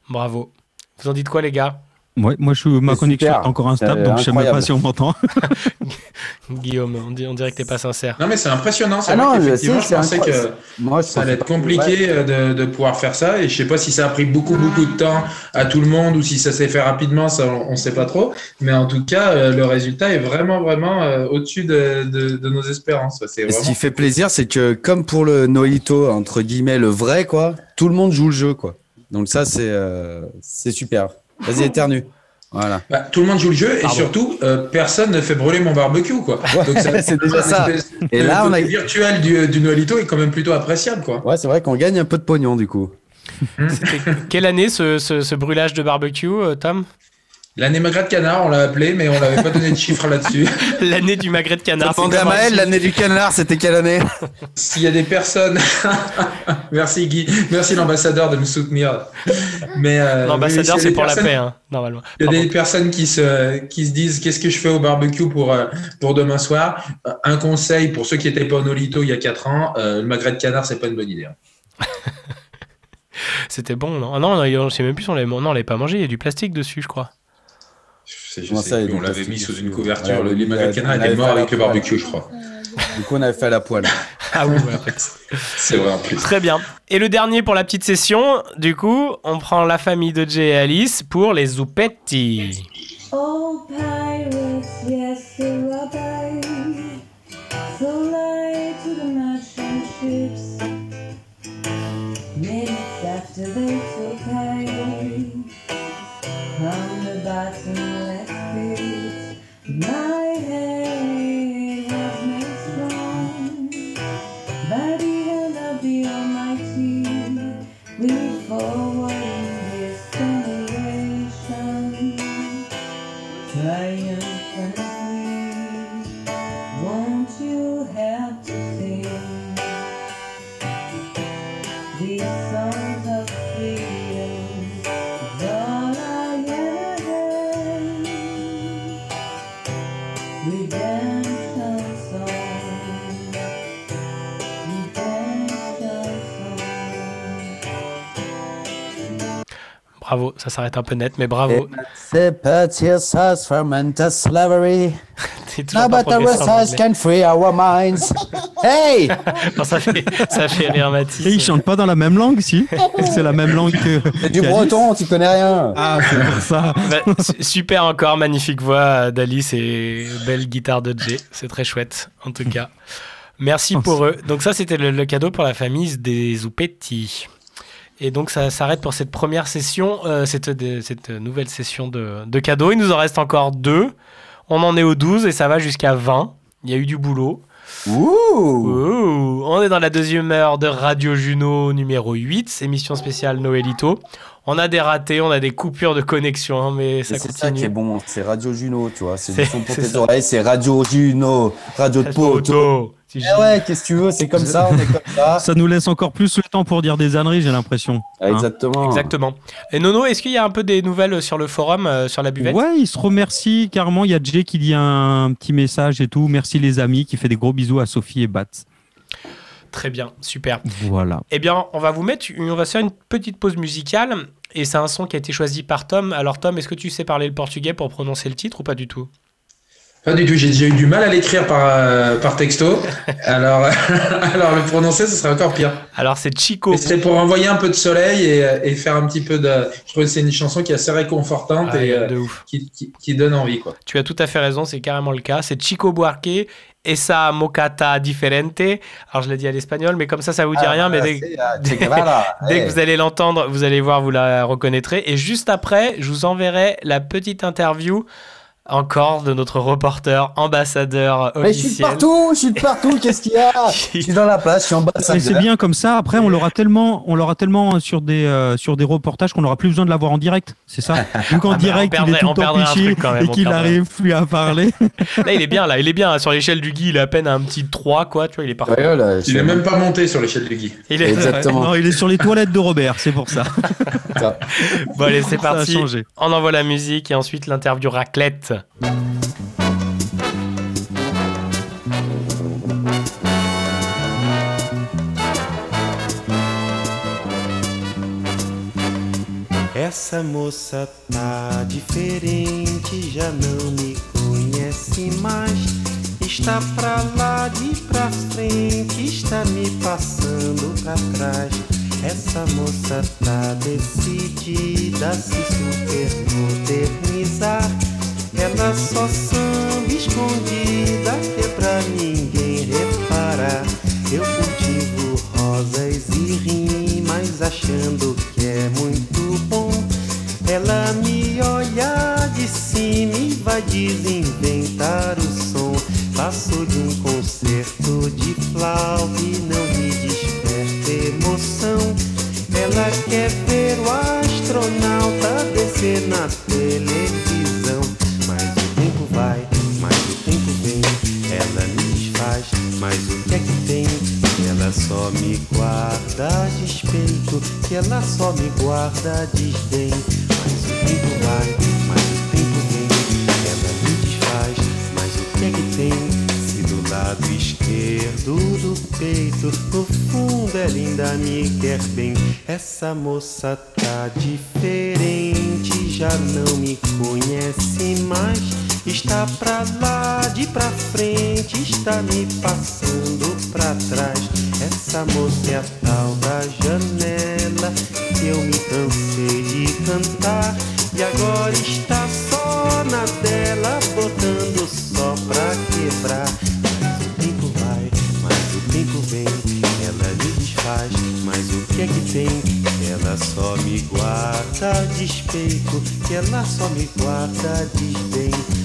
S6: Bravo. Vous en dites quoi, les gars?
S9: Ouais, moi, je suis, ma connexion
S7: super.
S9: est encore instable, donc je sais même pas si on m'entend.
S6: Guillaume, on, dit- on dirait que t'es pas sincère.
S8: Non mais c'est impressionnant. C'est
S7: Ah
S8: vrai
S7: non, je sais,
S8: je pensais que
S7: incroyable. Moi, je
S8: ça allait être compliqué euh, de, de pouvoir faire ça. Et je sais pas si ça a pris beaucoup beaucoup de temps à tout le monde ou si ça s'est fait rapidement. Ça, on, on sait pas trop. Mais en tout cas, euh, le résultat est vraiment vraiment euh, au-dessus de, de- de nos espérances.
S7: Ce qui fait plaisir, c'est que comme pour le Noito, entre guillemets, le vrai, quoi, tout le monde joue le jeu, quoi. Donc ça, c'est euh, c'est super. Vas-y, éternue. Voilà.
S8: Bah, tout le monde joue le jeu et surtout, euh, personne ne fait brûler mon barbecue. Quoi.
S7: C'est déjà ça. Et
S8: le
S7: là, on a-
S8: virtuel du, du Noëlito est quand même plutôt appréciable. Quoi.
S7: Ouais, c'est vrai qu'on gagne un peu de pognon du coup.
S6: Quelle année ce, ce- ce brûlage de barbecue, euh, Tom?
S8: L'année magret de canard, on l'a appelé, mais on n'avait pas donné de chiffres là-dessus.
S6: L'année du magret de canard. c'est
S7: Demandez à
S6: comment
S7: Maël, l'année du canard, c'était quelle année?
S8: S'il y a des personnes. Merci Guy, merci l'ambassadeur de me soutenir. Mais euh,
S6: L'ambassadeur, c'est pour la paix, hein, normalement.
S8: Il y a
S6: Pardon.
S8: des personnes qui se, qui se disent qu'est-ce que je fais au barbecue pour, euh, pour demain soir? Euh, Un conseil pour ceux qui n'étaient pas au Nolito il y a 4 ans, euh, le magret de canard, c'est pas une bonne idée. hein.
S6: C'était bon, non? Ah Non, non, je sais même plus si on l'avait non, on l'avait pas mangé, il y a du plastique dessus, je crois.
S7: Comment ça,
S8: on l'avait mis sous une couverture. Le, le
S7: on
S8: magret de
S7: avait-
S8: canard
S7: on
S8: était
S7: avait
S8: mort
S7: fait à
S8: avec le
S7: poêle.
S8: barbecue, je crois.
S7: Du coup, on avait fait à la poêle.
S6: Ah oui, ouais,
S8: C'est vrai en plus.
S6: Très bien. Et le dernier pour la petite session, du coup, on prend la famille de Jay et Alice pour les Zoupetti.
S32: Oh, pirates, yes. So light to the merchant ships. Minutes after they took aim from the night.
S6: Bravo, ça s'arrête un peu net, mais bravo.
S7: But can free our minds. Hey
S6: Non, ça fait, ça fait rire Mathis.
S9: Et ils chantent pas dans la même langue, si? C'est la même langue que.
S7: C'est du breton, tu connais rien.
S9: Ah, c'est pour ça.
S6: Bah, su- super encore, magnifique voix d'Alice et belle guitare de Jay. C'est très chouette, en tout cas. Merci pour eux. Donc ça, c'était le, le cadeau pour la famille des Zoupetti. Et donc ça s'arrête pour cette première session, euh, cette, nouvelle session de, de cadeaux. Il nous en reste encore deux. On en est au 12 et ça va jusqu'à 20. Il y a eu du boulot. Ouh. On est dans la deuxième heure de Radio Juno numéro 8, émission spéciale Noëlito. On a des ratés, on a des coupures de connexion, hein, mais ça
S7: Et C'est ça
S6: continue.
S7: qui est bon, c'est Radio Juno, tu vois. C'est du son pour tes oreilles, c'est Radio Juno, Radio de
S6: Poteau. Si
S7: Eh ouais, qu'est-ce que tu veux, c'est comme ça, on est comme ça.
S9: Ça nous laisse encore plus le temps pour dire des âneries, j'ai l'impression.
S7: Ah, exactement.
S6: Exactement. Et Nono, est-ce qu'il y a un peu des nouvelles sur le forum, euh, sur la buvette?
S9: Ouais, il se remercie carrément. Il y a Jay qui dit un petit message et tout. Merci les amis, qui fait des gros bisous à Sophie et Bat.
S6: Très bien, super.
S9: Voilà.
S6: Eh bien, on va vous mettre, une- on va se faire une petite pause musicale. Et c'est un son qui a été choisi par Tom. Alors Tom, est-ce que tu sais parler le portugais pour prononcer le titre ou pas du tout?
S8: Pas du tout, j'ai déjà eu du mal à l'écrire par, euh, par texto. Alors, alors le prononcer, ce serait encore pire.
S6: Alors c'est Chico.
S8: C'est pour envoyer un peu de soleil et, et faire un petit peu de. Je trouve que c'est une chanson qui est assez réconfortante
S6: Ah,
S8: et euh. Qui, qui, qui donne envie. Quoi.
S6: Tu as tout à fait raison, c'est carrément le cas. C'est Chico Buarque, Esa Mocata Diferente. Alors je l'ai dit à l'espagnol, mais comme ça, ça vous dit
S7: Ah,
S6: rien. Mais dès,
S7: c'est, ah,
S6: dès que vous allez l'entendre, vous allez voir, vous la reconnaîtrez. Et juste après, je vous enverrai la petite interview encore de notre reporter ambassadeur
S7: Mais je suis de
S6: officiel.
S7: partout, je suis de partout, qu'est-ce qu'il y a Je suis dans la place, je suis.
S9: Et c'est bien comme ça. Après, on l'aura tellement, on l'aura tellement sur des euh, sur des reportages qu'on n'aura plus besoin de l'avoir en direct. C'est ça. Vu qu'en
S6: Ah,
S9: direct, il est tout
S6: on
S9: le temps
S6: perdrait un
S9: piché
S6: truc quand même,
S9: et qu'il arrive plus à parler.
S6: Là, il est bien, là, il est bien. Sur l'échelle du Guy, il est à peine à un petit 3, quoi. Tu vois, il est parfait.
S7: Ouais, là,
S8: Il est même pas monté sur l'échelle du Guy.
S6: Il est-
S9: non, il est sur les toilettes de Robert, c'est pour ça.
S6: Bon, allez, c'est parti. On envoie la musique et ensuite l'interview raclette.
S33: Essa moça tá diferente, já não me conhece mais. Está pra lá de pra frente, está me passando pra trás. Essa moça tá decidida a se super modernizar. Ela só samba escondida, que é pra ninguém reparar. Eu cultivo rosas e rimas, achando que é muito bom. Ela me olhar de cima e vai desinventar o som. Passo de um concerto de flauta e não me desperta emoção. Ela quer ver o astronauta descer na televisão. Mas o que é que tem? Ela só me guarda despeito, que ela só me guarda desdém. Mas o tempo vai, mas o tempo vem. Ela me desfaz, mas o que é que tem? Se do lado esquerdo do peito, no fundo ela ainda me quer bem. Essa moça tá diferente, já não me conhece mais. Está pra lá, de pra frente, está me passando pra trás. Essa moça é a tal da janela que eu me cansei de cantar. E agora está só na dela, botando só pra quebrar. Mas o tempo vai, mas o tempo vem, ela me desfaz. Mas o que é que tem? Ela só me guarda despeito, ela só me guarda desdém.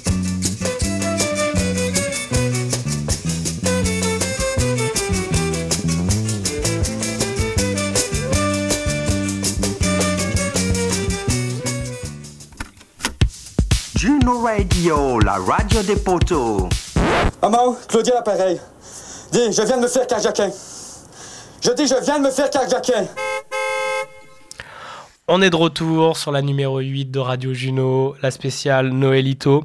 S34: Radio, la radio des poteaux.
S35: Maman, Claudia l'appareil. Dis, je viens de me faire. Je dis, je viens de me faire.
S6: On est de retour sur la numéro 8 de Radio Juno, la spéciale Noëlito.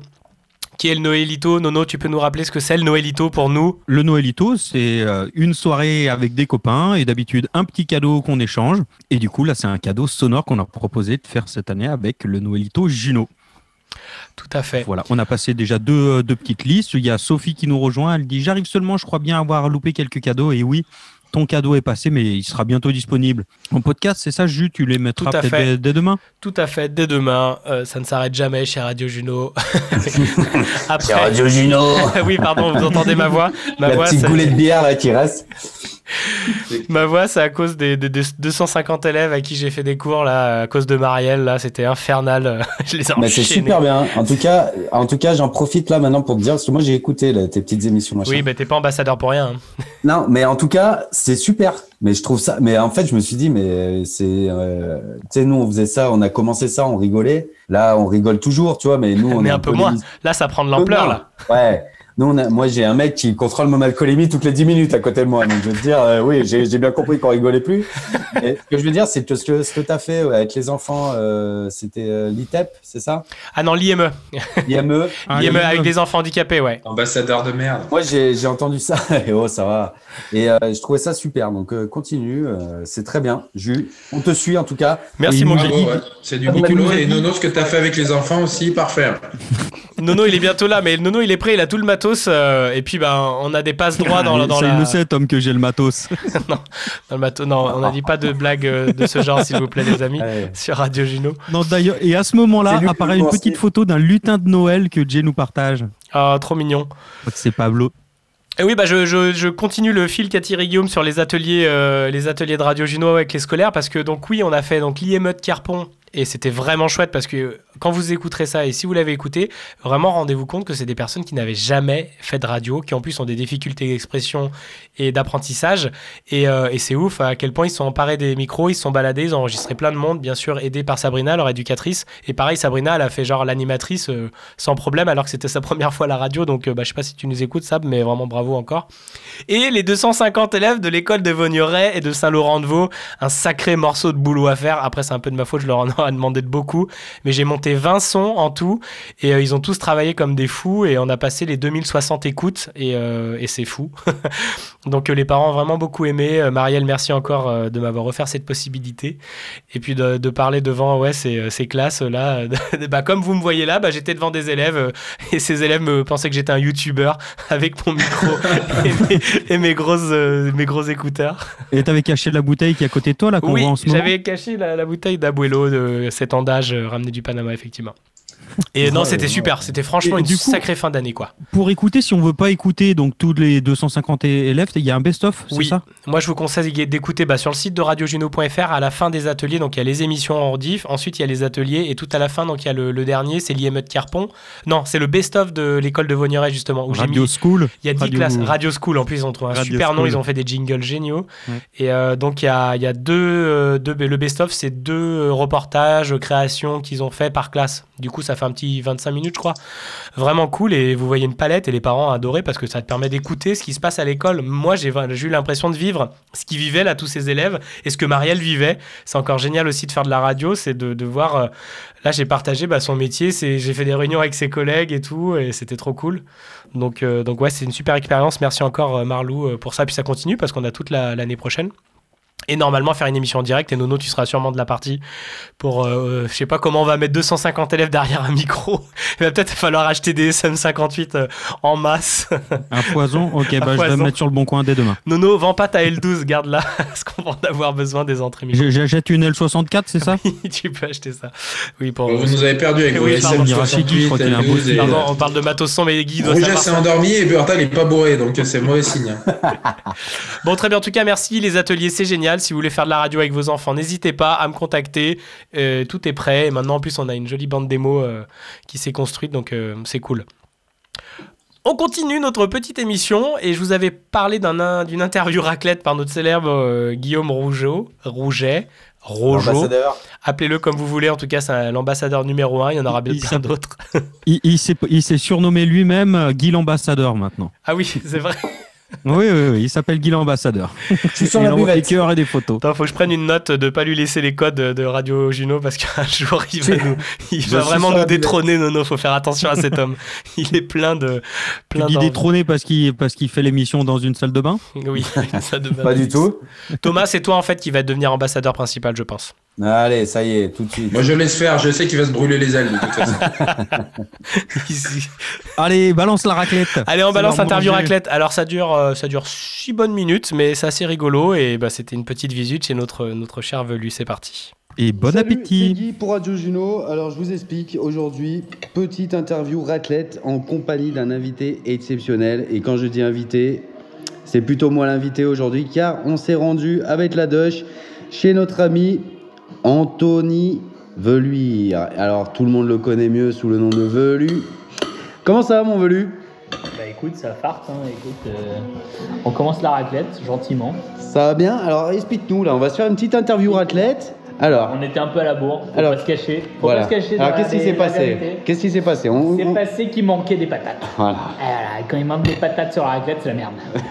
S6: Qui est le Noëlito Nono, tu peux nous rappeler ce que c'est le Noëlito pour nous?
S9: Le Noëlito, c'est euh, une soirée avec des copains et d'habitude un petit cadeau qu'on échange. Et du coup, là, c'est un cadeau sonore qu'on a proposé de faire cette année avec le Noëlito Juno.
S6: Tout à fait.
S9: Voilà, on a passé déjà deux, euh, deux petites listes. Il y a Sophie qui nous rejoint. Elle dit J'arrive seulement, je crois bien avoir loupé quelques cadeaux. Et oui, ton cadeau est passé, mais il sera bientôt disponible en podcast. C'est ça, Jus Tu les mettras
S6: Tout à
S9: peut-être
S6: fait.
S9: dès, dès demain?
S6: Tout à fait, dès demain. Euh, ça ne s'arrête jamais chez Radio Juno. Après...
S7: Chez Radio Juno.
S6: oui, pardon, vous entendez ma voix Ma
S7: La
S6: voix,
S7: petite
S6: ça-
S7: goulée de bière là qui reste.
S6: Ma voix, c'est à cause des, des- des 250 élèves à qui j'ai fait des cours, là, à cause de Marielle. Là, c'était infernal. Je les ai
S7: Bah, c'est super bien. En tout cas, en tout cas, j'en profite là maintenant pour te dire parce que moi j'ai écouté là, tes petites émissions. Machin.
S6: Oui, mais t'es pas ambassadeur pour rien. hein.
S7: Non, mais en tout cas, c'est super. Mais je trouve ça. Mais en fait, je me suis dit, mais c'est. euh, Tu sais, nous, on faisait ça, on a commencé ça, on rigolait. Là, on rigole toujours, tu vois, mais nous, on
S6: mais
S7: est
S6: un peu moins. Là, ça prend de l'ampleur, là.
S7: Ouais. Nous, on a- moi, j'ai un mec qui contrôle mon alcoolémie toutes les 10 minutes à côté de moi. Donc, je veux te dire, euh, oui, j'ai j'ai bien compris qu'on rigolait plus. Ce que je veux dire, c'est que ce que, ce que tu as fait ouais, avec les enfants, euh, c'était euh, l'ITEP, c'est ça?
S6: Ah non, l'IME.
S7: L'IME.
S6: L'IME avec des enfants handicapés, ouais.
S8: Ambassadeur de merde.
S7: Moi, j'ai j'ai entendu ça. Et oh, ça va. Et euh, je trouvais ça super. Donc, euh, continue. euh, c'est très bien. Jus, on te suit en tout cas.
S6: Merci,
S7: Et
S6: mon Guy.
S8: ouais. C'est du boulot. Et Nono, ce que tu as fait avec les enfants aussi, parfait.
S6: Nono, il est bientôt là, mais Nono, il est prêt, il a tout le matos. Euh, et puis, ben, on a des passes droits dans, dans
S9: ça,
S6: la.
S9: il le sait, Tom, que j'ai le matos.
S6: non, dans le matos. Non, on n'a dit pas de blagues euh, de ce genre, s'il vous plaît, les amis, sur Radio Juno.
S9: Non, d'ailleurs, et à ce moment-là, apparaît une petite photo d'un lutin de Noël que Jay nous partage.
S6: Ah, trop mignon.
S9: Que c'est Pablo.
S6: Et oui, bah je, je, je continue le fil qu'a tiré Guillaume sur les ateliers, euh, les ateliers de Radio Juno avec les scolaires parce que donc oui, on a fait donc l'IME de Carpon et c'était vraiment chouette parce que quand vous écouterez ça et si vous l'avez écouté, vraiment rendez-vous compte que c'est des personnes qui n'avaient jamais fait de radio, qui en plus ont des difficultés d'expression et d'apprentissage et, euh, c'est ouf à quel point ils sont emparés des micros, ils se sont baladés, ils ont enregistré plein de monde, bien sûr aidés par Sabrina, leur éducatrice et pareil Sabrina, elle a fait genre l'animatrice euh, sans problème alors que c'était sa première fois à la radio donc euh, bah, je sais pas si tu nous écoutes Sab mais vraiment bravo encore. Et les 250 élèves de l'école de Vaugneray et de Saint-Laurent-de-Vaux, un sacré morceau de boulot à faire. Après, c'est un peu de ma faute, je leur en ai demandé de beaucoup. Mais j'ai monté 20 sons en tout et euh, ils ont tous travaillé comme des fous et on a passé les 2060 écoutes et, euh, et c'est fou. Donc euh, les parents ont vraiment beaucoup aimé. Euh, Marielle, merci encore de m'avoir offert cette possibilité. Et puis de, de parler devant ouais, ces, ces classes là. bah, comme vous me voyez là, bah, j'étais devant des élèves et ces élèves me pensaient que j'étais un youtubeur avec mon micro et, mes, et mes grosses, mes gros écouteurs.
S9: Et t'avais caché la bouteille qui est à côté de toi, là, qu'on
S6: Oui,
S9: voit en ce moment?
S6: j'avais caché la, la bouteille d'Abuelo de cet andage euh, ramené du Panama, effectivement. Et non, c'était super. C'était franchement
S9: Et
S6: une
S9: du coup-
S6: sacrée fin d'année, quoi.
S9: Pour écouter, si on veut pas écouter donc tous les 250 élèves, il y a un best-of, c'est
S6: Oui,
S9: ça?
S6: Moi je vous conseille d'écouter bah, sur le site de radiojuno.fr à la fin des ateliers. Donc il y a les émissions en diff, ensuite il y a les ateliers et tout à la fin, donc il y a le, le dernier, c'est l'IME de Carpon. Non, c'est le best-of de l'école de Vaugneray justement. Où
S9: Radio
S6: mis-
S9: School.
S6: Il y a 10
S9: Radio-
S6: classes. Radio School en plus, ils ont trouvé un
S9: Radio
S6: super nom, ils ont fait des jingles géniaux.
S9: Ouais.
S6: Et euh, donc il y a, il y a deux, euh, deux- le best-of, c'est deux euh, reportages, créations qu'ils ont fait par classe. Du coup, ça fait un petit 25 minutes, je crois. Vraiment cool. Et vous voyez une palette et les parents adoré parce que ça te permet d'écouter ce qui se passe à l'école. Moi, j'ai eu l'impression de vivre ce qu'ils vivaient là, tous ces élèves, et ce que Marielle vivait. C'est encore génial aussi de faire de la radio, c'est de, voir. euh, là, j'ai partagé bah, son métier, j'ai fait des réunions avec ses collègues et tout, et c'était trop cool. Donc, euh, donc ouais, c'est une super expérience. Merci encore, euh, Marlou, euh, pour ça. Puis ça continue parce qu'on a toute la- l'année prochaine. Et normalement, faire une émission en direct, et Nono, tu seras sûrement de la partie pour, euh, je sais pas comment on va mettre 250 élèves derrière un micro. Il va peut-être falloir acheter des SM58 euh, en masse.
S9: Un poison Ok,
S6: Un
S9: bah, je vais me mettre sur le bon coin dès demain.
S6: Nono, vends pas ta L12, garde-la, parce qu'on va en avoir besoin des entrées micro.
S9: J'achète une L64, c'est ça
S6: tu peux acheter ça. Oui, pour...
S8: Vous nous avez perdu avec vos
S6: Oui, pardon.
S8: SM68,
S9: je crois qu'il a un beau
S8: L12 et-
S6: Pardon, on parle de matos son, mais Guy doit
S8: s'est endormi et Bertha n'est pas bourré, donc c'est mauvais signe.
S6: Bon, très bien. En tout cas, merci. Les ateliers, c'est génial. Si vous voulez faire de la radio avec vos enfants, n'hésitez pas à me contacter. Euh, tout est prêt. Et maintenant, en plus, on a une jolie bande démo euh, qui s'est construite, donc euh, c'est cool. On continue notre petite émission et je vous avais parlé d'un- d'une interview raclette par notre célèbre euh, Guillaume Rougeau, Rouget, Rojo. Appelez-le comme vous voulez. En tout cas, c'est l'ambassadeur numéro un. Il y en aura bien
S9: Il
S6: plein d'autres.
S9: Il, il s'est surnommé lui-même Guy l'ambassadeur maintenant.
S6: ah oui, c'est vrai.
S9: Oui, oui, oui, il s'appelle Guy l'ambassadeur.
S36: Je suis sur
S9: Il
S36: la
S9: envoie des
S36: buvette.
S9: cœurs et des photos.
S6: Attends, faut que je prenne une note de pas lui laisser les codes de Radio Juno parce qu'un jour il va, nous, il vraiment nous détrôner. Non, non, faut faire attention à cet homme. Il est plein de. Plein
S9: dis
S6: d'envie.
S9: détrôné parce qu'il parce qu'il fait l'émission dans une salle de bain?
S6: Oui, ça devient-
S36: Pas du tout.
S6: Thomas, c'est toi en fait qui va devenir ambassadeur principal, je pense.
S36: Allez, ça y est, tout de suite.
S8: Moi, je laisse faire, je sais qu'il va se brûler les ailes de toute façon.
S9: Allez, balance la raclette.
S6: Allez, on balance interview
S9: manger.
S6: raclette. Alors ça dure, euh, ça dure 6 bonnes minutes, mais c'est assez rigolo et bah, c'était une petite visite chez notre, notre cher Velu. C'est parti.
S9: Et bon
S7: Salut,
S9: appétit.
S7: c'est Guy pour Radio Juno. Alors je vous explique aujourd'hui, petite interview raclette en compagnie d'un invité exceptionnel. Et quand je dis invité, c'est plutôt moi l'invité aujourd'hui car on s'est rendu avec la Dush chez notre ami Anthony Veluire. Alors tout le monde le connaît mieux sous le nom de Velu. Comment ça va mon Velu?
S37: Bah écoute, ça farte, hein. écoute, euh, on commence la raclette gentiment.
S7: Ça va bien? Alors explique-nous là, on va se faire une petite interview raclette. Alors,
S37: On était un peu à la bourre, faut
S7: Alors,
S37: pas se cacher. Faut
S7: voilà.
S37: pas se cacher.
S7: Alors qu'est-ce qui s'est passé? Qu'est-ce qui s'est passé? On-
S37: C'est
S7: on-
S37: passé qu'il manquait des patates.
S7: Voilà.
S37: Ah là, quand il manque des patates sur la raclette, c'est la merde.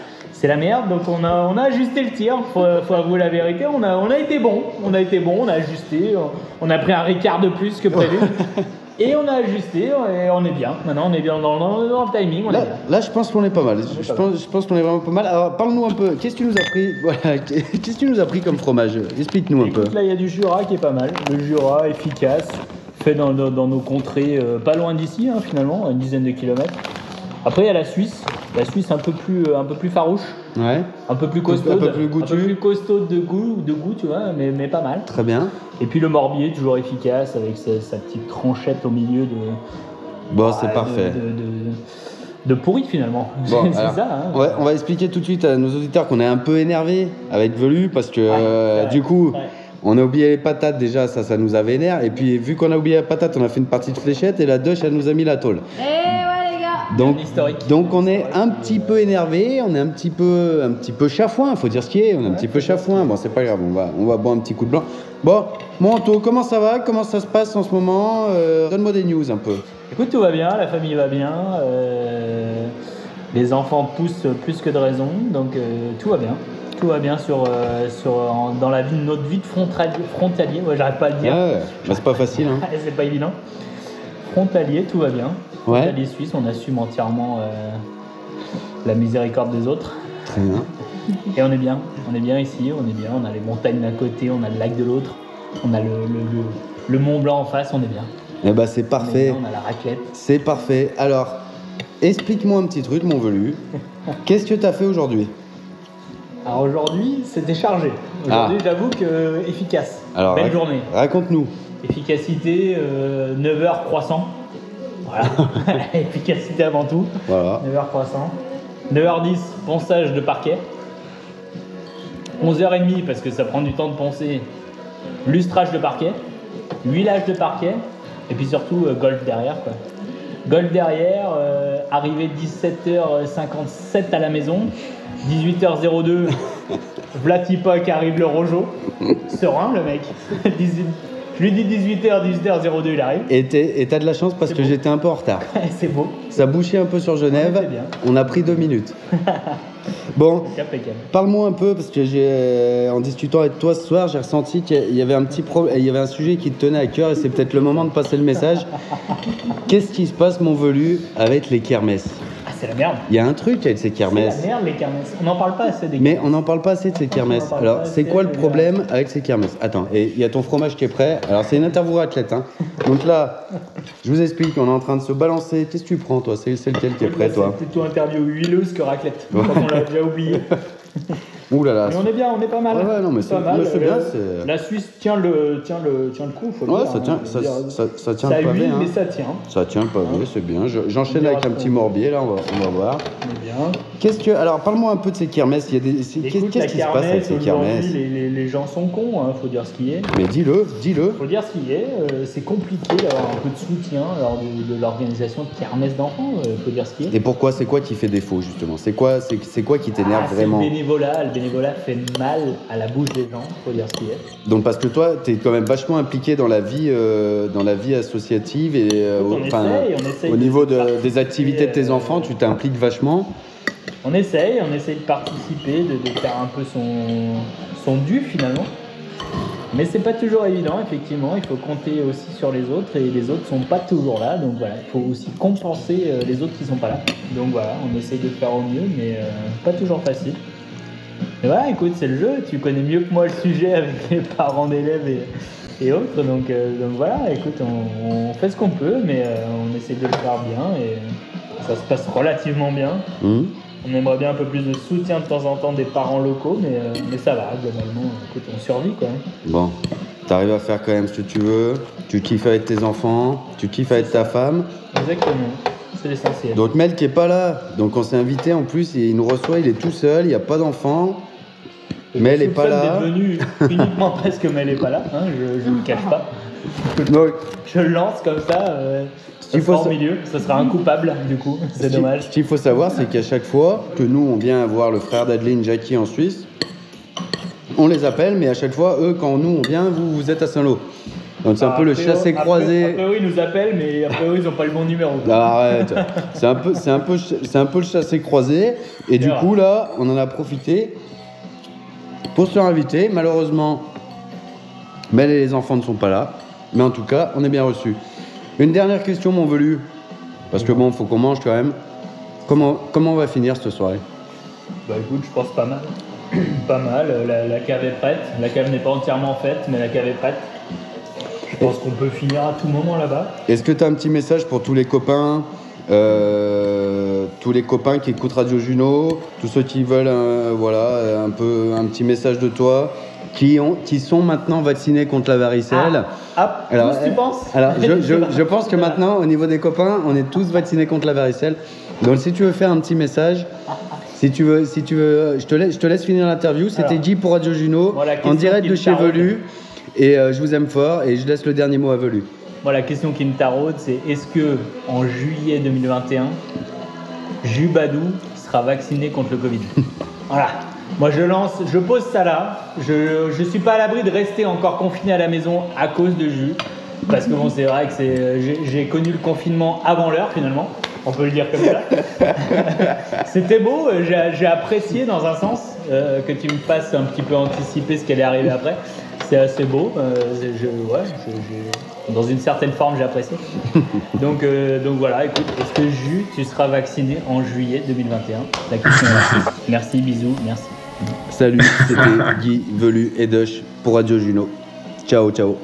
S37: C'est la merde, donc on a, on a ajusté le tir, faut, faut avouer la vérité, on a, on a été bon, on a été bon, on a ajusté, on a pris un ricard de plus que prévu, et on a ajusté, et on est bien, maintenant on est bien dans, dans- dans le timing, on est
S7: Là,
S37: bien.
S7: là, je pense qu'on est pas mal. Je pense, je pense qu'on est vraiment pas mal. Alors, parle-nous un peu. Qu'est-ce que tu nous as pris? Voilà. Qu'est-ce que tu nous as pris comme fromage? Explique-nous un peu.
S37: Là il y a du Jura qui est pas mal, le Jura efficace, fait dans, dans- nos contrées, euh, pas loin d'ici hein, finalement, une dizaine de kilomètres. Après il y a la Suisse, la Suisse un peu plus, euh, un peu plus farouche,
S7: Ouais.
S37: un peu plus costaud,
S7: Un peu plus goûtu.
S37: costaud de goût, de goût, tu vois, mais, mais pas mal.
S7: Très bien.
S37: Et puis le Morbier, toujours efficace, avec sa, sa petite tranchette au milieu de.
S7: Bon, c'est parfait.
S37: De, de- de pourri finalement.
S7: Bon,
S37: c'est
S7: alors,
S37: ça. Hein.
S7: ouais, on va expliquer tout de suite à nos auditeurs qu'on est un peu énervé avec Velu parce que euh,
S37: ouais,
S7: du coup,
S37: ouais.
S7: on a oublié les patates déjà, ça, ça nous a vénère. Et puis, vu qu'on a oublié la patate, on a fait une partie de fléchette et la douche, elle nous a mis la tôle.
S38: Eh les gars
S7: Donc, donc on est un petit peu énervé, on est un petit peu, un petit peu chafouin, faut dire ce qui est, on est un petit peu chafouin. Bon, c'est pas grave, on va, on va boire un petit coup de blanc. Bon, mon Anto, comment ça va? Comment ça se passe en ce moment? Euh, Donne-moi des news un peu.
S37: Écoute, tout va bien, la famille va bien, euh, les enfants poussent plus que de raison, donc euh, tout va bien. Tout va bien sur, euh, sur, en- dans la vie, notre vie de frontalier, frontalier ouais, j'arrive pas à le dire.
S7: Ouais, bah, c'est pas facile. Hein.
S37: c'est pas évident. Frontalier, tout va bien.
S7: Ouais.
S37: Frontalier suisse, on assume entièrement euh, la miséricorde des autres.
S7: Très bien.
S37: Et on est bien, on est bien ici, on est bien, on a les montagnes d'un côté, on a le lac de l'autre, on a le, le, le- le Mont Blanc en face, on est bien.
S7: Eh bah c'est
S37: On, est
S7: parfait.
S37: bien, on a la raclette.
S7: C'est parfait. Alors, explique-moi un petit truc, mon Velu. Qu'est-ce que tu as fait aujourd'hui?
S37: Alors aujourd'hui, c'était chargé. Aujourd'hui, j'avoue que efficace.
S7: Ah. Alors,
S37: Belle journée.
S7: Raconte-nous.
S37: Efficacité, 9h croissant. Voilà. Efficacité avant tout.
S7: Voilà.
S37: 9h croissant. 9h10, ponçage de parquet. 11h30 parce que ça prend du temps de poncer. Lustrage de parquet. Huilage de parquet. Et puis surtout euh, golf derrière quoi. Golf derrière, euh, arrivé 17h57 à la maison. 18h02, Vlatipa qui arrive le rojo. Serein le mec. 18 Je lui dis 18h, 18h02 il arrive.
S7: Et t'es- et t'as de la chance parce que j'étais un peu en retard.
S37: C'est beau.
S7: Ça bouchait un peu sur Genève.
S37: c'est bien.
S7: On a pris deux minutes. Bon,
S37: C'est impeccable.
S7: parle-moi un peu parce que j'ai, euh, en discutant avec toi ce soir, j'ai ressenti qu'il y avait un petit problème, il y avait un sujet qui te tenait à cœur et c'est peut-être le moment de passer le message. Qu'est-ce qui se passe, mon velu, avec les kermesses?
S37: C'est la merde.
S7: Il y a un truc avec ces
S37: C'est
S7: kermesses.
S37: la merde les kermesses. On n'en parle pas assez des
S7: Mais on n'en parle pas assez de ces kermesses. Alors, c'est quoi le problème avec ces kermesses? Attends, et il y a ton fromage qui est prêt. Alors, c'est une interview raclette. Hein. Donc là, je vous explique, on est en train de se balancer. Qu'est-ce que tu prends, toi? C'est c'est lequel qui est prêt, toi?
S37: C'est plutôt interview huileuse que raclette.
S7: Ouais.
S37: Comme on l'a déjà oublié.
S7: Ouh là là.
S37: Mais on est bien, on est pas mal.
S7: Ouais, ouais, non, mais
S37: Pas
S7: c'est- bien,
S37: Le-
S7: c'est-
S37: La Suisse tient le, tient le, tient le coup, faut
S7: Ouais,
S37: dire,
S7: ça
S37: hein.
S7: tient, ça, tient
S37: ça
S7: pavé.
S37: huile,
S7: hein.
S37: mais ça tient.
S7: Ça tient le pavé, c'est bien. Je- J'enchaîne avec un petit morbier, là, on va, on va voir.
S37: Bien.
S7: Qu'est-ce que. Alors, parle-moi un peu de ces kermesses. Il y a des... c'est- Qu'est-ce qui se passe avec ces kermesses
S37: les, les, les gens sont cons, hein, faut dire ce qui est.
S7: Mais dis-le, dis-le.
S37: Faut dire ce qui est. euh, c'est compliqué d'avoir un peu de soutien lors de, de l'organisation de kermesse d'enfants. euh, faut dire ce qui est.
S7: Et pourquoi C'est quoi qui fait défaut, justement? C'est quoi, c'est c'est quoi qui t'énerve
S37: Ah, c'est
S7: vraiment?
S37: Le bénévolat, le bénévolat fait mal à la bouche des gens, faut dire ce qui est.
S7: Donc parce que toi, tu es quand même vachement impliqué dans la vie, euh, dans la vie associative et euh,
S37: On
S7: au- enfin,
S37: essaye, on essaye
S7: au
S37: de
S7: niveau de- des activités de tes
S37: euh,
S7: enfants, tu t'impliques vachement.
S37: On essaye, on essaye de participer, de, de faire un peu son, son dû finalement. Mais c'est pas toujours évident, effectivement. Il faut compter aussi sur les autres et les autres sont pas toujours là. Donc voilà, il faut aussi compenser euh, les autres qui sont pas là. Donc voilà, on essaye de faire au mieux, mais euh, pas toujours facile. Mais voilà, écoute, c'est le jeu. Tu connais mieux que moi le sujet avec les parents d'élèves et, et autres. Donc, euh, donc voilà, écoute, on, on fait ce qu'on peut, mais euh, on essaie de le faire bien et ça se passe relativement bien.
S7: Hum.
S37: On aimerait bien un peu plus de soutien de temps en temps des parents locaux, mais, euh, mais ça va, globalement. Écoute, on survit quoi.
S7: Bon, tu arrives à faire quand même ce que tu veux. Tu kiffes avec tes enfants, tu kiffes avec ta femme.
S37: Exactement, c'est l'essentiel.
S7: Donc Mel qui est pas là, donc on s'est invité en plus, il nous reçoit, il est tout seul, il n'y a pas d'enfant. Mel est pas
S37: soupçonne
S7: là.
S37: venu uniquement parce que Mel est pas là, hein, je ne le cache pas. Je le lance comme ça, euh,
S7: Il faut sa-
S37: milieu, ça sera un coupable du coup, c'est
S7: Ce
S37: dommage.
S7: Ce qu'il faut savoir, c'est qu'à chaque fois que nous, on vient voir le frère d'Adeline Jackie en Suisse, on les appelle, mais à chaque fois, eux, quand nous, on vient, vous, vous êtes à Saint-Lô. Donc c'est un
S37: Ah,
S7: peu le
S37: après,
S7: chassé
S37: après-
S7: croisé.
S37: Après, eux, ils nous appellent, mais après, ils n'ont pas le bon numéro. quoi.
S7: Ah, arrête. C'est un peu, c'est un peu, c'est un peu le chassé croisé. Et du
S37: vrai.
S7: coup là, on en a profité pour se faire inviter. Malheureusement, Mel et les enfants ne sont pas là. Mais en tout cas, on est bien reçus. Une dernière question, mon velu. Parce que bon, faut qu'on mange quand même. Comment, comment on va finir cette soirée?
S37: Bah écoute, je pense pas mal. pas mal, euh, la, la cave est prête. La cave n'est pas entièrement faite, mais la cave est prête. Je pense qu'on peut finir à tout moment là-bas.
S7: Est-ce que tu as un petit message pour tous les copains? Euh, tous les copains qui écoutent Radio Juno, tous ceux qui veulent euh, voilà, un peu un petit message de toi, qui, ont, qui sont maintenant vaccinés contre la varicelle.
S37: Ah,
S7: Alors,
S37: tous, tu
S7: euh,
S37: penses
S7: Alors, je, je- je pense que maintenant, au niveau des copains, on est tous vaccinés contre la varicelle. Donc, si tu veux faire un petit message, si tu veux, si tu veux, je te laisse, je te laisse finir l'interview. C'était dit pour Radio Juno,
S37: voilà,
S7: en direct de chez. Velu. Et euh, je vous aime fort. Et je laisse le dernier mot à Velu.
S37: Moi, la question qui me taraude, c'est est-ce que en juillet 2021, Jubadou sera vacciné contre le Covid? Voilà. Moi, je lance, je pose ça là. Je ne suis pas à l'abri de rester encore confiné à la maison à cause de Jus. Parce que bon, c'est vrai que c'est, j'ai, connu le confinement avant l'heure finalement. On peut le dire comme ça. C'était beau, j'ai, apprécié dans un sens euh, que tu me fasses un petit peu anticiper ce qui allait arriver après. C'est assez beau. euh, je, ouais, je- je- dans une certaine forme, j'ai apprécié. Donc, euh, donc voilà, écoute, est-ce que Jus, tu seras vacciné en juillet 2021 La question est. Merci, bisous, merci.
S7: Salut, c'était Guy, Velu et Dush pour Radio Juno. Ciao, ciao.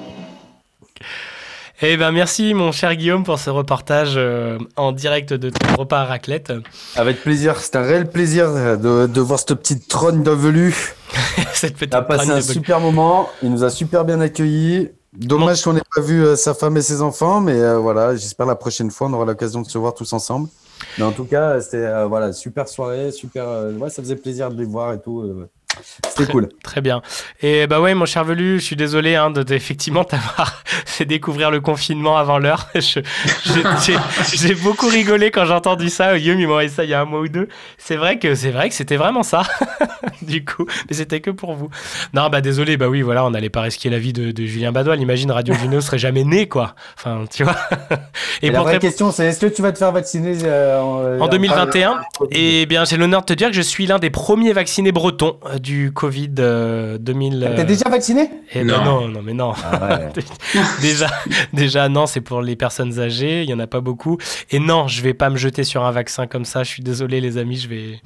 S6: Eh ben merci mon cher Guillaume pour ce reportage euh, en direct de ton repas à raclette.
S39: Avec plaisir, c'est un réel plaisir euh, de, de voir cette petite trône de Velu.
S6: Cette petite
S39: Il a passé un super moment, il nous a super bien accueillis.
S7: Dommage qu'on n'ait pas vu euh, sa femme et ses enfants, mais euh, voilà, j'espère la prochaine fois on aura l'occasion de se voir tous ensemble. Mais en tout cas, c'était euh, voilà, super soirée, super. euh, ouais, ça faisait plaisir de les voir et tout. Euh, C'était cool.
S6: Très bien. Et bah ouais, mon cher Velu, je suis désolé hein, de, de- effectivement t'avoir fait découvrir le confinement avant l'heure. J'ai beaucoup rigolé quand j'ai entendu ça. Guillaume, il m'a envoyé ça il y a un mois ou deux. C'est vrai que c'est vrai que c'était vraiment ça, du coup. Mais c'était que pour vous. Non, bah désolé, bah oui, voilà, on n'allait pas risquer la vie de, de Julien Badoil. Imagine Radio Juno serait jamais né, quoi. Enfin, tu vois.
S7: Et, la
S6: pour
S7: vraie question, c'est est-ce que tu vas te faire vacciner euh, en,
S6: en 2021. Et bien, j'ai l'honneur de te dire que je suis l'un des premiers vaccinés bretons euh, du Covid euh, 2000.
S7: T'es
S6: euh,
S7: déjà vacciné?
S6: eh ben non, non, mais non. déjà, déjà, non, c'est pour les personnes âgées. Il y en a pas beaucoup. Et non, je vais pas me jeter sur un vaccin comme ça. Je suis désolé, les amis. Je vais,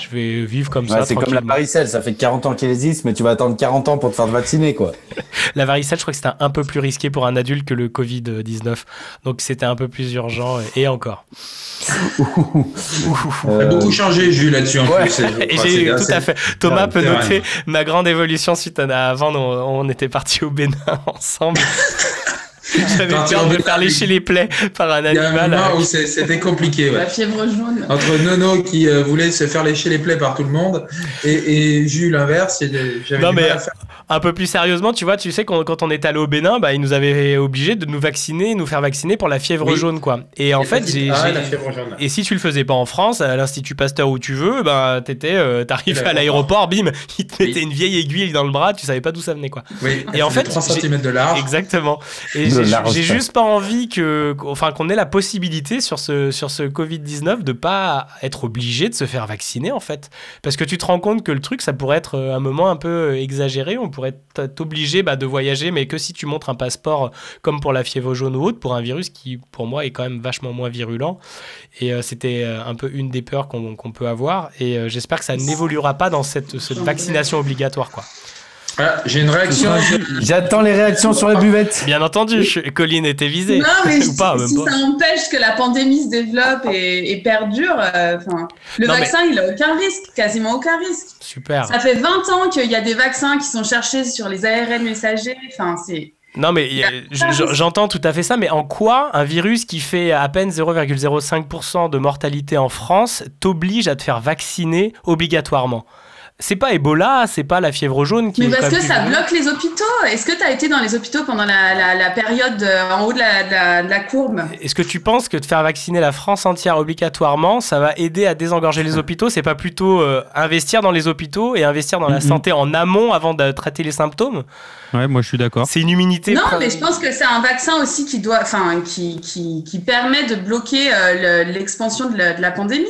S6: je vais vivre comme
S7: Ouais,
S6: ça.
S7: c'est comme la varicelle, ça fait 40 ans qu'elle existe, mais tu vas attendre 40 ans pour te faire vacciner, quoi.
S6: La varicelle, je crois que c'était un peu plus risqué pour un adulte que le Covid 19. Donc c'était un peu plus urgent. Et encore.
S8: Ça a beaucoup changé, Jules, là-dessus, en plus. Je
S6: Et
S8: crois,
S6: j'ai
S8: c'est
S6: tout à fait. Thomas
S8: Ouais,
S6: peut noter ma grande évolution suite à avant. On, on était partis au Bénin ensemble. J'avais
S8: Parti
S6: peur de faire lécher les plaies par un
S8: Il y a un
S6: animal.
S8: moment où c'est- c'était compliqué. ouais.
S21: La fièvre jaune.
S8: Entre Nono qui euh, voulait se faire lécher les plaies par tout le monde et, et Jules l'inverse, il y
S6: Non mais
S8: mal à faire.
S6: Un peu plus sérieusement, tu vois, tu sais qu'on- quand on est allé au Bénin, bah, ils nous avaient obligés de nous vacciner, nous faire vacciner pour la fièvre
S8: Oui.
S6: jaune quoi. Et en
S8: Et
S6: fait, j'ai
S8: ah,
S6: et si tu le faisais pas en France, à l'institut Pasteur où tu veux, ben t'étais, euh, t'arrivais à l'aéroport, bim, ils te mettaient une vieille aiguille dans le bras, tu savais pas d'où ça venait quoi.
S8: Oui,
S6: Et en fait,
S8: 3
S6: j'ai-
S8: cm de large.
S6: Exactement. Et j'ai juste pas envie que, enfin, qu'on ait la possibilité sur ce, sur ce Covid-19 de pas être obligé de se faire vacciner, en fait. Parce que tu te rends compte que le truc, ça pourrait être euh, un moment un peu euh, exagéré. On pourrait t- t'obliger bah, de voyager, mais que si tu montres un passeport euh, comme pour la fièvre jaune ou autre, pour un virus qui, pour moi, est quand même vachement moins virulent. Et euh, c'était euh, un peu une des peurs qu'on peut avoir. Et euh, j'espère que ça n'évoluera pas dans cette, cette vaccination obligatoire, quoi.
S8: Voilà, J'ai une réaction.
S7: J'attends les réactions sur les buvettes.
S6: Bien entendu, je- Colline était visée.
S21: Non, mais
S6: Ou pas, même
S21: si
S6: pas.
S21: ça empêche que la pandémie se développe et, et perdure, euh, le
S6: Non, mais-
S21: vaccin, il a aucun risque, quasiment aucun risque.
S6: Super.
S21: Ça fait 20 ans qu'il y a des vaccins qui sont cherchés sur les ARN messagers. Enfin, c'est.
S6: Non, mais j- j'entends tout à fait ça, mais en quoi un virus qui fait à peine 0,05% de mortalité en France t'oblige à te faire vacciner obligatoirement? C'est pas Ebola, c'est pas la fièvre jaune qui
S21: Mais parce que ça bloque les hôpitaux. Est-ce que tu as été dans les hôpitaux pendant la, la- la période euh, en haut de la, de la- de la courbe?
S6: Est-ce que tu penses que de faire vacciner la France entière obligatoirement, ça va aider à désengorger les hôpitaux? C'est pas plutôt euh, investir dans les hôpitaux et investir dans la santé en amont avant de traiter les symptômes?
S9: Ouais, moi je suis d'accord.
S6: C'est une immunité.
S21: Non, mais je pense que c'est un vaccin aussi qui doit, enfin, qui, qui, qui permet de bloquer euh, le- l'expansion de la pandémie.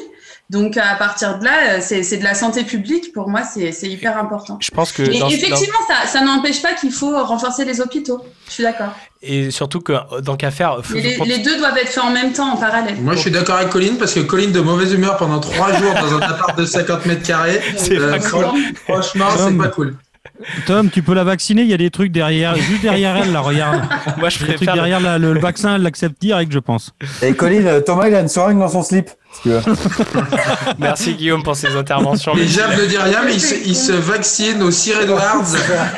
S21: Donc à partir de là, euh, c'est de la santé publique. Pour moi, c'est hyper important.
S6: Je pense que
S21: Et
S6: dans-
S21: effectivement, ça, ça n'empêche pas qu'il faut renforcer les hôpitaux. Je suis d'accord.
S6: Et surtout que euh, dans qu'à faire. faut-
S21: les, deux doivent être faits en même temps, en parallèle.
S8: Moi, je suis d'accord avec Colline parce que Colline de mauvaise humeur pendant 3 jours dans un appart de 50 mètres carrés.
S6: C'est pas cool.
S8: Franchement, c'est
S9: Tom.
S8: pas cool.
S9: Tom, tu peux la vacciner, il y a des trucs derrière, juste derrière elle, là, regarde.
S6: Moi, je
S9: Il y a des trucs
S6: préfère-
S9: derrière le, le vaccin, elle l'accepte direct, je pense.
S7: Et Colin, euh, Thomas, il a une seringue dans son slip.
S6: Merci Guillaume pour ces interventions.
S8: Et Jab ne dit rien, mais il se, il se vaccine au Sir Edwards,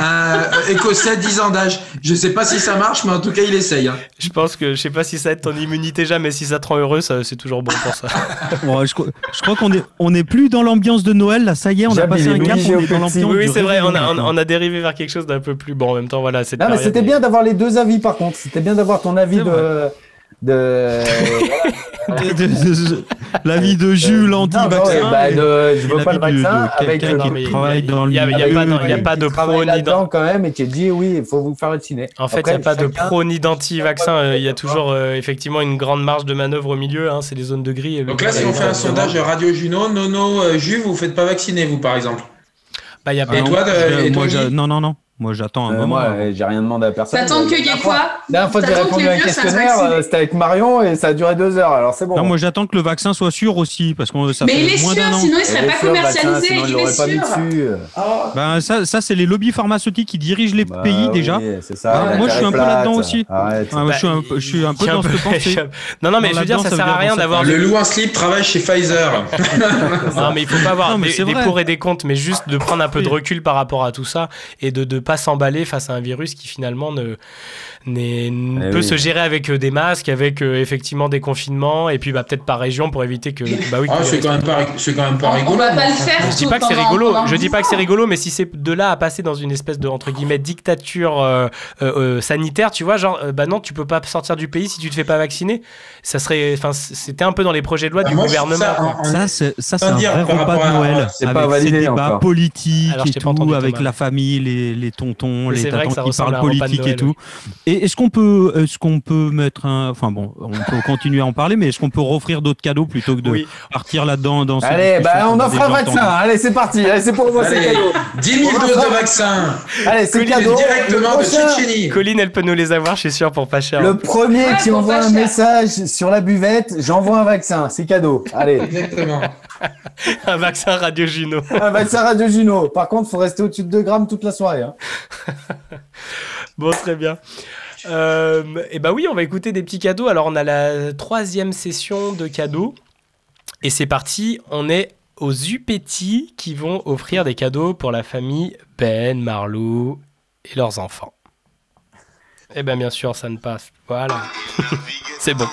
S8: un écossais 10 ans d'âge. Je sais pas si ça marche, mais en tout cas, il essaye. hein.
S6: Je pense que je sais pas si ça aide ton immunité déjà, mais si ça te rend heureux, c'est toujours bon pour ça.
S9: Ouais, je, crois- je crois qu'on est, on est plus dans l'ambiance de Noël, là, ça y est, on a passé un cap, on est dans l'ambiance.
S6: oui, oui, c'est vrai, on a, on,
S9: maintenant.
S6: on a dérivé vers quelque chose d'un peu plus bon. En même temps, voilà,
S7: c'était bien d'avoir les deux avis, par contre. C'était bien d'avoir ton avis
S9: C'est
S7: de. de...
S9: De- de- de- L'avis de Jules anti-vaccin.
S7: non, bah, je veux pas le vaccin
S9: de
S7: avec
S9: quelqu'un
S7: le-
S9: qui
S6: mais il y a-
S9: travaille dans
S6: y a- y a pas y a pas de
S7: qui travaille
S6: pro ni
S7: là-dedans quand même et qui dit oui, il faut vous faire vacciner.
S6: En fait, il n'y a pas de pro ni d'anti-vaccin. euh, Il y a toujours euh, effectivement une grande marge de manœuvre au milieu. hein, c'est les zones de gris.
S8: Donc là, si on fait un sondage Radio Juno, Nono, euh, Jules, vous faites pas vacciner, vous, par exemple?
S6: Bah, il y a
S9: Ah
S8: Et toi,
S9: non, non, non. Moi, j'attends un
S7: Euh,
S9: moment.
S7: moi, euh, j'ai rien demandé à personne.
S21: T'attends qu'il y ait quoi
S7: La dernière fois que j'ai répondu à un questionnaire, euh, c'était avec Marion et ça a duré deux heures. Alors c'est bon.
S9: Non, moi, j'attends que le vaccin soit sûr aussi, parce que ça
S21: Mais
S9: fait
S21: il est
S9: moins
S21: sûr,
S9: d'un an.
S21: sinon il serait
S7: Il est
S21: pas
S7: sûr, le vaccin,
S21: commercialisé.
S7: sinon, il
S21: Il est
S7: mis dessus.
S9: Ben, ça, ça c'est les lobbies pharmaceutiques qui dirigent les pays
S7: Bah
S9: déjà.
S7: oui, c'est ça,
S9: Ah, moi, je suis un peu là-dedans aussi. Ah, je suis un peu, je suis un peu
S6: Il y a
S9: dans cette pensée.
S6: non, non, mais je veux dire, ça
S9: ça
S6: sert à rien d'avoir.
S8: Le loup en slip travaille chez Pfizer.
S6: Non, mais il faut pas avoir
S9: Non, mais
S6: des,
S9: c'est
S6: des
S9: vrai.
S6: pour et des contre, mais juste de prendre un peu de recul par rapport à tout ça et de ne pas pas s'emballer face à un virus qui finalement ne,
S7: Eh
S6: peut
S7: oui.
S6: se gérer avec euh, des masques, avec euh, effectivement des confinements, et puis bah, peut-être par région pour éviter que. Bah oui,
S8: Ah, c'est quand même pas, quand même pas
S21: On- on
S8: rigolo.
S21: va pas
S8: mais
S21: le faire
S6: Je dis pas que c'est rigolo, je dis pas que c'est rigolo, mais si c'est de là à passer dans une espèce de entre guillemets dictature euh, euh, euh, sanitaire, tu vois, genre euh, bah non, tu peux pas sortir du pays si tu te fais pas vacciner. Ça serait, enfin, c'était un peu dans les projets de loi
S8: Ah,
S6: du
S8: moi,
S6: gouvernement.
S8: ça
S9: Ça, c'est ça, c'est
S8: Sans
S9: un
S8: dire
S9: vrai repas de Noël.
S7: C'est
S9: avec
S7: pas validé
S9: débats politiques et tout,
S6: entendu,
S9: avec la famille, les, les tontons,
S6: Mais
S9: les
S6: c'est vrai
S9: tatons qui parlent politique et tout. Et est-ce qu'on peut, est-ce qu'on peut mettre un, enfin bon, on peut continuer à en parler, mais est-ce qu'on peut offrir d'autres cadeaux plutôt que de
S6: Oui.
S9: partir là-dedans dans
S7: Allez, bah, on
S9: a
S7: offre un vaccin. Allez, c'est parti. Allez, c'est pour moi, c'est cadeau.
S8: 10 000
S7: On
S8: doses de vaccin.
S7: Allez, c'est cadeau.
S8: directement de
S7: prochain-
S8: Tchétchénie.
S6: Colline, elle peut nous les avoir, je suis sûr, pour pas cher.
S7: Le premier
S21: Ouais,
S7: qui envoie un message sur la buvette, j'envoie un vaccin. C'est cadeau. Allez.
S8: Exactement.
S6: un vaccin Radio Juno.
S7: un vaccin Radio Juno. Par contre, faut rester au-dessus de 2 grammes toute la soirée. hein.
S6: Bon, très bien. Euh, et bah oui, on va écouter des petits cadeaux. Alors, on a la troisième session de cadeaux. Et c'est parti, on est aux Upétis qui vont offrir des cadeaux pour la famille Ben, Marlou et leurs enfants. Et ben bien sûr, ça ne passe. Voilà. c'est bon.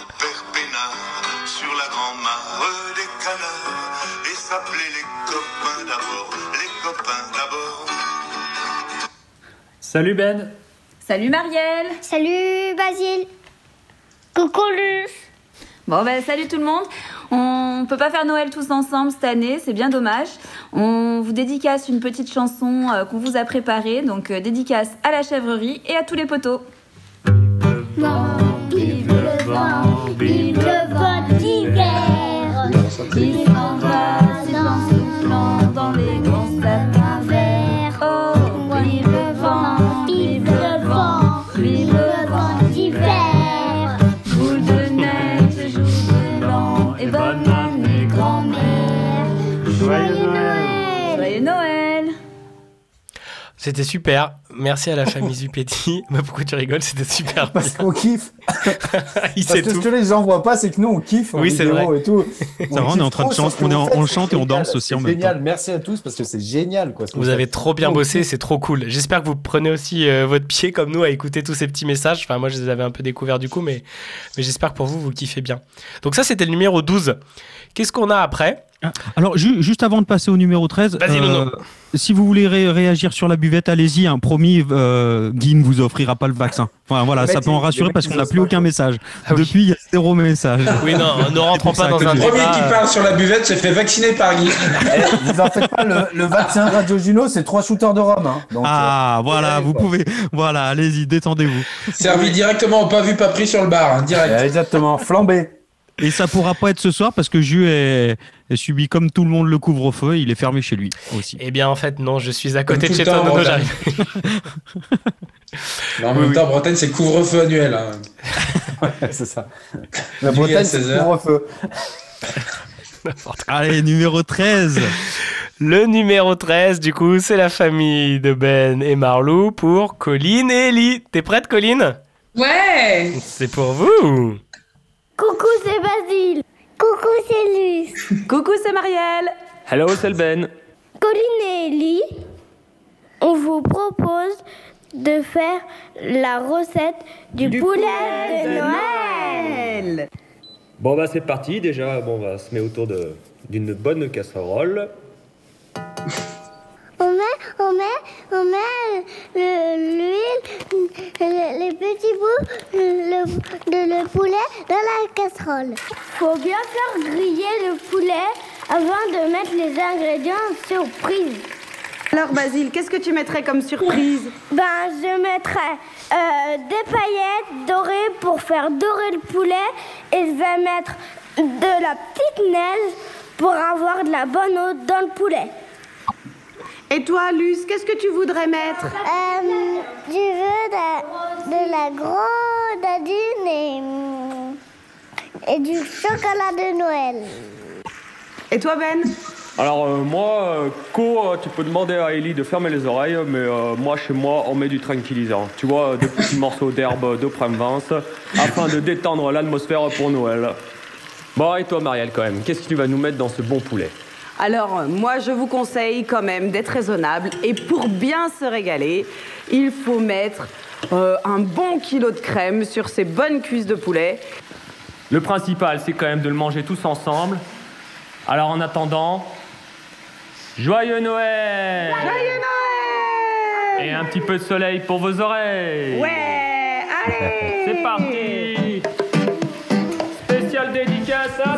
S37: Salut Ben.
S40: Salut Marielle
S11: Salut Basile. Coucou Luce.
S40: Bon ben salut tout le monde On peut pas faire Noël tous ensemble cette année, c'est bien dommage. On vous dédicace une petite chanson euh, qu'on vous a préparée, donc euh, dédicace à la chèvrerie et à tous les poteaux.
S11: Vive le vent, vive le vent d'hiver.
S40: Il s'en va, c'est en soufflant dans les grands sapins
S6: C'était super. Merci à la famille Zupetti. Mais pourquoi tu rigoles? C'était super.
S7: Parce qu'on kiffe.
S6: Il
S7: Parce
S6: sait
S7: que ce
S6: tout.
S7: que les gens voient pas, c'est que nous, on kiffe
S6: Oui, c'est vrai.
S7: et tout.
S9: On est en train de chanter,
S7: ce
S9: on en- chante et on danse aussi en
S7: c'est
S9: même
S7: génial. Merci à tous parce que c'est génial. Quoi, ce
S6: Vous avez trop bien
S7: On
S6: bossé, c'est trop cool. J'espère que vous prenez aussi euh, votre pied comme nous à écouter tous ces petits messages. Enfin, moi, je les avais un peu découverts du coup, mais, mais j'espère que pour vous, vous kiffez bien. Donc ça, c'était le numéro 12. Qu'est-ce qu'on a après
S9: Alors, ju- juste avant de passer au numéro 13,
S6: Vas-y, Nono.
S9: si vous voulez ré- réagir sur la buvette, allez-y. hein. promis, euh, Guy ne vous offrira pas le vaccin. Enfin, voilà, ça peut en rassurer parce qu'on n'a plus aucun message.
S6: Ah oui.
S9: Depuis, il y a zéro message.
S6: Oui, non, ne rentrons pas dans un
S8: Le premier qui parle sur la buvette se fait vacciner par Guy.
S7: Eh, vous en faites pas, le, le vaccin Radio Juno, c'est trois shooters de rhum. hein. Donc,
S9: Ah, voilà,
S7: allez,
S9: vous
S7: quoi.
S9: pouvez. Voilà, allez-y, détendez-vous.
S8: Servi directement au pas vu, pas pris sur le bar, hein, direct.
S7: euh, exactement, flambé.
S9: Et ça pourra pas être ce soir parce que Jus est, est subi comme tout le monde le couvre-feu. Il est fermé chez lui aussi.
S6: Eh bien, en fait, non, je suis à côté de chez toi, j'arrive.
S8: Mais en
S6: Oui,
S8: même
S6: oui.
S8: temps, Bretagne, c'est couvre-feu annuel. hein.
S7: c'est ça. La Bretagne, c'est
S8: 16 heures.
S7: couvre-feu.
S9: Allez, numéro 13.
S6: Le numéro 13, du coup, c'est la famille de Ben et Marlou pour Colline et Ellie. T'es prête, Colline?
S21: Ouais
S6: C'est pour vous.
S11: Coucou, c'est Basile. Coucou, c'est Luce.
S40: Coucou, c'est Marielle
S37: Hello, c'est le Ben.
S11: Colline et Ellie, on vous propose de faire la recette du, poulet, de, Noël.
S41: Bon bah c'est parti, déjà bon, on va se mettre autour de- d'une bonne casserole.
S11: On met, on met, on met le- l'huile, le- les petits bouts le, de le poulet dans la casserole. Faut bien faire griller le poulet avant de mettre les ingrédients surprise.
S40: Alors Basile, qu'est-ce que tu mettrais comme surprise?
S11: Ben, je mettrai euh, des paillettes dorées pour faire dorer le poulet et je vais mettre de la petite neige pour avoir de la bonne eau dans le poulet.
S40: Et toi, Luce, qu'est-ce que tu voudrais mettre?
S11: Euh, je veux de, de la grenadine et, et du chocolat de Noël.
S40: Et toi, Ben?
S41: Alors euh, moi, euh, Co, euh, tu peux demander à Ellie de fermer les oreilles, mais euh, moi chez moi on met du tranquillisant. Tu vois, des petits morceaux d'herbe de Provence, afin de détendre l'atmosphère pour Noël. Bon et toi Marielle quand même, qu'est-ce que tu vas nous mettre dans ce bon poulet?
S42: Alors, moi, je vous conseille quand même d'être raisonnable. Et pour bien se régaler, il faut mettre euh, un bon kilo de crème sur ces bonnes cuisses de poulet.
S41: Le principal, c'est quand même de le manger tous ensemble. Alors en attendant, joyeux Noël
S42: Joyeux Noël
S41: Et un petit peu de soleil pour vos oreilles
S42: Ouais Allez
S41: C'est parti Spécial dédicace à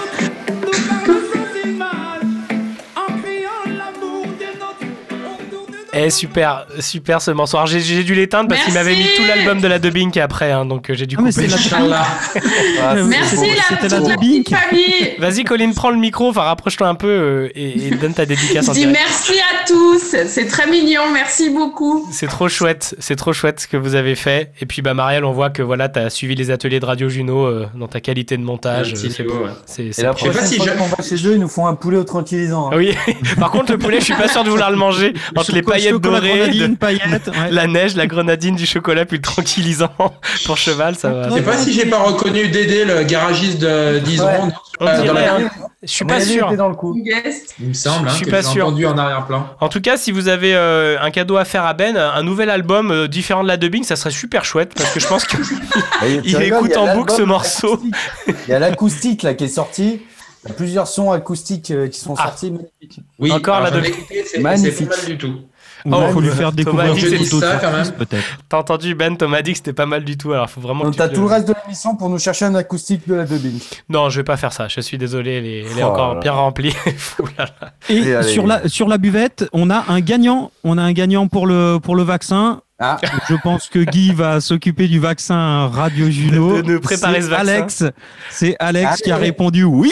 S6: Eh super, super ce morceau. Alors, j'ai, j'ai dû l'éteindre parce qu'il m'avait mis tout l'album de la dubbing après, hein, donc euh, j'ai dû
S9: Ah, mais
S6: couper.
S9: c'est la-
S6: Ah,
S21: Merci la
S9: c'était la
S21: petite
S9: dubbing.
S21: famille.
S6: Vas-y Colline, prends le micro, enfin rapproche-toi un peu euh, et, et donne ta dédicace
S21: Je
S6: en
S21: dis
S6: direct.
S21: merci à tous. C'est très mignon. Merci beaucoup.
S6: C'est trop chouette, c'est trop chouette ce que vous avez fait. Et puis bah Marielle, on voit que voilà, t'as suivi les ateliers de Radio Juno euh, dans ta qualité de montage. Euh, C'est beau.
S8: ouais.
S6: C'est,
S7: Et
S6: c'est
S7: la prochaine fois qu'on va chez eux, ils nous font un poulet au tranquillisant. hein.
S6: Oui, par contre le poulet, je suis pas sûr de vouloir le manger entre les paillettes
S7: chocolat,
S6: dorées,
S7: grenadine,
S6: de-
S9: paillettes, ouais.
S6: la neige, la grenadine, du chocolat, puis le tranquillisant pour cheval, ça va.
S8: Je sais pas si j'ai pas reconnu Dédé, le garagiste de d'Iseron.
S6: On
S8: euh, dans
S6: dirait,
S8: la-.
S6: Je suis pas sûr.
S8: Il me semble,
S6: Je
S8: hein,
S6: suis
S8: que
S6: pas sûr.
S8: entendu en arrière-plan.
S6: En tout cas, si vous avez euh, un cadeau à faire à Ben, un nouvel album euh, différent de la dubbing, ça serait super chouette parce que je pense qu'il écoute
S7: il y a
S6: en boucle ce morceau.
S7: Il y a l'acoustique là qui est sorti. Il y a plusieurs sons acoustiques euh, qui sont sortis. magnifiques.
S8: Oui,
S6: Encore la dubbing.
S8: écouté, c'est-
S7: Magnifique.
S8: pas mal du tout.
S9: Il faut lui faire découvrir peut-être.
S6: T'as entendu Ben, Thomas dit que c'était pas mal du tout, alors faut vraiment
S7: Donc
S6: que
S7: t'as tout le reste de l'émission pour nous chercher un acoustique de la dubbing.
S6: Non, je vais pas faire ça, je suis désolé, elle est, elle est
S7: Oh
S6: encore bien remplie.
S9: Et
S7: Et allez.
S9: sur la, sur la buvette, on a un gagnant. On a un gagnant pour le, pour le vaccin.
S7: Ah.
S9: Je pense que Guy va s'occuper du vaccin Radio Juno.
S6: De- de nous préparer
S9: C'est
S6: ce vaccin.
S9: Alex, c'est Alex
S7: Allez.
S9: qui a répondu oui.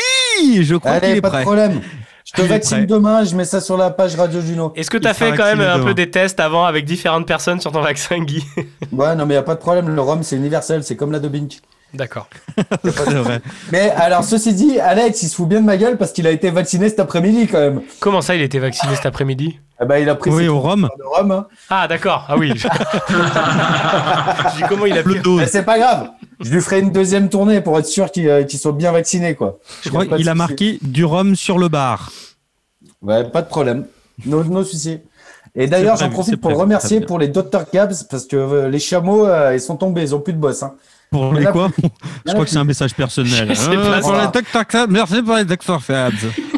S9: Je crois qu'il est
S7: pas
S9: prêt.
S7: de problème. Je te
S9: Il
S7: vaccine demain, je mets ça sur la page Radio Juno.
S6: Est-ce que t'as
S9: Il sera
S6: fait quand même un
S9: demain.
S6: peu des tests avant avec différentes personnes sur ton vaccin, Guy?
S7: Ouais, non, mais y a pas de problème. Le rhum, c'est universel, c'est comme la dubbing.
S6: D'accord.
S7: Mais alors, ceci dit, Alex, il se fout bien de ma gueule parce qu'il a été vacciné cet après-midi quand même.
S6: Comment ça, il a été vacciné cet après-midi?
S7: Ah bah, il a pris
S9: Oui, au rhum.
S7: de rhum. hein.
S6: Ah, d'accord. Ah oui. Je dis comment il a pu.
S7: Mais c'est pas grave. Je lui ferai une deuxième tournée pour être sûr qu'il euh, soit bien vacciné, quoi.
S9: Je crois qu'il a marqué du rhum sur le bar.
S7: Ouais, pas de problème. No, no souci. Et d'ailleurs, j'en profite pour
S9: prévu,
S7: remercier pour les Dr. Cabs parce que euh, les chameaux, euh, ils sont tombés, ils ont plus de boss. Hein.
S9: Pour les quoi. Je crois que c'est un message personnel. Pour les. Crabs, merci pour les.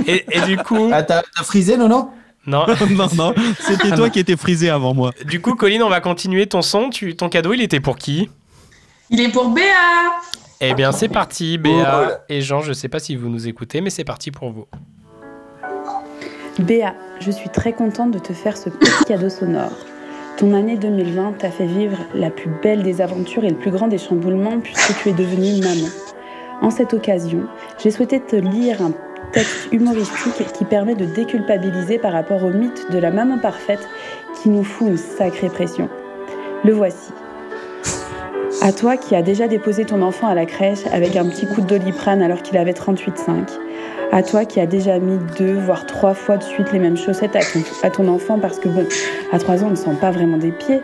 S6: Et, et du coup.
S7: Ah, t'as t'as frisé, non, non
S6: Non.
S9: non, non, c'était toi qui étais frisé avant moi.
S6: Du coup, Colline, on va continuer ton son. Tu, ton cadeau, il était pour qui?
S21: Il est pour Béa.
S6: Eh bien, c'est parti,
S7: Oh,
S6: Béa et Jean. Je sais pas si vous nous écoutez, mais c'est parti pour vous.
S43: Béa, je suis très contente de te faire ce petit cadeau sonore. Ton année 2020 t'a fait vivre la plus belle des aventures et le plus grand des chamboulements puisque tu es devenue maman. En cette occasion, j'ai souhaité te lire un texte humoristique qui permet de déculpabiliser par rapport au mythe de la maman parfaite qui nous fout une sacrée pression. Le voici. À toi qui as déjà déposé ton enfant à la crèche avec un petit coup de doliprane alors qu'il avait 38,5. À toi qui as déjà mis deux, voire trois fois de suite les mêmes chaussettes à ton, enfant parce que bon, à trois ans, on ne sent pas vraiment des pieds.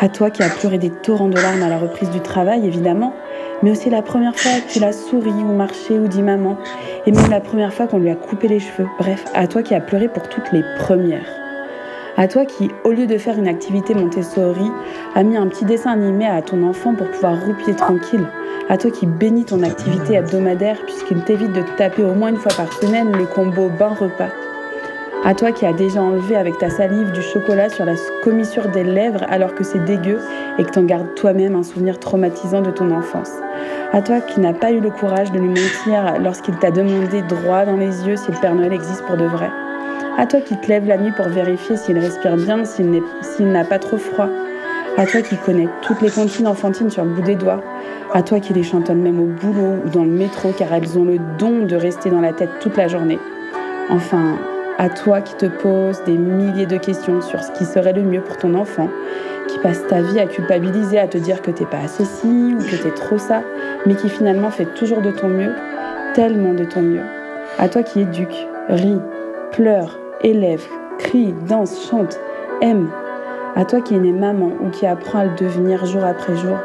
S43: À toi qui as pleuré des torrents de larmes à la reprise du travail, évidemment, mais aussi la première fois que tu l'as souri ou marché ou dit maman, et même la première fois qu'on lui a coupé les cheveux. Bref, à toi qui as pleuré pour toutes les premières. À toi qui, au lieu de faire une activité Montessori, a mis un petit dessin animé à ton enfant pour pouvoir roupiller tranquille. À toi qui bénis ton activité hebdomadaire puisqu'il t'évite de te taper au moins une fois par semaine le combo bain-repas. À toi qui as déjà enlevé avec ta salive du chocolat sur la commissure des lèvres alors que c'est dégueu et que t'en gardes toi-même un souvenir traumatisant de ton enfance. À toi qui n'as pas eu le courage de lui mentir lorsqu'il t'a demandé droit dans les yeux si le Père Noël existe pour de vrai. À toi qui te lèves la nuit pour vérifier s'il respire bien, s'il n'a pas trop froid. À toi qui connais toutes les comptines enfantines sur le bout des doigts. À toi qui les chantonne même au boulot ou dans le métro car elles ont le don de rester dans la tête toute la journée. Enfin, à toi qui te poses des milliers de questions sur ce qui serait le mieux pour ton enfant, qui passe ta vie à culpabiliser, à te dire que t'es pas assez ci ou que t'es trop ça, mais qui finalement fait toujours de ton mieux, tellement de ton mieux. À toi qui éduque, rit, Pleure, élève, crie, danse, chante, aime. À toi qui es née maman ou qui apprend à le devenir jour après jour,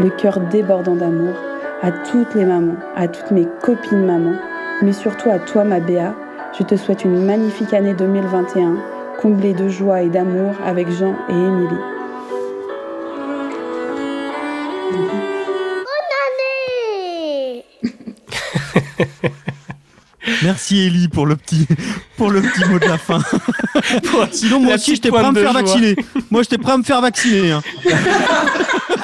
S43: le cœur débordant d'amour, à toutes les mamans, à toutes mes copines mamans, mais surtout à toi ma Béa, je te souhaite une magnifique année 2021, comblée de joie et d'amour avec Jean et Émilie.
S9: Merci Ellie pour le petit, pour le petit mot de la fin. Sinon moi
S6: la
S9: aussi j'étais prêt à me faire
S6: joie.
S9: vacciner. Moi j'étais prêt à me faire vacciner. hein.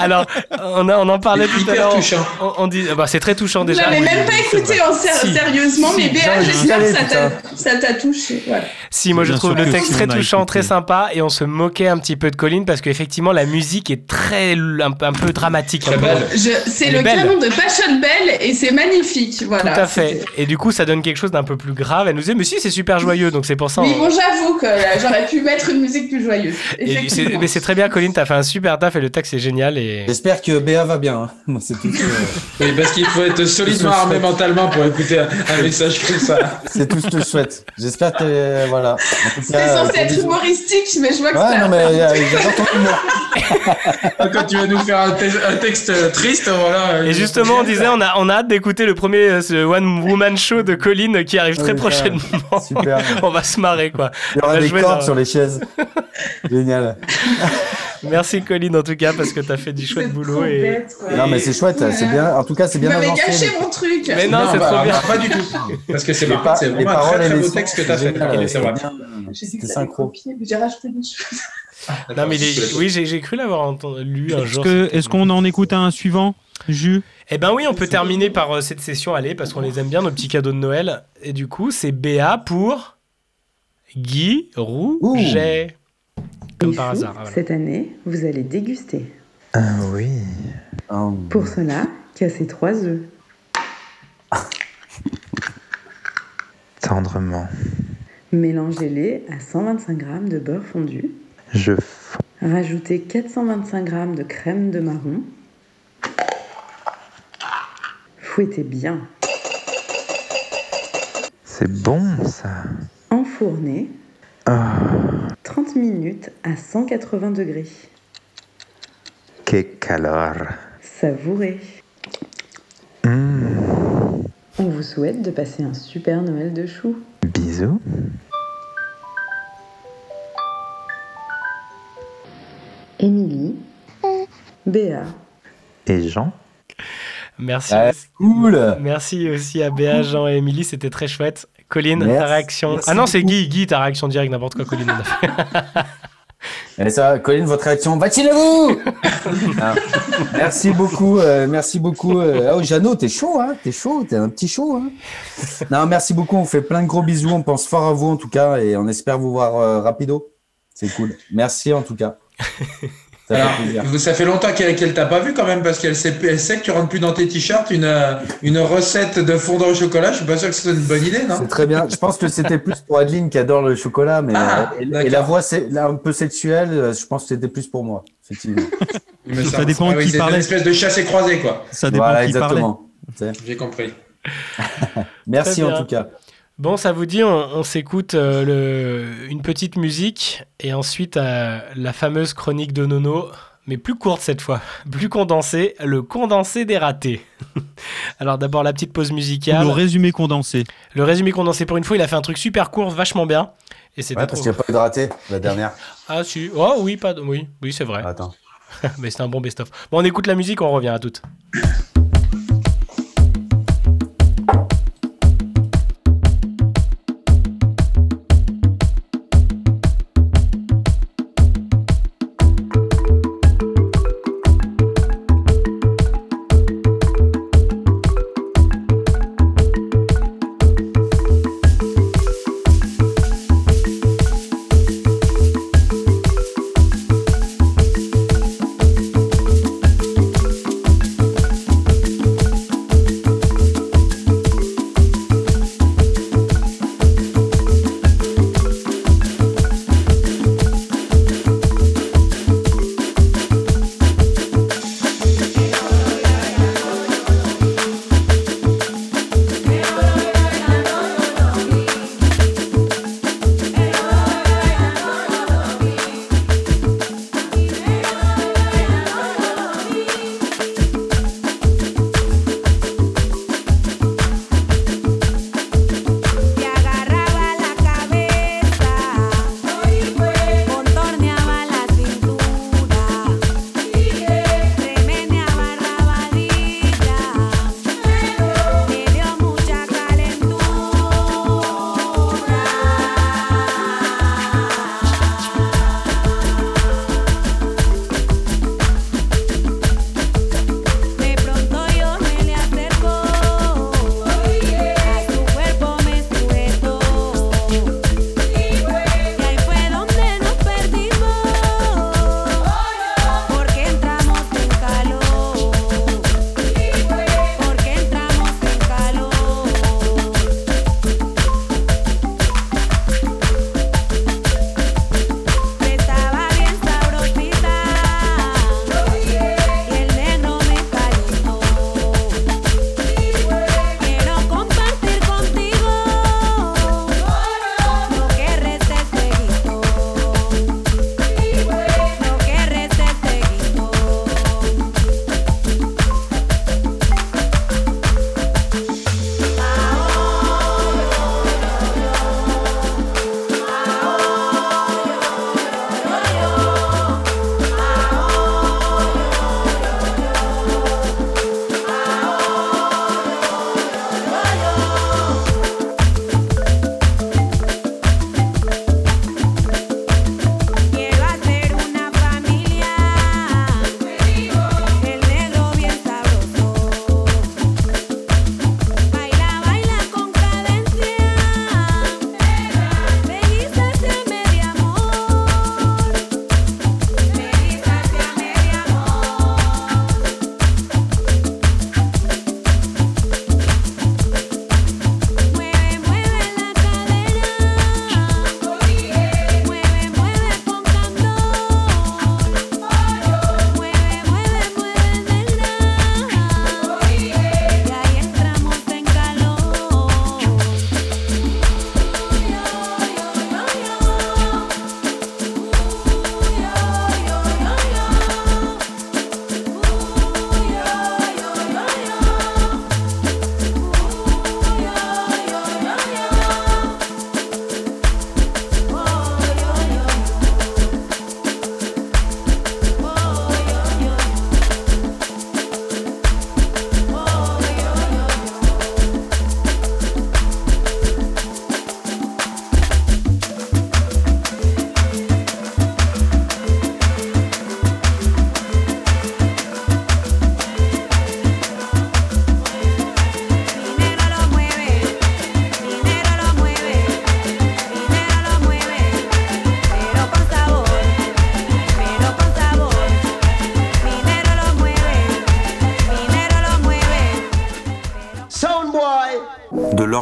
S6: Alors, on, a- on en parlait tout à
S8: Hyper
S6: l'heure.
S8: touchant.
S6: On, on dit, bah, c'est très touchant déjà.
S21: l'avez
S6: Oui,
S21: même pas écouté en ser-
S6: Si.
S21: sérieusement,
S6: Si,
S21: mais Béa, j'espère que ça t'a- ça t'a touché. Voilà.
S6: Si, moi je trouve le texte très touchant, très sympa, et on se moquait un petit peu de Colline parce qu'effectivement la musique est très un, un peu dramatique.
S21: C'est le
S6: belle.
S21: canon de Passion Belle et c'est magnifique. Voilà.
S6: Tout à fait. Et du coup, ça donne quelque chose d'un peu plus grave. Elle nous disait, mais si, c'est super joyeux, donc c'est pour ça.
S21: Oui,
S6: on-
S21: bon, j'avoue que là, j'aurais pu mettre une musique plus joyeuse.
S6: Mais c'est très bien, Colline, t'as fait un super taf et le texte est génial. Et...
S7: J'espère que Béa va bien. hein. Moi, c'est tout. ce que-
S8: Oui, parce qu'il faut être solidement armé mentalement pour écouter un, un message comme ça.
S7: C'est tout ce que je souhaite. J'espère que euh, voilà.
S21: C'est censé
S7: gros
S21: être humoristique, mais je vois que
S7: Ouais,
S21: ça.
S7: non, mais euh, j'adore ton humour.
S8: Quand tu vas nous faire un, te- un texte triste, voilà.
S6: Et justement, on disait, on a, on a hâte d'écouter le premier euh, ce One Woman Show de Colline qui arrive très
S7: Ouais,
S6: prochainement.
S7: Super.
S6: on va se marrer, quoi.
S7: Il y
S6: On
S7: aura
S6: va
S7: des
S6: jouer
S7: cordes
S6: dans-
S7: sur les chaises. Génial.
S6: Merci, Colline, en tout cas, parce que t'as fait du chouette boulot. Et...
S21: bête.
S7: Non, mais c'est chouette. C'est bien. En tout cas, c'est bien avancé.
S21: gâché
S7: les-
S21: mon truc.
S6: Mais non, c'est
S8: bah,
S6: trop bien.
S8: alors, Pas du tout. Parce que c'est
S7: Les
S8: par
S7: pa-
S8: contre, c'est
S7: les
S8: vraiment un
S7: paroles
S8: très
S7: et
S8: très beau texte que t'as fait. est-
S7: c'est
S8: vrai.
S7: bien.
S21: Ça
S7: synchro.
S21: copié, mais j'ai rajouté des choses.
S6: Non, mais oui, j'ai cru l'avoir lu un
S9: Est-ce
S6: jour.
S9: est-ce qu'on en écoute un suivant, Jus
S6: Eh ben oui, on peut terminer par euh, cette session, allez, parce qu'on les aime bien, nos petits cadeaux de Noël. Et du coup, c'est BA pour Guy Rouget. Comme
S43: Il
S6: par hasard. voilà.
S43: Cette année, vous allez déguster.
S44: Ah oui.
S43: Pour cela, cassez trois œufs.
S44: Tendrement.
S43: Mélangez-les à 125 g de beurre fondu.
S44: Je
S43: Rajoutez 425 g de crème de marron. Fouettez bien.
S44: C'est bon ça.
S43: Enfournez
S44: Ah,
S43: 30 minutes à 180 degrés.
S44: que calor.
S43: Savourez.
S44: Mm,
S43: On vous souhaite de passer un super Noël de choux.
S44: bisous.
S43: Émilie, Béa,
S44: Et Jean
S6: Merci. Aussi-
S7: cool.
S6: Merci aussi à Béa, Jean et Émilie, c'était très chouette. Colline, ta réaction.
S7: Merci
S6: ah non, c'est. Guy, Guy, ta réaction directe, n'importe quoi, Colline.
S7: Et ça, Colline, votre réaction, vaccinez-vous Ah, Merci beaucoup, euh, merci beaucoup. euh, Oh, Jeannot, t'es chaud, hein T'es chaud, t'es un petit chaud, hein Non, merci beaucoup, on fait plein de gros bisous, on pense fort à vous en tout cas, et on espère vous voir euh, rapido. C'est cool. Merci en tout cas. Ça fait
S8: Alors, ça longtemps qu'elle t'a pas vu quand même parce qu'elle sait, elle sait que tu rentres plus dans tes t-shirts une, euh, une recette de fondant au chocolat. Je suis pas sûr que c'est une bonne idée, non?
S7: C'est très bien. Je pense que c'était plus pour Adeline qui adore le chocolat, mais
S8: Ah,
S7: euh, et- la voix c'est là, un peu sexuelle. euh, Je pense que c'était plus pour moi, effectivement.
S8: Mais
S9: Ça dépend
S8: ah oui,
S9: qui
S8: c'est
S9: parlait.
S8: une espèce de chasse et croisée, quoi.
S9: Ça dépend
S7: voilà,
S9: qui parlait.
S7: exactement.
S8: J'ai compris.
S7: Merci en tout cas.
S6: Bon, ça vous dit, on, on s'écoute euh, une petite musique et ensuite euh, la fameuse chronique de Nono, mais plus courte cette fois, plus condensée, le condensé des ratés. Alors d'abord la petite pause musicale.
S9: Le résumé condensé.
S6: Le résumé condensé pour une fois, il a fait un truc super court, vachement bien. Et c'était
S7: Ouais, parce qu'il n'y a pas eu de raté la dernière.
S6: Ah si, oh oui, pas de- oui, oui c'est vrai.
S7: Attends.
S6: mais c'est un bon best-of. Bon, on écoute la musique, on revient à toutes.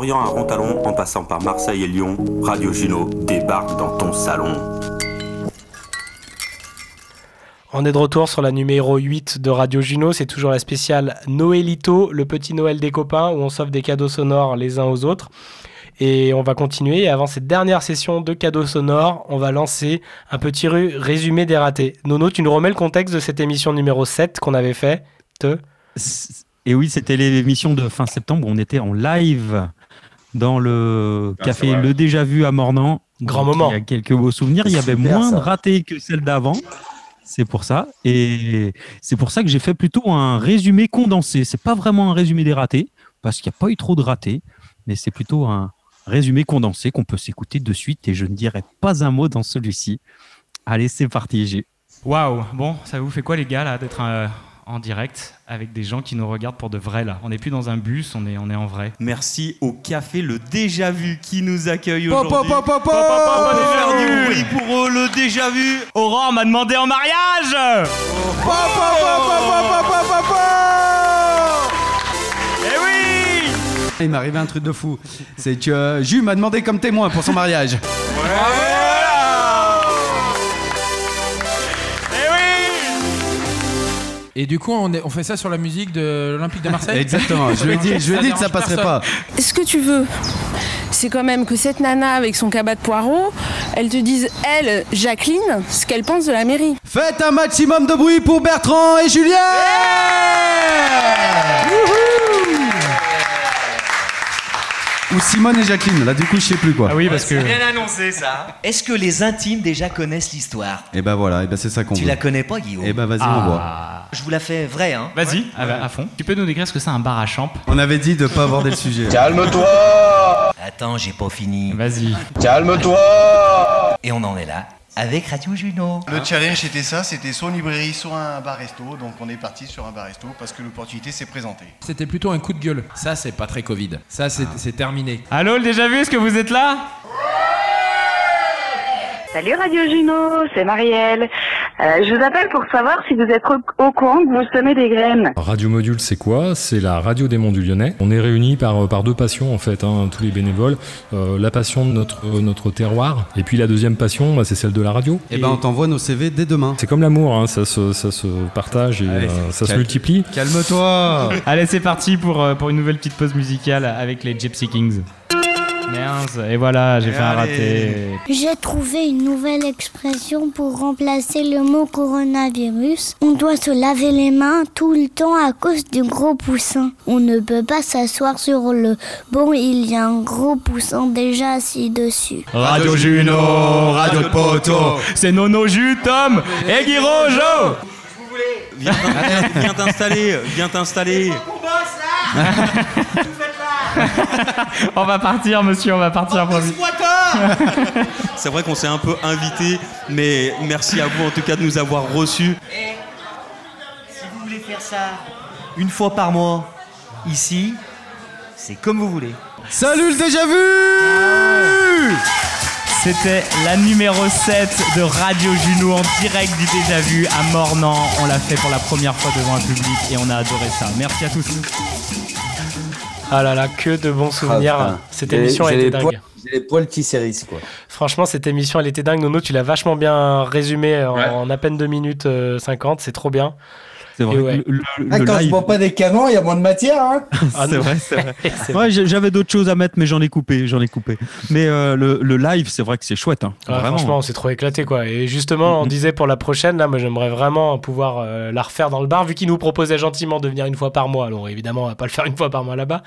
S34: Lorient à Rontalon, en passant par Marseille et Lyon, Radio Juno débarque dans ton salon.
S6: On est de retour sur la numéro 8 de Radio Juno. C'est toujours la spéciale Noëlito, le petit Noël des copains, où on s'offre des cadeaux sonores les uns aux autres. Et on va continuer. Et avant cette dernière session de cadeaux sonores, on va lancer un petit résumé des ratés. Nono, tu nous remets le contexte de cette émission numéro 7 qu'on avait fait te...
S9: Et oui, c'était l'émission de fin septembre où on était en live dans le
S6: Ah,
S9: café. Le Déjà Vu à Mornan.
S6: Grand
S9: Donc,
S6: moment.
S9: Il y a quelques beaux souvenirs. Il y avait
S6: Super,
S9: moins
S6: ça.
S9: de ratés que celle d'avant. C'est pour ça. Et c'est pour ça que j'ai fait plutôt un résumé condensé. C'est pas vraiment un résumé des ratés, parce qu'il n'y a pas eu trop de ratés, mais c'est plutôt un résumé condensé qu'on peut s'écouter de suite. Et je ne dirai pas un mot dans celui-ci. Allez, c'est parti. J'ai
S45: Waouh, bon, ça vous fait quoi les gars là d'être euh, en direct avec des gens qui nous regardent pour de vrai là On n'est plus dans un bus, on est, on est en vrai.
S46: Merci au café Le Déjà Vu qui nous accueille aujourd'hui. faire du bruit pour eux, Le Déjà Vu.
S45: Aurore m'a demandé en mariage Eh oui
S47: Il m'est arrivé un truc de fou. C'est que euh, Jus m'a demandé comme témoin pour son mariage.
S48: Et du coup, on, est- on fait ça sur la musique de l'Olympique de Marseille
S47: Exactement. Je lui ai dit, je lui ai dit que ça passerait
S48: personne.
S47: pas.
S49: Ce que tu veux, c'est quand même que cette nana avec son cabas de poireaux, elle te dise, elle, Jacqueline, ce qu'elle pense de la mairie.
S47: Faites un maximum de bruit pour Bertrand et Julien Ou Simone et Jacqueline, là du coup je sais plus quoi.
S6: Ah oui, parce que.
S46: C'est bien annoncé ça. Est-ce que les intimes déjà connaissent l'histoire?
S47: Et ben voilà, et ben c'est ça qu'on
S46: Tu
S47: veut.
S46: la connais pas, Guillaume?
S47: Et ben vas-y, on voit.
S46: Je vous la fais vraie, hein
S45: Vas-y,
S46: Ouais.
S45: à, à fond. Tu peux nous décrire ce que c'est un bar à champ?
S47: On avait dit de pas aborder le sujet.
S46: Attends, j'ai pas fini.
S45: Vas-y.
S46: Calme-toi Et on en est là avec Radio Juno.
S50: Le challenge c'était ça, c'était soit une librairie, soit un bar-resto. Donc on est parti sur un bar-resto parce que l'opportunité s'est présentée.
S48: C'était plutôt un coup de gueule. Ça, c'est pas très Covid. Ça, c'est c'est terminé.
S45: Allô, le déjà vu, est-ce que vous êtes là?
S51: Salut Radio Juno, c'est Marielle. Euh, je vous appelle pour savoir si vous êtes au, courant que vous semez des graines.
S52: Radio Module, c'est quoi? C'est la radio des Monts du Lyonnais. On est réunis par, par deux passions, en fait, hein, tous les bénévoles. Euh, la passion de notre, notre terroir, et puis la deuxième passion, bah, c'est celle de la radio.
S47: Et ben on t'envoie nos CV dès demain.
S52: C'est comme l'amour, hein, ça, se, ça se partage et
S47: Allez,
S52: euh, ça se
S47: calme-
S52: multiplie.
S47: Calme-toi
S45: Allez, c'est parti pour, euh, pour une nouvelle petite pause musicale avec les Gypsy Kings. Merde, et voilà, j'ai fait un raté.
S11: J'ai trouvé une nouvelle expression pour remplacer le mot coronavirus. On doit se laver les mains tout le temps à cause du gros poussin. On ne peut pas s'asseoir sur le banc, il y a un gros poussin déjà assis dessus.
S45: Radio Juno, Radio de Poto, c'est Nono Jus, Tom et Guirojo
S46: viens t'installer, viens t'installer.
S45: On va partir, monsieur, on va partir. promis.
S46: C'est vrai qu'on s'est un peu invité, mais merci à vous en tout cas de nous avoir reçus.
S53: Si vous voulez faire ça une fois par mois, ici, c'est comme vous voulez.
S47: Salut le déjà vu
S45: C'était la numéro 7 de Radio Juno en direct du Déjà Vu à Mornan. On l'a fait pour la première fois devant un public et on a adoré ça. Merci à tous.
S6: Ah là là, que de bons souvenirs.
S7: Ah, putain.
S6: cette émission été
S7: les
S6: dingue.
S7: poils- J'ai les poils qui s'hérissent, quoi.
S6: Franchement, cette émission, elle était dingue. Nono, tu l'as vachement bien résumé en, en à peine 2 minutes euh, 50. C'est trop bien.
S9: C'est vrai
S6: ouais.
S9: le- le-
S7: Ah,
S9: le
S7: quand je
S9: live-
S7: bois pas des canons, il y a moins de matière, hein
S6: Ah,
S9: c'est vrai, c'est vrai.
S6: C'est
S9: Ouais, j'ai- j'avais d'autres choses à mettre, mais j'en ai coupé, j'en ai coupé. Mais euh, le, le live, c'est vrai que c'est chouette, hein.
S6: Ouais,
S9: vraiment.
S6: franchement, on s'est trop éclaté quoi. Et justement, on disait pour la prochaine, là, moi j'aimerais vraiment pouvoir euh, la refaire dans le bar, vu qu'il nous proposait gentiment de venir une fois par mois. Alors évidemment, on va pas le faire une fois par mois là-bas,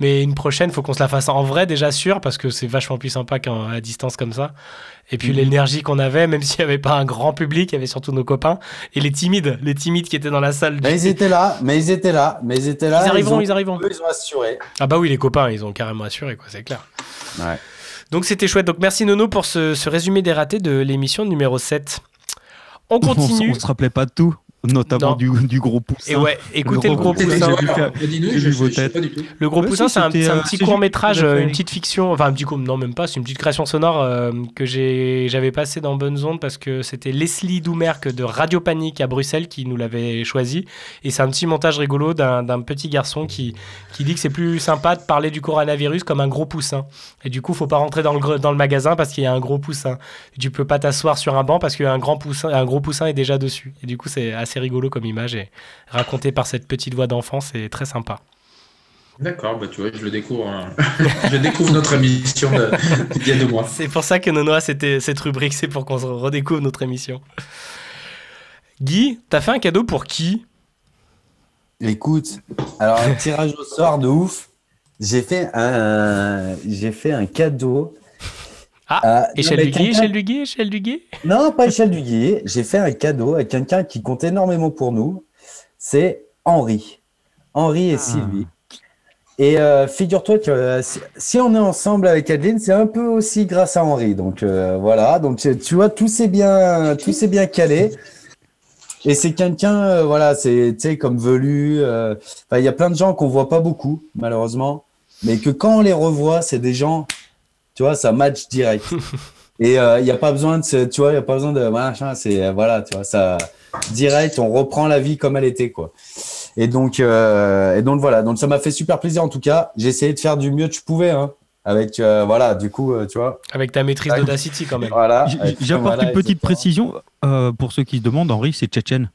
S6: mais une prochaine, faut qu'on se la fasse en vrai déjà sûr, parce que c'est vachement plus sympa qu'à distance comme ça. Et puis
S7: Mhm.
S6: l'énergie qu'on avait, même s'il y avait pas un grand public, il y avait surtout nos copains et les timides, les timides qui étaient dans la salle.
S7: Mais ils étaient là, mais ils étaient là, mais ils étaient là.
S6: Ils arriveront,
S7: ont-
S6: ils arriveront.
S7: eux, ils ont assuré.
S6: Ah bah oui, les copains, ils ont carrément assuré, quoi, c'est clair. Donc c'était chouette. Donc merci Nono pour ce, ce résumé des ratés de l'émission numéro 7. On
S9: On,
S6: continue.
S9: on se rappelait pas de tout. Notamment
S6: Non.
S9: du, du gros poussin.
S6: Et ouais, écoutez le gros
S9: poussin.
S6: Le gros
S9: Ouais,
S6: poussin,
S9: si,
S6: c'est un,
S9: euh,
S6: petit
S9: c'est
S6: court métrage, une petite fiction, enfin un petit court, non même pas, c'est une petite création sonore euh, que j'ai, j'avais passé dans Bonnes Ondes parce que c'était Leslie Doumerc de Radio Panique à Bruxelles qui nous l'avait choisi. Et c'est un petit montage rigolo d'un, petit garçon qui, qui dit que c'est plus sympa de parler du coronavirus comme un gros poussin. Et du coup, faut pas rentrer dans le, dans le magasin parce qu'il y a un gros poussin. Tu peux pas t'asseoir sur un banc parce qu'un grand poussin, un gros poussin est déjà dessus. Et du coup, c'est assez rigolo comme image et raconté par cette petite voix d'enfant, c'est très sympa.
S8: D'accord, bah tu vois, je le découvre. hein. je découvre notre émission d'il y a deux mois.
S6: C'est pour ça que Nonoa, c'était cette rubrique, c'est pour qu'on se redécouvre notre émission. Guy, t'as fait un cadeau pour qui?
S7: Écoute, alors un tirage au sort de ouf. J'ai fait un, j'ai fait un cadeau.
S6: Ah,
S7: à-
S6: échelle
S7: non,
S6: du
S7: mais
S6: Guy,
S7: quelqu'un-
S6: échelle du Guy, échelle du Guy
S7: Non, pas échelle du guillet. J'ai fait un cadeau à quelqu'un qui compte énormément pour nous. C'est Henri. Henri et Sylvie. Et euh, figure-toi que euh, si, si on est ensemble avec Adeline, c'est un peu aussi grâce à Henri. Donc euh, voilà, donc tu vois, tout s'est bien, tout s'est bien calé. Et c'est quelqu'un, euh, voilà, c'est tu sais comme Velu. euh, Il y a plein de gens qu'on voit pas beaucoup, malheureusement, mais que quand on les revoit, c'est des gens, tu vois, ça match direct. Et euh, il n'y a pas besoin de, tu vois, il y a pas besoin de machin. C'est euh, voilà, tu vois, ça direct, on reprend la vie comme elle était, quoi. Et donc, euh, et donc voilà, donc ça m'a fait super plaisir en tout cas. J'ai essayé de faire du mieux que je pouvais, hein, avec euh, voilà, du coup, euh, tu vois.
S6: Avec ta maîtrise d'Audacity quand même.
S7: Voilà.
S9: J'apporte
S7: voilà,
S9: une petite précision euh, pour ceux qui se demandent. Henri, c'est tchétchène.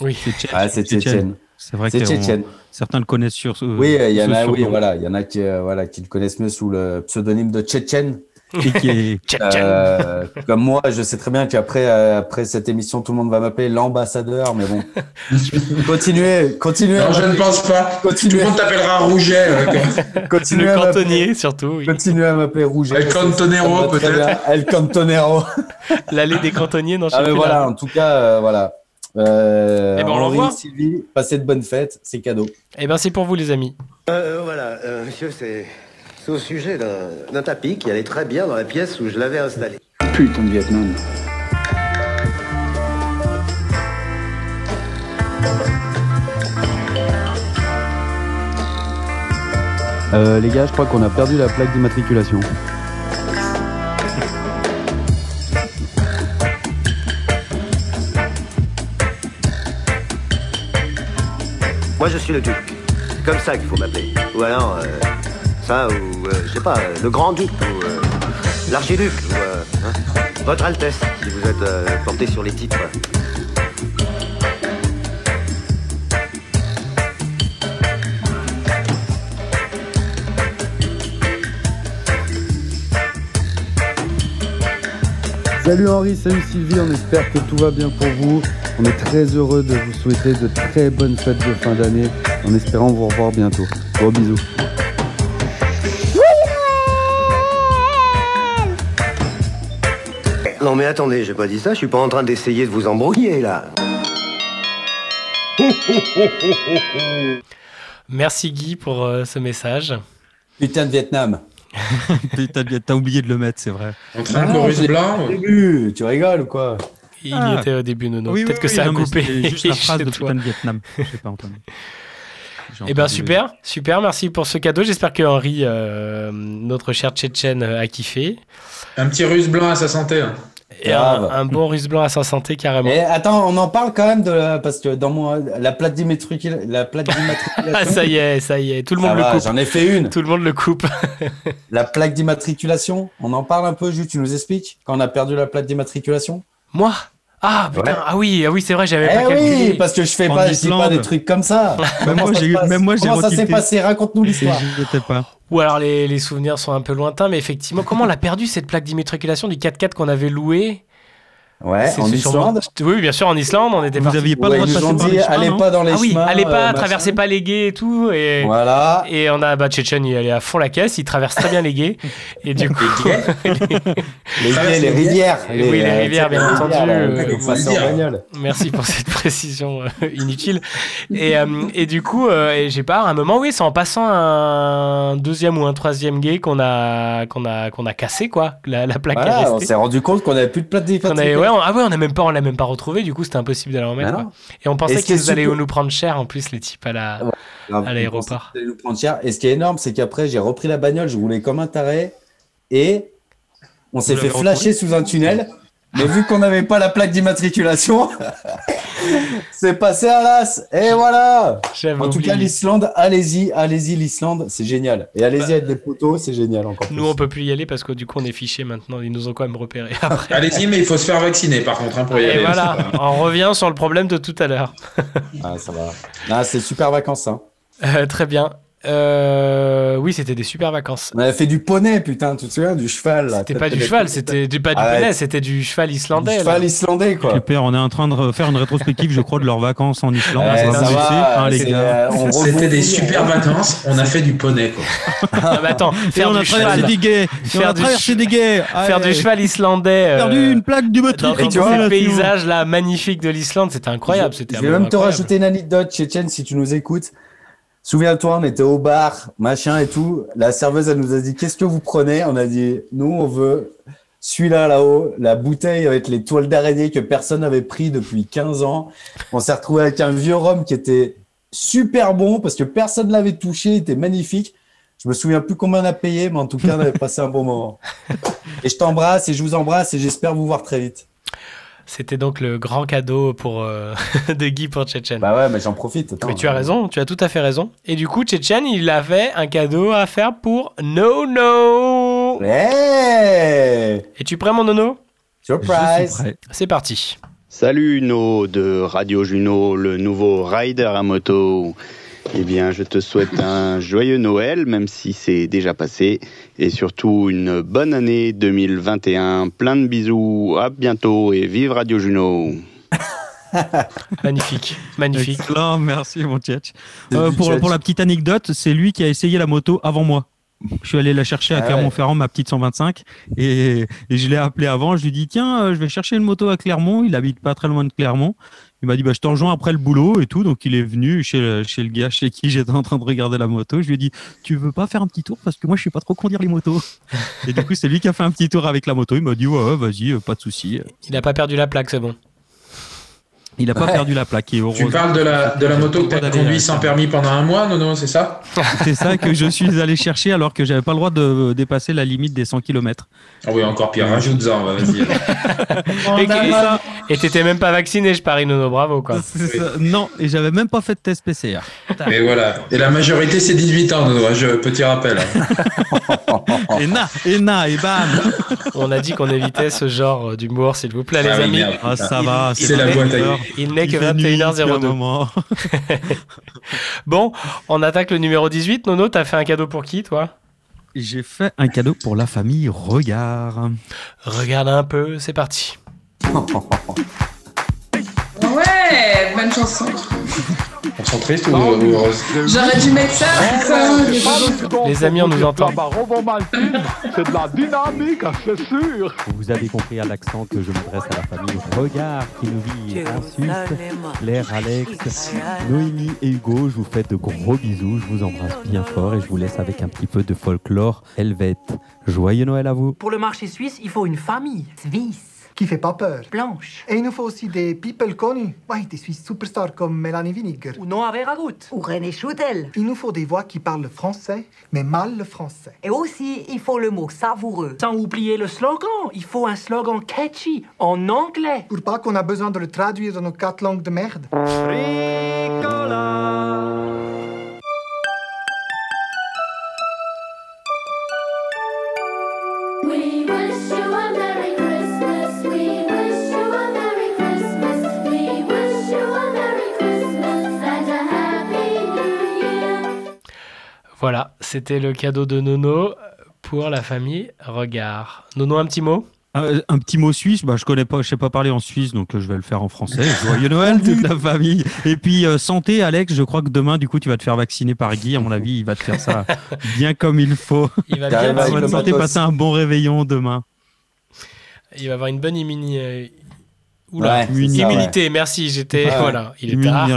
S6: Oui.
S9: C'est tchèque.
S7: Ah, c'est tchétchène.
S9: C'est vrai
S7: C'est
S9: que
S7: tchétchène.
S9: certains le connaissent sur. euh,
S7: Oui, il y en a, oui, voilà, il y en a qui, euh, voilà, qui le connaissent mieux sous le pseudonyme de Tchétchène.
S9: Et qui est-
S7: Euh, comme moi, je sais très bien qu'après euh, après cette émission, tout le monde va m'appeler l'ambassadeur, mais bon. continuez, continuez.
S8: Non, je ne pense pas.
S7: Continuez.
S8: Tout le monde t'appellera Rouget. euh,
S7: Continuez
S6: Le
S7: à m'appeler-
S6: cantonnier surtout. oui.
S7: Continuez à m'appeler Rouget.
S8: El Cantonero, peut-être.
S7: El Cantonero.
S6: L'allée des cantonniers, non, je
S7: Ah,
S6: sais
S7: mais voilà,
S6: là.
S7: en tout cas, euh, voilà. Euh,
S6: Eh ben, on
S7: Henri,
S6: l'envoie.
S7: Sylvie, passez de bonnes fêtes, c'est cadeau.
S6: Eh ben c'est pour vous les amis.
S54: Euh, voilà, euh, monsieur, c'est c'est au sujet d'un d'un tapis qui allait très bien dans la pièce où je l'avais installé.
S55: Putain de Vietnam. Euh, les gars, je crois qu'on a perdu la plaque d'immatriculation.
S54: Moi, je suis le duc. Comme ça qu'il faut m'appeler. Ou alors, euh, ça, ou, euh, je sais pas, euh, le grand-duc, ou l'archiduc, ou hein, votre Altesse, si vous êtes porté sur les titres.
S55: Salut Henri, salut Sylvie, on espère que tout va bien pour vous. On est très heureux de vous souhaiter de très bonnes fêtes de fin d'année, en espérant vous revoir bientôt. Gros bisous.
S54: Non mais attendez, j'ai pas dit ça, je suis pas en train d'essayer de vous embrouiller là.
S6: Merci Guy pour euh, ce message.
S7: Putain de Vietnam.
S9: T'as oublié de le mettre, c'est vrai.
S8: Chorus
S7: je l'ai
S8: blanc.
S7: au début, tu rigoles ou quoi?
S6: Il
S9: Ah.
S6: y était au début, Nono.
S9: Oui,
S6: Peut-être
S9: oui,
S6: que
S9: oui,
S6: ça a
S9: non,
S6: coupé.
S9: juste la phrase de
S6: toi.
S9: Putain de Vietnam. J'ai pas entendu. J'ai
S6: Eh ben super, super, merci pour ce cadeau. J'espère que Henri, euh, notre cher Tchétchène, a kiffé.
S8: Un petit russe blanc à sa santé. hein.
S6: Et un, bon russe blanc à sa santé carrément.
S7: Et attends, on en parle quand même de la- parce que dans mon la plaque d'immatricula- la plaque d'immatriculation.
S6: Ah ça y est, ça y est, tout le monde
S7: Ça
S6: le
S7: va,
S6: coupe.
S7: J'en ai fait une.
S6: Tout le monde le coupe.
S7: La plaque d'immatriculation, on en parle un peu, Jules, tu nous expliques quand on a perdu la plaque d'immatriculation?
S6: Moi? Ah putain,
S7: Ouais.
S6: ah oui, ah oui, c'est vrai, j'avais
S7: Eh
S6: pas calculé.
S7: oui, parce que je fais
S9: En
S7: pas, je dis pas des trucs comme ça.
S9: Même moi,
S7: Comment ça
S9: j'ai- même moi, j'ai
S7: Comment ça s'est passé Raconte-nous l'histoire.
S9: J'y étais pas.
S6: Ou alors les, les souvenirs sont un peu lointains, mais effectivement, comment on l'a perdu cette plaque d'immatriculation du 4x4 qu'on avait loué
S7: Ouais, en
S6: sûrement-
S7: Islande.
S6: Oui, bien sûr, en Islande, on était
S9: Vous
S6: parti.
S9: aviez pas
S7: Ouais,
S9: le droit de
S7: ils nous
S9: passer
S7: ont
S9: par
S7: dit,
S9: les chemins,
S7: allez
S9: non
S7: pas dans les
S6: Ah oui,
S7: chemins.
S6: allez pas,
S7: euh,
S6: traversez pas les guets et tout. Et,
S7: Voilà.
S6: et on a, bah, Tchétchène, il allait à fond la caisse, il traverse très bien les guets. Et du coup.
S7: Les guets, les rivières.
S6: oui, les rivières, bien
S7: les
S6: entendu. euh. Merci pour cette précision euh, inutile. Et, euh, et du coup, euh, et j'ai pas, à un moment, oui, c'est en passant un deuxième ou un troisième gay qu'on a, qu'on a, qu'on a cassé, quoi. La, la plaque
S7: on s'est rendu compte qu'on avait plus de plaque
S6: Ouais, ouais, on, ah ouais, on a même pas, on l'a même pas retrouvé. Du coup, c'était impossible d'aller en mettre.
S7: Ah
S6: quoi.
S7: non.
S6: Et on pensait qu'ils allaient nous prendre cher en plus les types à la
S7: Grave,
S6: à l'aéroport.
S7: nous prendre cher. Et ce qui est énorme, c'est qu'après, j'ai repris la bagnole, je roulais comme un taré et on s'est fait flasher sous un tunnel. Mais vu qu'on n'avait pas la plaque d'immatriculation, c'est passé à l'as. Et voilà. En tout
S6: oublié.
S7: cas, l'Islande, allez-y, allez-y, l'Islande, c'est génial. Et allez-y avec des poteaux, c'est génial encore.
S6: Nous, on peut plus y aller parce que du coup, on est fichés maintenant. Ils nous ont quand même repérés après.
S8: Allez-y, mais il faut se faire vacciner par contre hein, pour y
S6: Et
S8: aller.
S6: voilà, on revient sur le problème de tout à l'heure.
S7: Ah, ça va. Ah, c'est super vacances, hein.
S6: Euh, très bien. Euh, oui, c'était des super vacances.
S7: On avait fait du poney, putain, tu te souviens, du cheval.
S6: C'était pas du cheval, c'était du, pas du
S7: Arrête.
S6: poney, c'était du cheval islandais.
S7: Du
S6: là.
S7: cheval islandais, quoi.
S9: Super, on est en train de faire une rétrospective, je crois, de leurs vacances en Islande.
S7: Ça va,
S9: hein, les gars.
S7: euh, on
S8: C'était des super
S7: hein.
S8: vacances, on a fait du poney quoi.
S6: Ah, mais attends,
S9: Et
S6: faire
S9: on a
S6: du cheval,
S9: des gays. Et on
S6: Faire
S9: a
S6: du
S9: traversé
S6: ch-
S9: des gays.
S6: faire du cheval islandais. euh,
S9: Perdu une plaque du matrique.
S6: dans
S7: tu vois,
S6: ces paysages là magnifiques de l'Islande, c'était incroyable. C'était
S7: Je vais même te rajouter une anecdote, Tchétchène, si tu nous écoutes. Souviens-toi, on était au bar, machin et tout. La serveuse, elle nous a dit Qu'est-ce que vous prenez? On a dit Nous, on veut celui-là là-haut, la bouteille avec les toiles d'araignée que personne n'avait pris depuis 15 ans. On s'est retrouvé avec un vieux rhum qui était super bon parce que personne ne l'avait touché, il était magnifique. Je me souviens plus combien on a payé, mais en tout cas, on avait passé un bon moment. Et je t'embrasse et je vous embrasse et j'espère vous voir très vite.
S6: C'était donc le grand cadeau pour euh, de Guy pour Tchétchène.
S7: Bah ouais, mais j'en profite. attends.
S6: Mais tu as raison, tu as tout à fait raison. Et du coup, Tchétchène, il avait un cadeau à faire pour Nono.
S7: Hey
S6: Et tu prêt, mon Nono?
S7: Surprise
S6: C'est parti.
S56: Salut No de Radio Juno, le nouveau rider à moto. Eh bien, je te souhaite un joyeux Noël, même si c'est déjà passé, et surtout une bonne année 2021. Plein de bisous, à bientôt et vive Radio Juno.
S6: Magnifique, magnifique.
S9: Excellent, merci mon Euh,
S7: du
S9: pour, la petite anecdote, c'est lui qui a essayé la moto avant moi. Je suis allé la chercher à
S7: Ah.
S9: Clermont-Ferrand, ma petite 125, et, et je l'ai appelé avant. Je lui ai dit Tiens, euh, je vais chercher une moto à Clermont. Il habite pas très loin de Clermont. Il m'a dit bah, Je te rejoins après le boulot et tout. Donc il est venu chez le, chez le gars chez qui j'étais en train de regarder la moto. Je lui ai dit Tu veux pas faire un petit tour? Parce que moi, je suis pas trop conduire les motos. Et du coup, c'est lui qui a fait un petit tour avec la moto. Il m'a dit Ouais, ouais, vas-y, euh, pas de souci.
S6: Il n'a pas perdu la plaque, c'est bon.
S9: Il a pas
S7: Ouais.
S9: perdu la plaque. Et
S8: Tu
S9: heureusement-
S8: parles de la, de la moto que tu as conduit sans permis pendant un mois, non, non, c'est ça?
S9: C'est ça que je suis allé chercher alors que j'avais pas le droit de dépasser la limite des 100 km.
S8: Ah oui, encore pire, rajoute-en, vas-y.
S6: Et et t'étais même pas vacciné, je parie, Nono, bravo quoi.
S9: Non, et j'avais même pas fait de test PCR.
S8: Et voilà. Et la majorité, c'est 18 ans, Nono, je, petit rappel. hein.
S9: et na, et na, et bam
S6: On a dit qu'on évitait ce genre d'humour, s'il vous plaît, les
S8: Ah oui,
S6: amis.
S8: merde,
S9: Ah, ça va,
S8: C'est la boîte à.
S6: Il n'est que
S9: Il fait nuit depuis un
S6: 21h02.
S9: moment.
S6: Bon, on attaque le numéro 18. Nono, t'as fait un cadeau pour qui, toi?
S9: J'ai fait un cadeau pour la famille Regard.
S6: Regarde un peu, c'est parti.
S57: Ouais, bonne chanson.
S8: On s'en triste ou, ou heureuse
S57: J'aurais dû mettre ça, putain.
S6: Les amis, on nous entend.
S58: C'est de la dynamique, c'est sûr.
S59: Vous avez compris à l'accent que je m'adresse à la famille Regard qui nous vit en Suisse. Claire, Alex, Noémie et Hugo, je vous fais de gros bisous, je vous embrasse bien fort et je vous laisse avec un petit peu de folklore helvète. Joyeux Noël à vous
S60: Pour le marché suisse, il faut une famille suisse.
S61: Qui fait pas peur.
S60: Blanche.
S61: Et il nous faut aussi des people connus. Ouais, des Suisses superstars comme Mélanie Winiger.
S60: Ou Noah Verragut.
S61: Ou René Schudel. Il nous faut des voix qui parlent le français, mais mal le français.
S60: Et aussi, il faut le mot savoureux. Sans oublier le slogan. Il faut un slogan catchy, en anglais.
S61: Pour pas qu'on a besoin de le traduire dans nos quatre langues de merde.
S6: C'était le cadeau de Nono pour la famille Regard. Nono, un petit mot?
S9: Euh, un petit mot suisse, bah, je connais pas, je sais pas parler en suisse, donc euh, je vais le faire en français. Joyeux Noël toute la famille. Et puis euh, santé, Alex. Je crois que demain, du coup, tu vas te faire vacciner par Guy. À mon avis, il va te faire ça bien comme il faut.
S6: Il va bien,
S9: Bonne santé, passer un bon réveillon demain.
S6: Il va avoir une bonne immuni... Oula,
S9: Ouais,
S6: immunité, merci, j'étais...
S9: Ouais.
S6: Voilà, il est tard.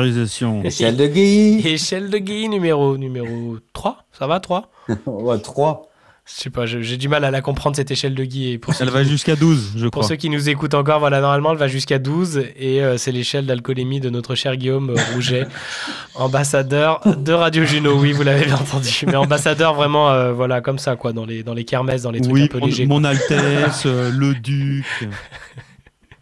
S7: Échelle de Guy.
S6: Échelle de Guy, numéro, numéro 3, ça va 3
S7: Ouais, 3.
S6: Je sais pas, j'ai du mal à la comprendre cette échelle de Guy. Et pour
S9: Elle va
S6: nous-
S9: jusqu'à 12, je
S6: Pour
S9: crois.
S6: ceux qui nous écoutent encore, voilà, normalement, elle va jusqu'à 12 et euh, c'est l'échelle d'alcoolémie de notre cher Guillaume euh, Rouget, ambassadeur de Radio Juno. Oui, vous l'avez bien entendu, mais ambassadeur vraiment, euh, voilà, comme ça, quoi, dans les, dans les kermesses, dans les trucs
S9: Oui,
S6: un peu
S9: mon,
S6: légers.
S9: mon. Altesse, euh, le Duc.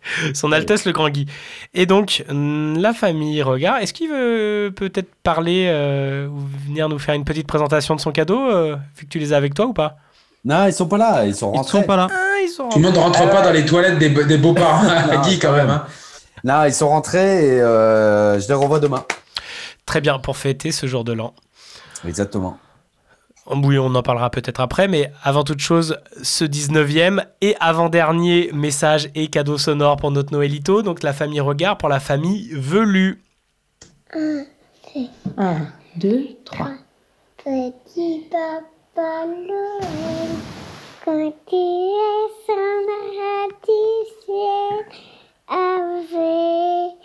S6: Son Altesse le Grand Guy. Et donc, hum, la famille Regard, est-ce qu'il veut peut-être parler euh, ou venir nous faire une petite présentation de son cadeau, euh, vu que tu les as avec toi ou pas?
S7: Non, ils sont pas là, ils sont rentrés.
S9: sont pas là.
S6: Ah, ils sont
S8: Tout le monde ne rentre pas dans les toilettes des, des beaux-parents à Guy quand même. hein.
S7: Non, ils sont rentrés et euh, je les revois demain.
S6: Très bien, pour fêter ce jour de l'an.
S7: Exactement.
S6: Oui, on en parlera peut-être après, mais avant toute chose, ce 19e et avant-dernier message et cadeau sonore pour notre Noëlito, donc la famille Regard pour la famille Velu.
S11: Un, deux,
S57: Un, deux, trois.
S11: Petit papa Noël, quand tu du ciel avec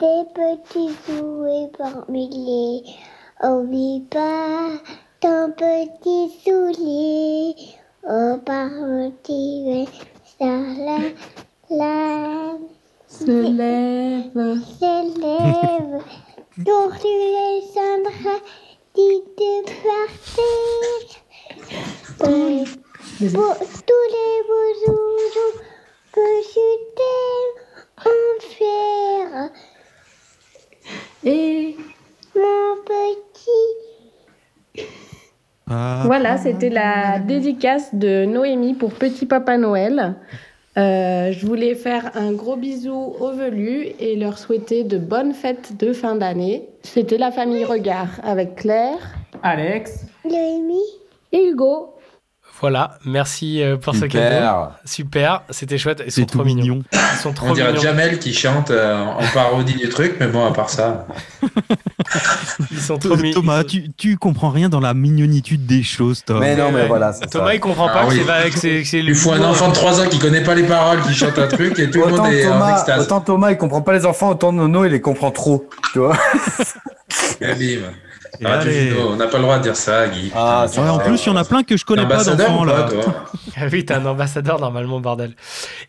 S11: des petits jouets par milliers, oublie pas ton petit soulier, oh par petit ça la la
S57: Se lève.
S11: se lève, quand tu descendras dis de partir. Pour tous les beaux jours que je t'aime en faire.
S57: Et
S11: Mon petit.
S57: Voilà, c'était la dédicace de Noémie pour Petit Papa Noël. Euh, je voulais faire un gros bisou aux velus et leur souhaiter de bonnes fêtes de fin d'année. C'était la famille Regard avec Claire,
S60: Alex,
S11: Noémie.
S57: et Hugo.
S6: Voilà, merci euh, pour ce
S7: Super.
S6: cadeau. Super, c'était chouette. Ils sont trop mignons.
S9: mignon.
S6: Ils sont trop
S8: On dirait
S6: mignons.
S8: Jamel qui chante euh, en en parodie du truc, mais bon, à part ça.
S6: Ils sont trop mignons.
S9: Thomas, tu, tu comprends rien dans la mignonitude des choses, Tom.
S7: Mais non, mais voilà.
S6: Thomas,
S7: ça.
S6: il comprend
S8: Ah
S6: pas que
S8: oui.
S6: c'est c'est
S8: Il lui faut un enfant de 3 ans qui connaît pas les paroles, qui chante un truc, et tout le
S7: Autant
S8: monde est en
S7: Thomas,
S8: extase.
S7: autant Thomas, il comprend pas les enfants, autant Nono, il les comprend trop. Tu vois
S8: Et Ah,
S9: allez.
S8: On n'a pas le droit de dire ça, Guy.
S7: Ah,
S8: Putain,
S9: Ouais, en plus, il y en a plein que je connais pas
S8: pas,
S9: là.
S6: Ah oui, t'es un ambassadeur normalement, bordel.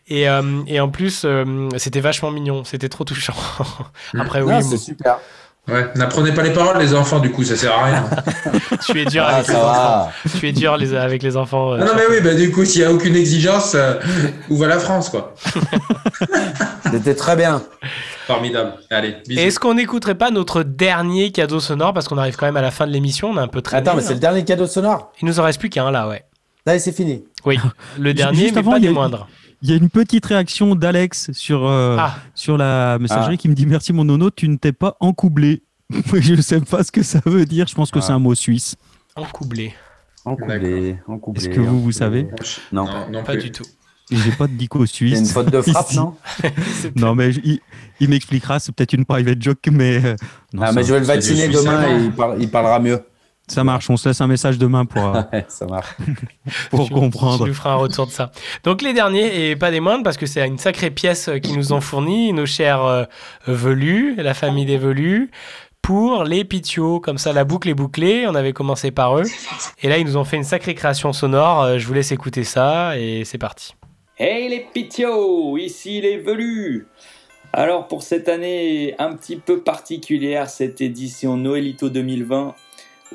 S6: Et, euh, et en plus, euh, c'était vachement mignon, c'était trop touchant. Après, oui,
S7: Non, c'est super.
S8: Ouais, n'apprenez pas les paroles, les enfants, du coup, ça sert à rien.
S6: tu es dur
S7: Ah,
S6: avec les
S7: ça
S6: enfants. Tu es dur les, avec les enfants. euh,
S8: Ah non, mais oui, bah, du coup, s'il n'y a aucune exigence, euh, où va la France, quoi
S7: C'était très bien.
S8: Formidable. Allez, bisous.
S6: Est-ce qu'on n'écouterait pas notre dernier cadeau sonore parce qu'on arrive quand même à la fin de l'émission, on a un peu très.
S7: Attends, mais c'est le dernier cadeau sonore.
S6: Il nous en reste plus qu'un là, ouais.
S7: Là, c'est fini.
S6: Oui, le dernier,
S9: Juste
S6: mais
S9: avant,
S6: pas des
S9: a-
S6: moindres.
S9: Il y a une petite réaction d'Alex sur, euh,
S6: Ah.
S9: sur la messagerie
S7: Ah.
S9: qui me dit Merci mon nono, tu ne t'es pas encoublé. je ne sais pas ce que ça veut dire, je pense que
S7: Ah.
S9: c'est un mot suisse.
S6: Encoublé.
S7: Encoublé, encoublé.
S9: Est-ce que vous, vous savez
S7: Non.
S8: Non, non
S6: Pas du tout.
S9: J'ai pas de dico suisse.
S7: C'est une faute de frappe, non
S9: Non, mais je- il, il m'expliquera, c'est peut-être une private joke, mais. euh, non,
S7: Ah,
S9: ça,
S7: mais je vais le vacciner demain et il, par- il parlera mieux.
S9: Ça marche, on se laisse un message demain pour, euh,
S7: ça marche.
S9: pour
S6: Tu-
S9: comprendre.
S6: Tu nous feras un retour de ça. Donc les derniers, et pas des moindres, parce que c'est une sacrée pièce euh, qu'ils nous ont fourni, nos chers euh, velus, la famille des velus, pour les pitios. Comme ça, la boucle est bouclée. On avait commencé par eux. Et là, ils nous ont fait une sacrée création sonore. Euh, Je vous laisse écouter ça, et c'est parti.
S62: Hey les pitios, ici les velus Alors pour cette année un petit peu particulière, cette édition Noëlito 2020,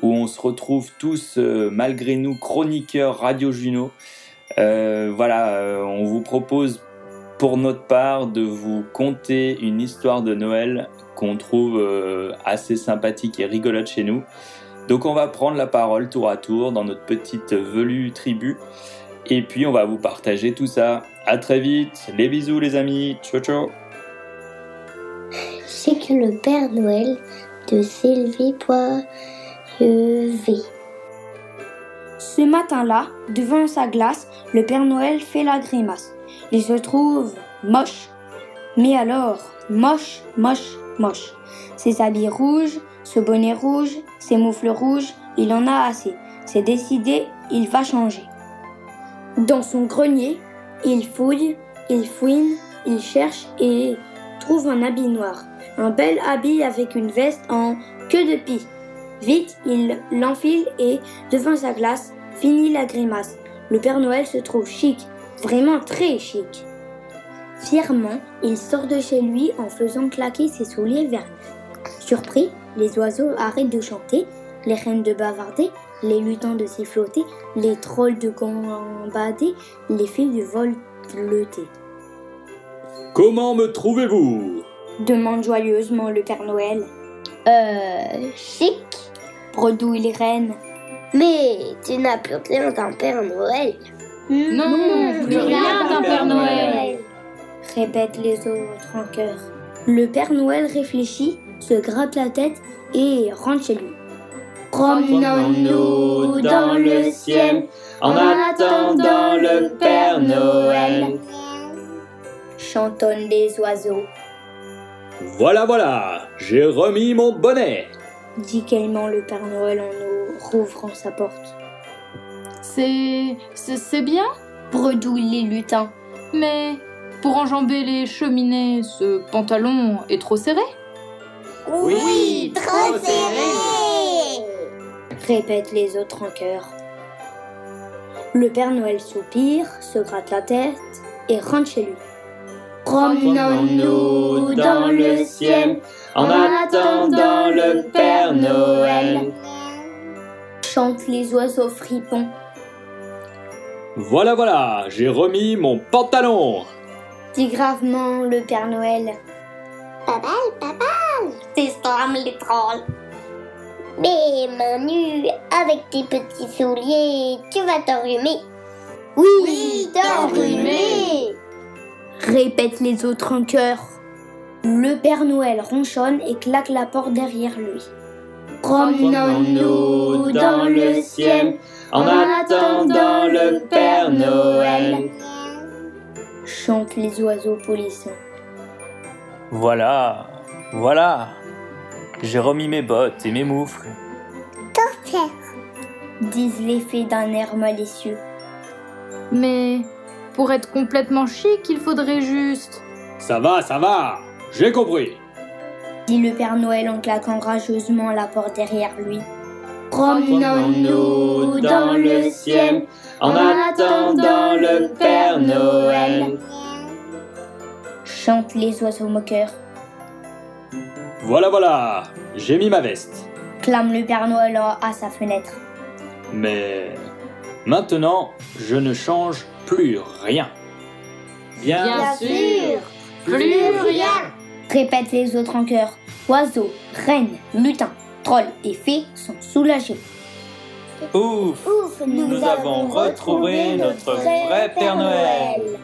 S62: où on se retrouve tous, euh, malgré nous, chroniqueurs Radio Juno, euh, voilà, euh, on vous propose pour notre part de vous conter une histoire de Noël qu'on trouve assez sympathique et rigolote chez nous. Donc on va prendre la parole tour à tour dans notre petite velue tribu. Et puis on va vous partager tout ça. À très vite. Les bisous les amis. Ciao ciao.
S11: C'est que le Père Noël de Sylvie
S63: Ce matin-là, devant sa glace, le Père Noël fait la grimace. Il se trouve moche. Mais alors, moche, moche, moche. Ses habits rouges, ce bonnet rouge, ses moufles rouges, il en a assez. C'est décidé, il va changer. Dans son grenier, il fouille, il fouine, il cherche et trouve un habit noir. Un bel habit avec une veste en queue de pie. Vite, il l'enfile et, devant sa glace, finit la grimace. le Père Noël se trouve chic, vraiment très chic. Fièrement, il sort de chez lui en faisant claquer ses souliers vernis. Surpris, les oiseaux arrêtent de chanter, les reines de bavarder, les lutins de siffloter, les trolls de gambader, les filles de voleter.
S62: Comment me trouvez-vous?
S63: Demande joyeusement le Père Noël. Euh, chic Bredouille les reines.
S11: Mais tu n'as plus rien d'un Père Noël.
S63: Non,
S11: plus rien d'un Père Noël.
S63: Répètent les autres en chœur. Le Père Noël réfléchit, se gratte la tête et rentre chez lui.
S62: Promenons-nous dans le ciel en attendant le Père Noël.
S63: Chantonnent les oiseaux,
S62: Voilà, voilà, j'ai remis mon bonnet.
S63: Dit gaiement le Père Noël en rouvrant sa porte.
S64: C'est. c'est c'est bien,
S63: Bredouillent les lutins.
S64: mais pour enjamber les cheminées, ce pantalon est trop serré.
S11: Oui, trop serré.
S63: répètent les autres en chœur. Le Père Noël soupire, se gratte la tête et rentre chez lui.
S62: Promenons-nous dans le ciel en attendant le Père Noël.
S63: Chantent les oiseaux fripons.
S62: Voilà, voilà, j'ai remis mon pantalon.
S63: Dit gravement le Père Noël.
S11: Pas mal, pas mal. T'exclament les trolls. Mais Manu, avec tes petits souliers, tu vas t'enrhumer. Oui, t'enrhumer.
S63: Répètent les autres en chœur. Le Père Noël ronchonne et claque la porte derrière lui.
S62: Promenons-nous dans le ciel en attendant le Père Noël.
S63: Chantent les oiseaux polissons.
S62: Voilà, voilà, j'ai remis mes bottes et mes moufles.
S63: Disent les fées d'un air malicieux.
S64: Mais pour être complètement chic, il faudrait juste.
S62: Ça va, ça va, j'ai compris.
S63: Dit le Père Noël en claquant rageusement la porte derrière lui.
S62: Promenons-nous dans le ciel en attendant le Père Noël.
S63: Chantent les oiseaux moqueurs.
S62: Voilà, voilà, j'ai mis ma veste.
S63: Clame le Père Noël à sa fenêtre.
S62: Mais maintenant, je ne change plus rien. Bien,
S11: sûr. Plus rien.
S63: Répètent les autres en chœur. Oiseaux, reines, lutins, trolls et fées sont soulagés.
S62: Ouf,
S11: Ouf,
S62: nous, avons retrouvé notre vrai Père Noël.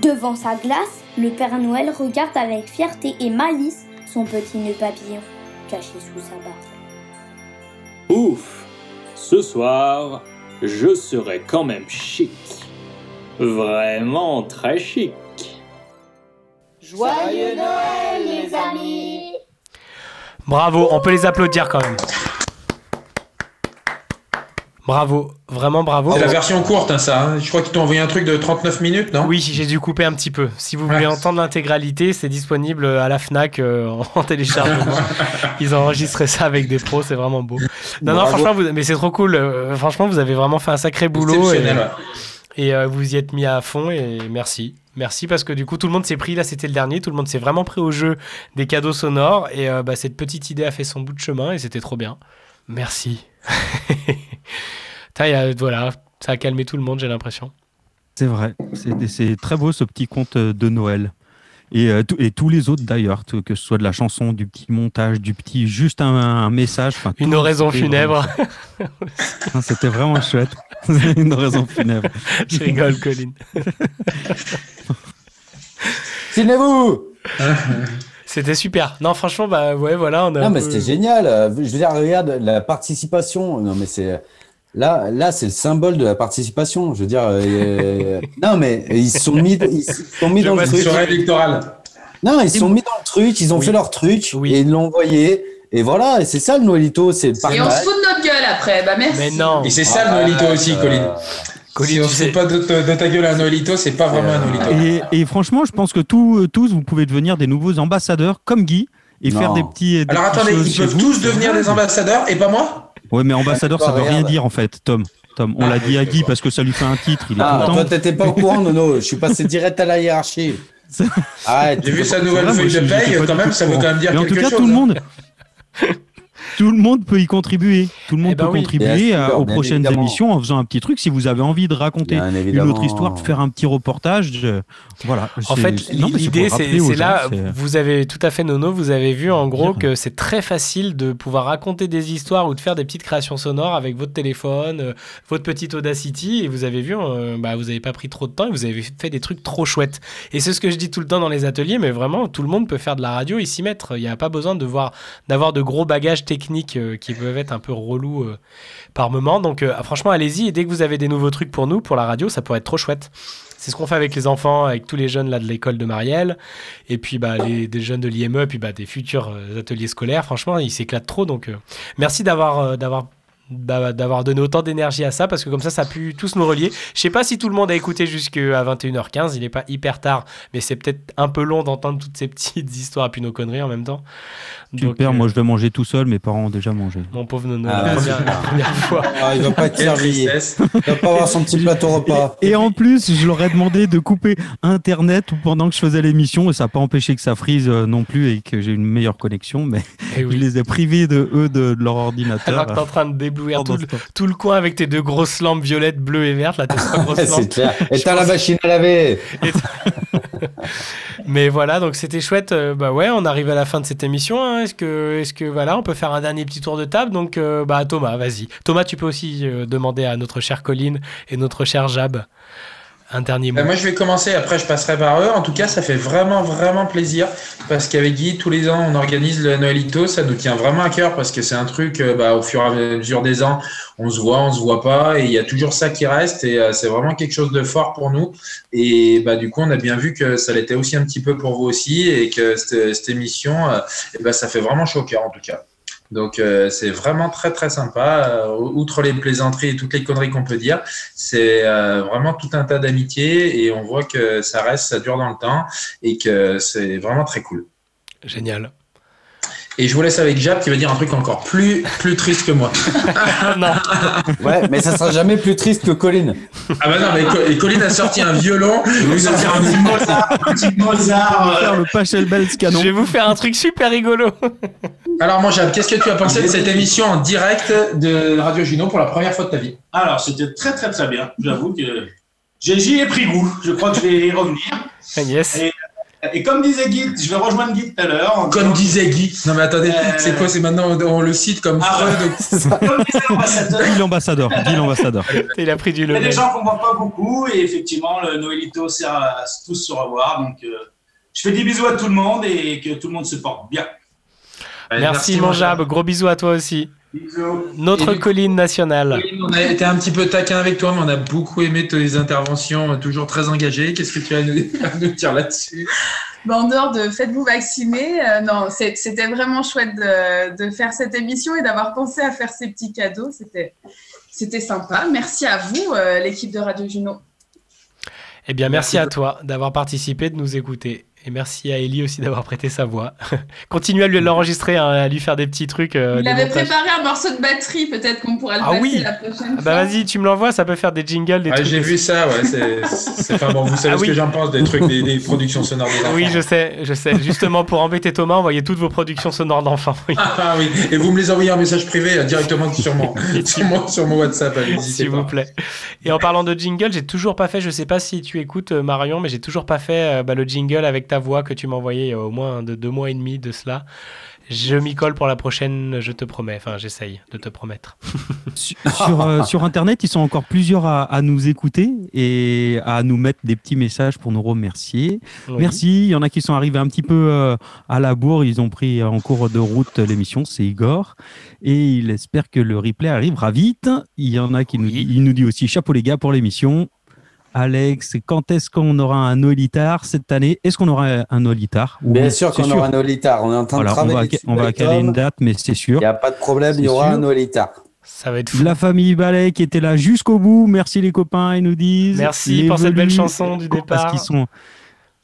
S63: Devant sa glace, le Père Noël regarde avec fierté et malice son petit nœud papillon caché sous sa barbe.
S62: Ouf, ce soir, je serai quand même chic. Vraiment très chic.
S11: Joyeux Noël, les amis.
S6: Bravo, on peut les applaudir quand même. Bravo, vraiment bravo.
S8: C'est la version courte, hein, ça. hein. Je crois qu'ils t'ont envoyé un truc de 39 minutes, non?
S6: Oui, j'ai dû couper un petit peu. Si vous voulez entendre l'intégralité, c'est disponible à la Fnac euh, en téléchargement. Ils ont enregistré ça avec des pros, c'est vraiment beau. Non, non, franchement, vous- mais c'est trop cool. euh, franchement, vous avez vraiment fait un sacré boulot et, et, euh, vous y êtes mis à fond et merci. Merci parce que du coup, tout le monde s'est pris. Là, c'était le dernier. Tout le monde s'est vraiment pris au jeu des cadeaux sonores et euh, bah, cette petite idée a fait son bout de chemin et c'était trop bien. Merci. Voilà, ça a calmé tout le monde, j'ai l'impression.
S9: C'est vrai, c'est très beau ce petit conte de Noël. Et, euh, et tous les autres d'ailleurs, que ce soit de la chanson, du petit montage, du petit juste un, un message.
S6: Une oraison funèbre.
S9: C'était vraiment chouette. Une oraison funèbre.
S6: Je rigole, Colin.
S7: Filmez-vous
S6: C'était super. Non, franchement, bah ouais, voilà. On a
S7: Non, mais
S6: peu-
S7: c'était génial. Euh, Je veux dire, regarde la participation. Non, mais c'est là, là, c'est le symbole de la participation. Je veux dire, euh, non, mais ils se sont mis, ils se sont mis dans le truc.
S8: électoral.
S7: Non, ils se sont mis dans le truc. Ils ont
S8: Oui.
S7: fait leur truc et ils l'ont envoyé. Et voilà, et c'est ça le Noëlito, c'est
S65: Et on se fout de notre gueule après. Bah merci.
S6: Mais non.
S8: Et c'est ça le Noëlito aussi, Colin. si on se fout pas de, de ta gueule à un Noëlito, c'est pas vraiment un Noëlito.
S9: Et, et franchement, je pense que tous, tous, vous pouvez devenir des nouveaux ambassadeurs comme Guy et
S8: Non.
S9: faire des petits. des
S8: Alors attendez, ils peuvent tous devenir des ambassadeurs et pas moi?
S9: Ouais, mais ambassadeur, ça veut rien dire en fait, Tom. Tom. On l'a dit à Guy parce que ça lui fait un titre. Il est
S7: Ah,
S9: content.
S7: toi, t'étais pas au courant, Nono. Je suis passé direct à la hiérarchie. Arrête.
S8: J'ai vu sa nouvelle feuille de paye, quand même, ça veut quand même dire
S9: Mais en
S8: quelque
S9: tout cas,
S8: chose.
S9: tout le monde. Tout le monde peut y contribuer. Tout le monde
S8: Eh ben
S9: peut
S8: oui.
S9: contribuer à- aux
S7: bien
S9: prochaines
S7: évidemment.
S9: émissions en faisant un petit truc. Si vous avez envie de raconter
S7: Bien
S9: une autre histoire, de faire un petit reportage, je- voilà.
S6: En fait, l'idée, c'est là, vous avez tout à fait, Nono, vous avez vu en gros que c'est très facile de pouvoir raconter des histoires ou de faire des petites créations sonores avec votre téléphone, euh, votre petite Audacity, et vous avez vu, euh, bah, vous n'avez pas pris trop de temps et vous avez fait des trucs trop chouettes. Et c'est ce que je dis tout le temps dans les ateliers, mais vraiment, tout le monde peut faire de la radio et s'y mettre. Il n'y a pas besoin de voir, d'avoir de gros bagages techniques euh, qui peuvent être un peu relous euh, par moment. Donc, euh, franchement, allez-y, et dès que vous avez des nouveaux trucs pour nous, pour la radio, ça pourrait être trop chouette. C'est ce qu'on fait avec les enfants, avec tous les jeunes là de l'école de Marielle, et puis bah, les, des jeunes de l'IME, puis bah, des futurs ateliers scolaires. Franchement, ils s'éclatent trop. Donc, merci d'avoir d'avoir d'a- d'avoir donné autant d'énergie à ça parce que comme ça ça a pu tous nous relier. Je sais pas si tout le monde a écouté jusqu'à 21h15, il est pas hyper tard, mais c'est peut-être un peu long d'entendre toutes ces petites histoires et puis nos conneries en même temps. Donc,
S9: Super,
S6: euh,
S9: moi je vais manger tout seul, mes parents ont déjà mangé.
S6: mon pauvre Nono,
S7: Ah,
S6: la, première, la première fois.
S7: Ah, il va pas être servi. Il va pas avoir son petit plateau repas.
S9: Et en plus, je leur ai demandé de couper Internet pendant que je faisais l'émission et ça n'a pas empêché que ça frise euh, non plus et que j'ai une meilleure connexion, mais
S6: Eh oui.
S9: je les ai privés de eux de, de leur ordinateur.
S6: Alors que t'es en train de tout, le-
S9: temps.
S6: tout le coin avec tes deux grosses lampes violettes, bleues et vertes, là, tes trois grosses lampes.
S7: C'est clair. Et
S6: Je
S7: t'as la machine à laver.
S6: Mais voilà, donc c'était chouette. Euh, bah ouais, on arrive à la fin de cette émission. hein. Est-ce que, est-ce que voilà, on peut faire un dernier petit tour de table? Donc, euh, bah Thomas, vas-y. Thomas, tu peux aussi euh, demander à notre chère Colline et notre cher Jab un dernier mot.
S8: Euh, moi, je vais commencer, après je passerai par eux. En tout cas, ça fait vraiment, vraiment plaisir parce qu'avec Guy, tous les ans, on organise le Noëlito. Ça nous tient vraiment à cœur parce que c'est un truc, euh, bah, au fur et à mesure des ans, on se voit, on se voit pas et il y a toujours ça qui reste et euh, c'est vraiment quelque chose de fort pour nous. Et bah, du coup, on a bien vu que ça l'était aussi un petit peu pour vous aussi et que cette, cette émission, euh, ben, ça fait vraiment chaud au cœur en tout cas. Donc euh, c'est vraiment très très sympa. Euh, outre les plaisanteries et toutes les conneries qu'on peut dire, c'est euh, vraiment tout un tas d'amitié et on voit que ça reste, ça dure dans le temps et que c'est vraiment très cool.
S6: Génial.
S8: Et je vous laisse avec Jab qui va dire un truc encore plus plus triste que moi.
S7: Ouais, mais ça sera jamais plus triste que Colline.
S8: Ah bah non, mais Co- et Colline a sorti un violon.
S65: Je vais sortir un petit Mozart, un petit Mozart.
S9: Faire le Pachelbel canon.
S6: Je vais vous faire un truc super rigolo.
S8: Alors mon Jab, qu'est-ce que tu as pensé de cette émission en direct de Radio Juno pour la première fois de ta vie?
S65: Alors, c'était très très très bien. J'avoue que j'ai- j'y ai pris goût. Je crois que je vais y revenir.
S6: Yes.
S65: Et, et comme disait Guy, je vais rejoindre Guy tout à l'heure.
S8: Comme
S65: disant-
S8: disait Guy. Non mais attendez,
S65: Euh,
S8: c'est quoi? C'est maintenant on, le cite comme
S65: Ah,
S8: Freud.
S65: Comme disait l'ambassadeur,
S9: Guy l'ambassadeur, Guy l'ambassadeur.
S6: Il a pris du
S65: il y a
S6: level.
S65: des gens qu'on voit pas beaucoup et effectivement, le Noëlito sert à tous se revoir. Donc, euh, je fais des bisous à tout le monde et que tout le monde se porte bien.
S6: Merci, mon Jab. Gros bisous à toi aussi.
S65: Bisous.
S6: Notre colline nationale.
S8: On a été un petit peu taquin avec toi, mais on a beaucoup aimé tes interventions, euh, toujours très engagées. Qu'est-ce que tu as à nous, à nous dire là-dessus?
S66: Bah, en dehors de faites-vous vacciner, euh, non, c'était vraiment chouette de, de faire cette émission et d'avoir pensé à faire ces petits cadeaux. C'était, sympa. Merci à vous, euh, l'équipe de Radio Juno.
S6: Eh bien, merci à toi d'avoir participé, de nous écouter. Et merci à Ellie aussi d'avoir prêté sa voix. Continue à lui l'enregistrer, hein, à lui faire des petits trucs. euh,
S66: Il avait
S6: montages.
S66: préparé un morceau de batterie, peut-être qu'on pourra le
S6: Ah
S66: passer
S6: oui.
S66: la prochaine
S6: Ah
S66: fois.
S6: Bah vas-y, tu me l'envoies, ça peut faire des jingles, des
S8: Ah,
S6: trucs.
S8: J'ai vu ça, ouais. C'est, bon. Vous savez
S6: Ah
S8: ce
S6: oui.
S8: que j'en pense des trucs, des, des productions sonores des enfants.
S6: Oui, je sais, je sais. Justement, pour embêter Thomas, envoyez toutes vos productions sonores d'enfants. Oui.
S8: Ah oui, et vous me les envoyez en message privé euh, directement sur mon, sur mon, sur mon WhatsApp, n'hésitez
S6: S'il vous plaît. Et en parlant de jingle, j'ai toujours pas fait, je sais pas si tu écoutes euh, Marion, mais j'ai toujours pas fait euh, bah, le jingle avec ta voix que tu m'as envoyé il y a au moins de deux mois et demi de cela. Je m'y colle pour la prochaine, je te promets. Enfin, j'essaye de te promettre.
S9: Sur, euh, sur Internet, ils sont encore plusieurs à, à nous écouter et à nous mettre des petits messages pour nous remercier.
S6: Oui.
S9: Merci. Il y en a qui sont arrivés un petit peu euh, à la bourre. Ils ont pris en cours de route l'émission. C'est Igor. Et il espère que le replay arrivera vite. Il y en a qui nous, dit, il nous dit aussi chapeau les gars pour l'émission. Alex, quand est-ce qu'on aura un Noëlitar cette année? Est-ce qu'on aura un Noëlitar
S7: Bien sûr qu'on aura un Noëlitar. On est en train
S9: Voilà,
S7: de
S9: on
S7: travailler.
S9: va,
S7: dessus
S9: on va
S7: avec
S9: caler une date, mais c'est sûr.
S7: Il n'y a pas de problème, il y aura
S9: sûr.
S7: un Noëlitar.
S6: Ça va être
S9: La famille Ballet qui était là jusqu'au bout. Merci les copains, ils nous disent.
S6: Merci pour cette belle chanson du
S9: Parce
S6: départ.
S9: qu'ils sont.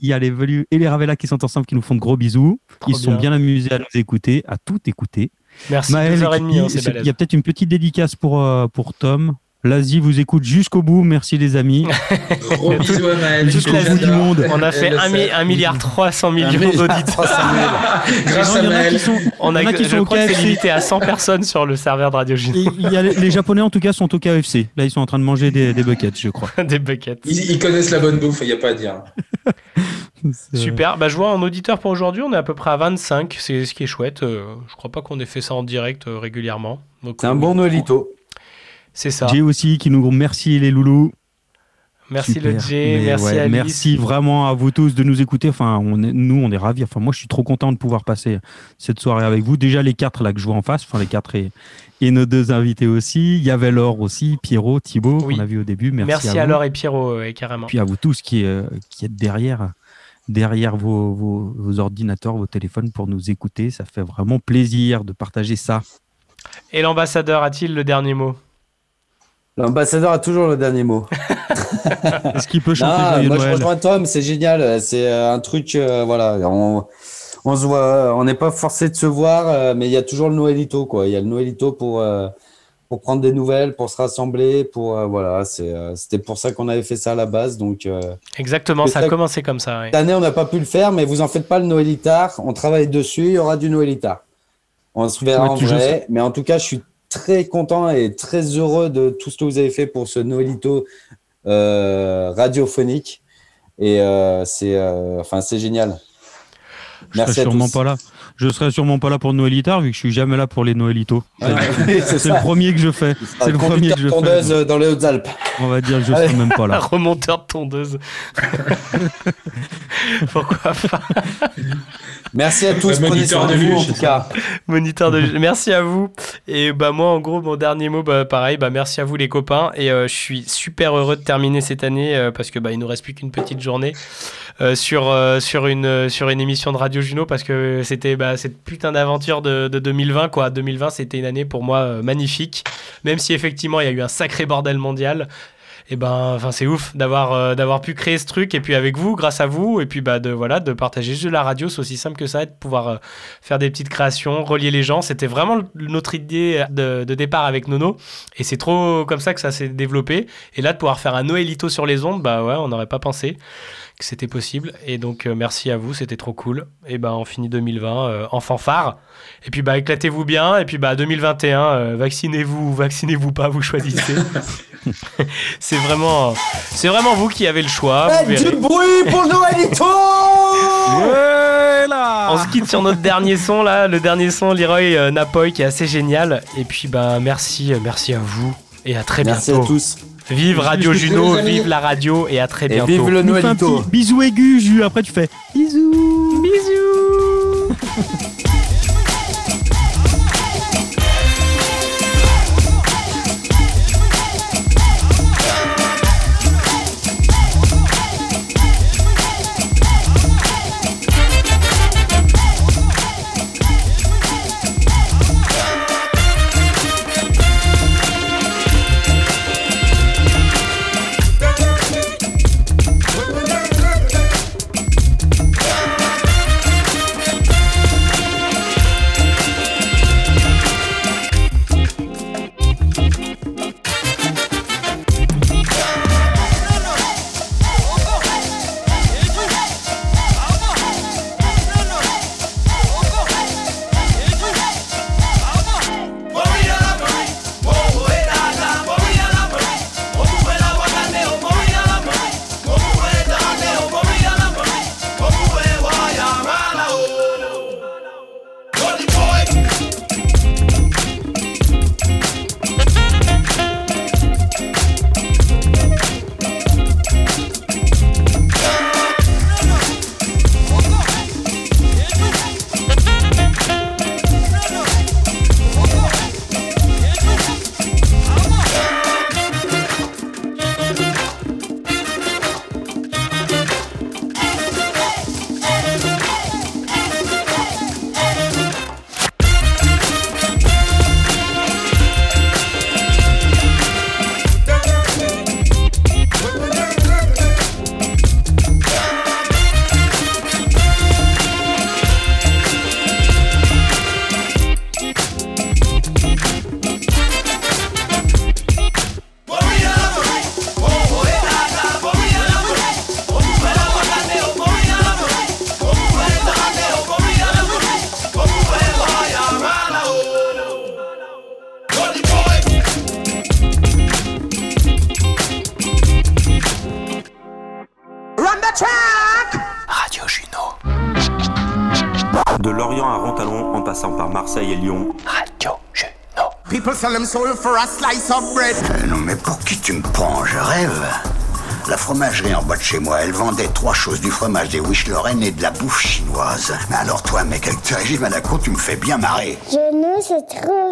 S9: Il y a les velus et les Ravella qui sont ensemble, qui nous font de gros bisous.
S6: Trop
S9: Ils sont
S6: bien.
S9: amusés à nous écouter, à tout écouter.
S6: Merci,
S9: Maël
S6: 2h30,
S9: qui-
S6: hein.
S9: Il y a peut-être une petite dédicace pour, euh, pour Tom. L'Asie vous écoute jusqu'au bout. Merci les amis.
S8: Gros bisous à Maël.
S9: Jusqu'au
S8: je
S9: bout du monde.
S6: On a fait
S8: Elle le
S6: 1
S8: sait.
S6: milliard 300 millions
S7: milliard
S6: d'auditeurs.
S7: 300
S8: Grâce à Maël.
S9: qui sont,
S6: On a,
S9: qui sont au KFC.
S6: limité à 100 personnes sur le serveur de Radio
S9: a les, les Japonais en tout cas sont au KFC. Là ils sont en train de manger des, des buckets, je crois.
S6: Des buckets.
S8: Ils, ils connaissent la bonne bouffe, il n'y a pas à dire.
S6: Super. Bah, je vois en auditeur pour aujourd'hui, on est à peu près à 25. C'est ce qui est chouette. Euh, je crois pas qu'on ait fait ça en direct euh, régulièrement.
S7: C'est un
S6: euh,
S7: bon Noëlito.
S6: C'est ça.
S9: Jay aussi qui nous remercie les loulous.
S6: Merci le
S9: Super.
S6: Jay,
S9: Mais
S6: merci
S9: ouais,
S6: Alice.
S9: Merci vraiment à vous tous de nous écouter. Enfin, on est, nous, on est ravis. Enfin, moi, je suis trop content de pouvoir passer cette soirée avec vous. Déjà, les quatre là que je vois en face, enfin, les quatre et, et nos deux invités aussi. Il y avait Laure aussi, Pierrot, Thibaut,
S6: Oui.
S9: qu'on a vu au début. Merci,
S6: Merci,
S9: à.
S6: Laure et Pierrot, ouais, carrément.
S9: Puis à vous tous qui, euh, qui êtes derrière, derrière vos, vos, vos ordinateurs, vos téléphones pour nous écouter. Ça fait vraiment plaisir de partager ça.
S6: Et l'ambassadeur a-t-il le dernier mot?
S7: L'ambassadeur a toujours le dernier mot.
S9: Est-ce qu'il peut chanter
S7: Non,
S9: Joyeux
S7: moi je
S9: Noël
S7: rejoins Tom, c'est génial. C'est euh, un truc, euh, voilà. On, on se voit, on n'est pas forcé de se voir, euh, mais il y a toujours le Noëlito, quoi. Il y a le Noëlito pour, euh, pour prendre des nouvelles, pour se rassembler, pour euh, voilà. Euh, c'était pour ça qu'on avait fait ça à la base, donc. euh,
S6: Exactement, ça a commencé comme ça. ouais.
S7: cette année, on n'a pas pu le faire, mais vous en faites pas le Noëlitard. On travaille dessus, il y aura du Noëlitard. On se verra
S9: Ouais,
S7: en vrai, mais en tout cas, je suis très content et très heureux de tout ce que vous avez fait pour ce Noëlito euh, radiophonique. Et euh, c'est euh, enfin, c'est génial.
S9: Je serai
S7: Merci à
S9: sûrement
S7: tous.
S9: pas là. Je serai sûrement pas là pour le Noëlitard vu que je suis jamais là pour les Noëlitos. Le-
S7: c'est
S9: le premier que je fais. C'est le premier que je
S7: tondeuse
S9: fais.
S7: dans les Hautes-Alpes.
S9: On va dire que je
S7: Allez.
S9: serai même pas
S6: Un
S9: là.
S6: remonteur de tondeuse. Pourquoi pas
S7: Merci à tous. Prenez
S8: moniteur
S7: soin de vous, en tout cas.
S6: Moniteur de merci à vous. Et bah moi en gros mon dernier mot bah pareil bah merci à vous les copains et euh, je suis super heureux de terminer cette année euh, parce que bah il nous reste plus qu'une petite journée euh, sur euh, sur une sur une émission de Radio Juno parce que c'était bah, cette putain d'aventure de, de 2020 quoi. 2020 c'était une année pour moi euh, magnifique même si effectivement il y a eu un sacré bordel mondial. Et ben, enfin, c'est ouf d'avoir euh, d'avoir pu créer ce truc et puis avec vous, grâce à vous, et puis bah de voilà de partager juste de la radio, c'est aussi simple que ça, et de pouvoir euh, faire des petites créations, relier les gens. C'était vraiment notre idée de, de départ avec Nono, et c'est trop comme ça que ça s'est développé. Et là, de pouvoir faire un Noëlito sur les ondes, bah ouais, on n'aurait pas pensé que c'était possible. Et donc, euh, merci à vous, c'était trop cool. Et ben, on finit 2020 euh, en fanfare. Et puis, bah, éclatez-vous bien. Et puis, bah, 2021, euh, vaccinez-vous ou vaccinez-vous pas, vous choisissez. c'est vraiment, c'est vraiment vous qui avez le choix. vous
S7: du bruit pour Noëlito
S6: On se quitte sur notre dernier son là, le dernier son Leroy euh, Napoy qui est assez génial. Et puis bah merci, merci à vous et à très
S7: Merci
S6: bientôt.
S7: à tous.
S6: Vive Radio
S7: Bisous,
S6: Juno, vive la radio et à très
S7: Et
S6: bientôt.
S7: vive le
S9: Nous fais un
S7: Noëlito.
S9: petit bisou aigu, Jus. Après, tu fais bisous.
S6: Bisous.
S67: slice of bread.
S68: Euh, non mais pour qui tu me prends? Je rêve. La fromagerie en bas de chez moi, elle vendait trois choses, du fromage, des wish Lorraine et de la bouffe chinoise. Mais alors toi, mec, avec tes régimes à la con, tu me fais bien marrer.
S11: Je ne sais trop.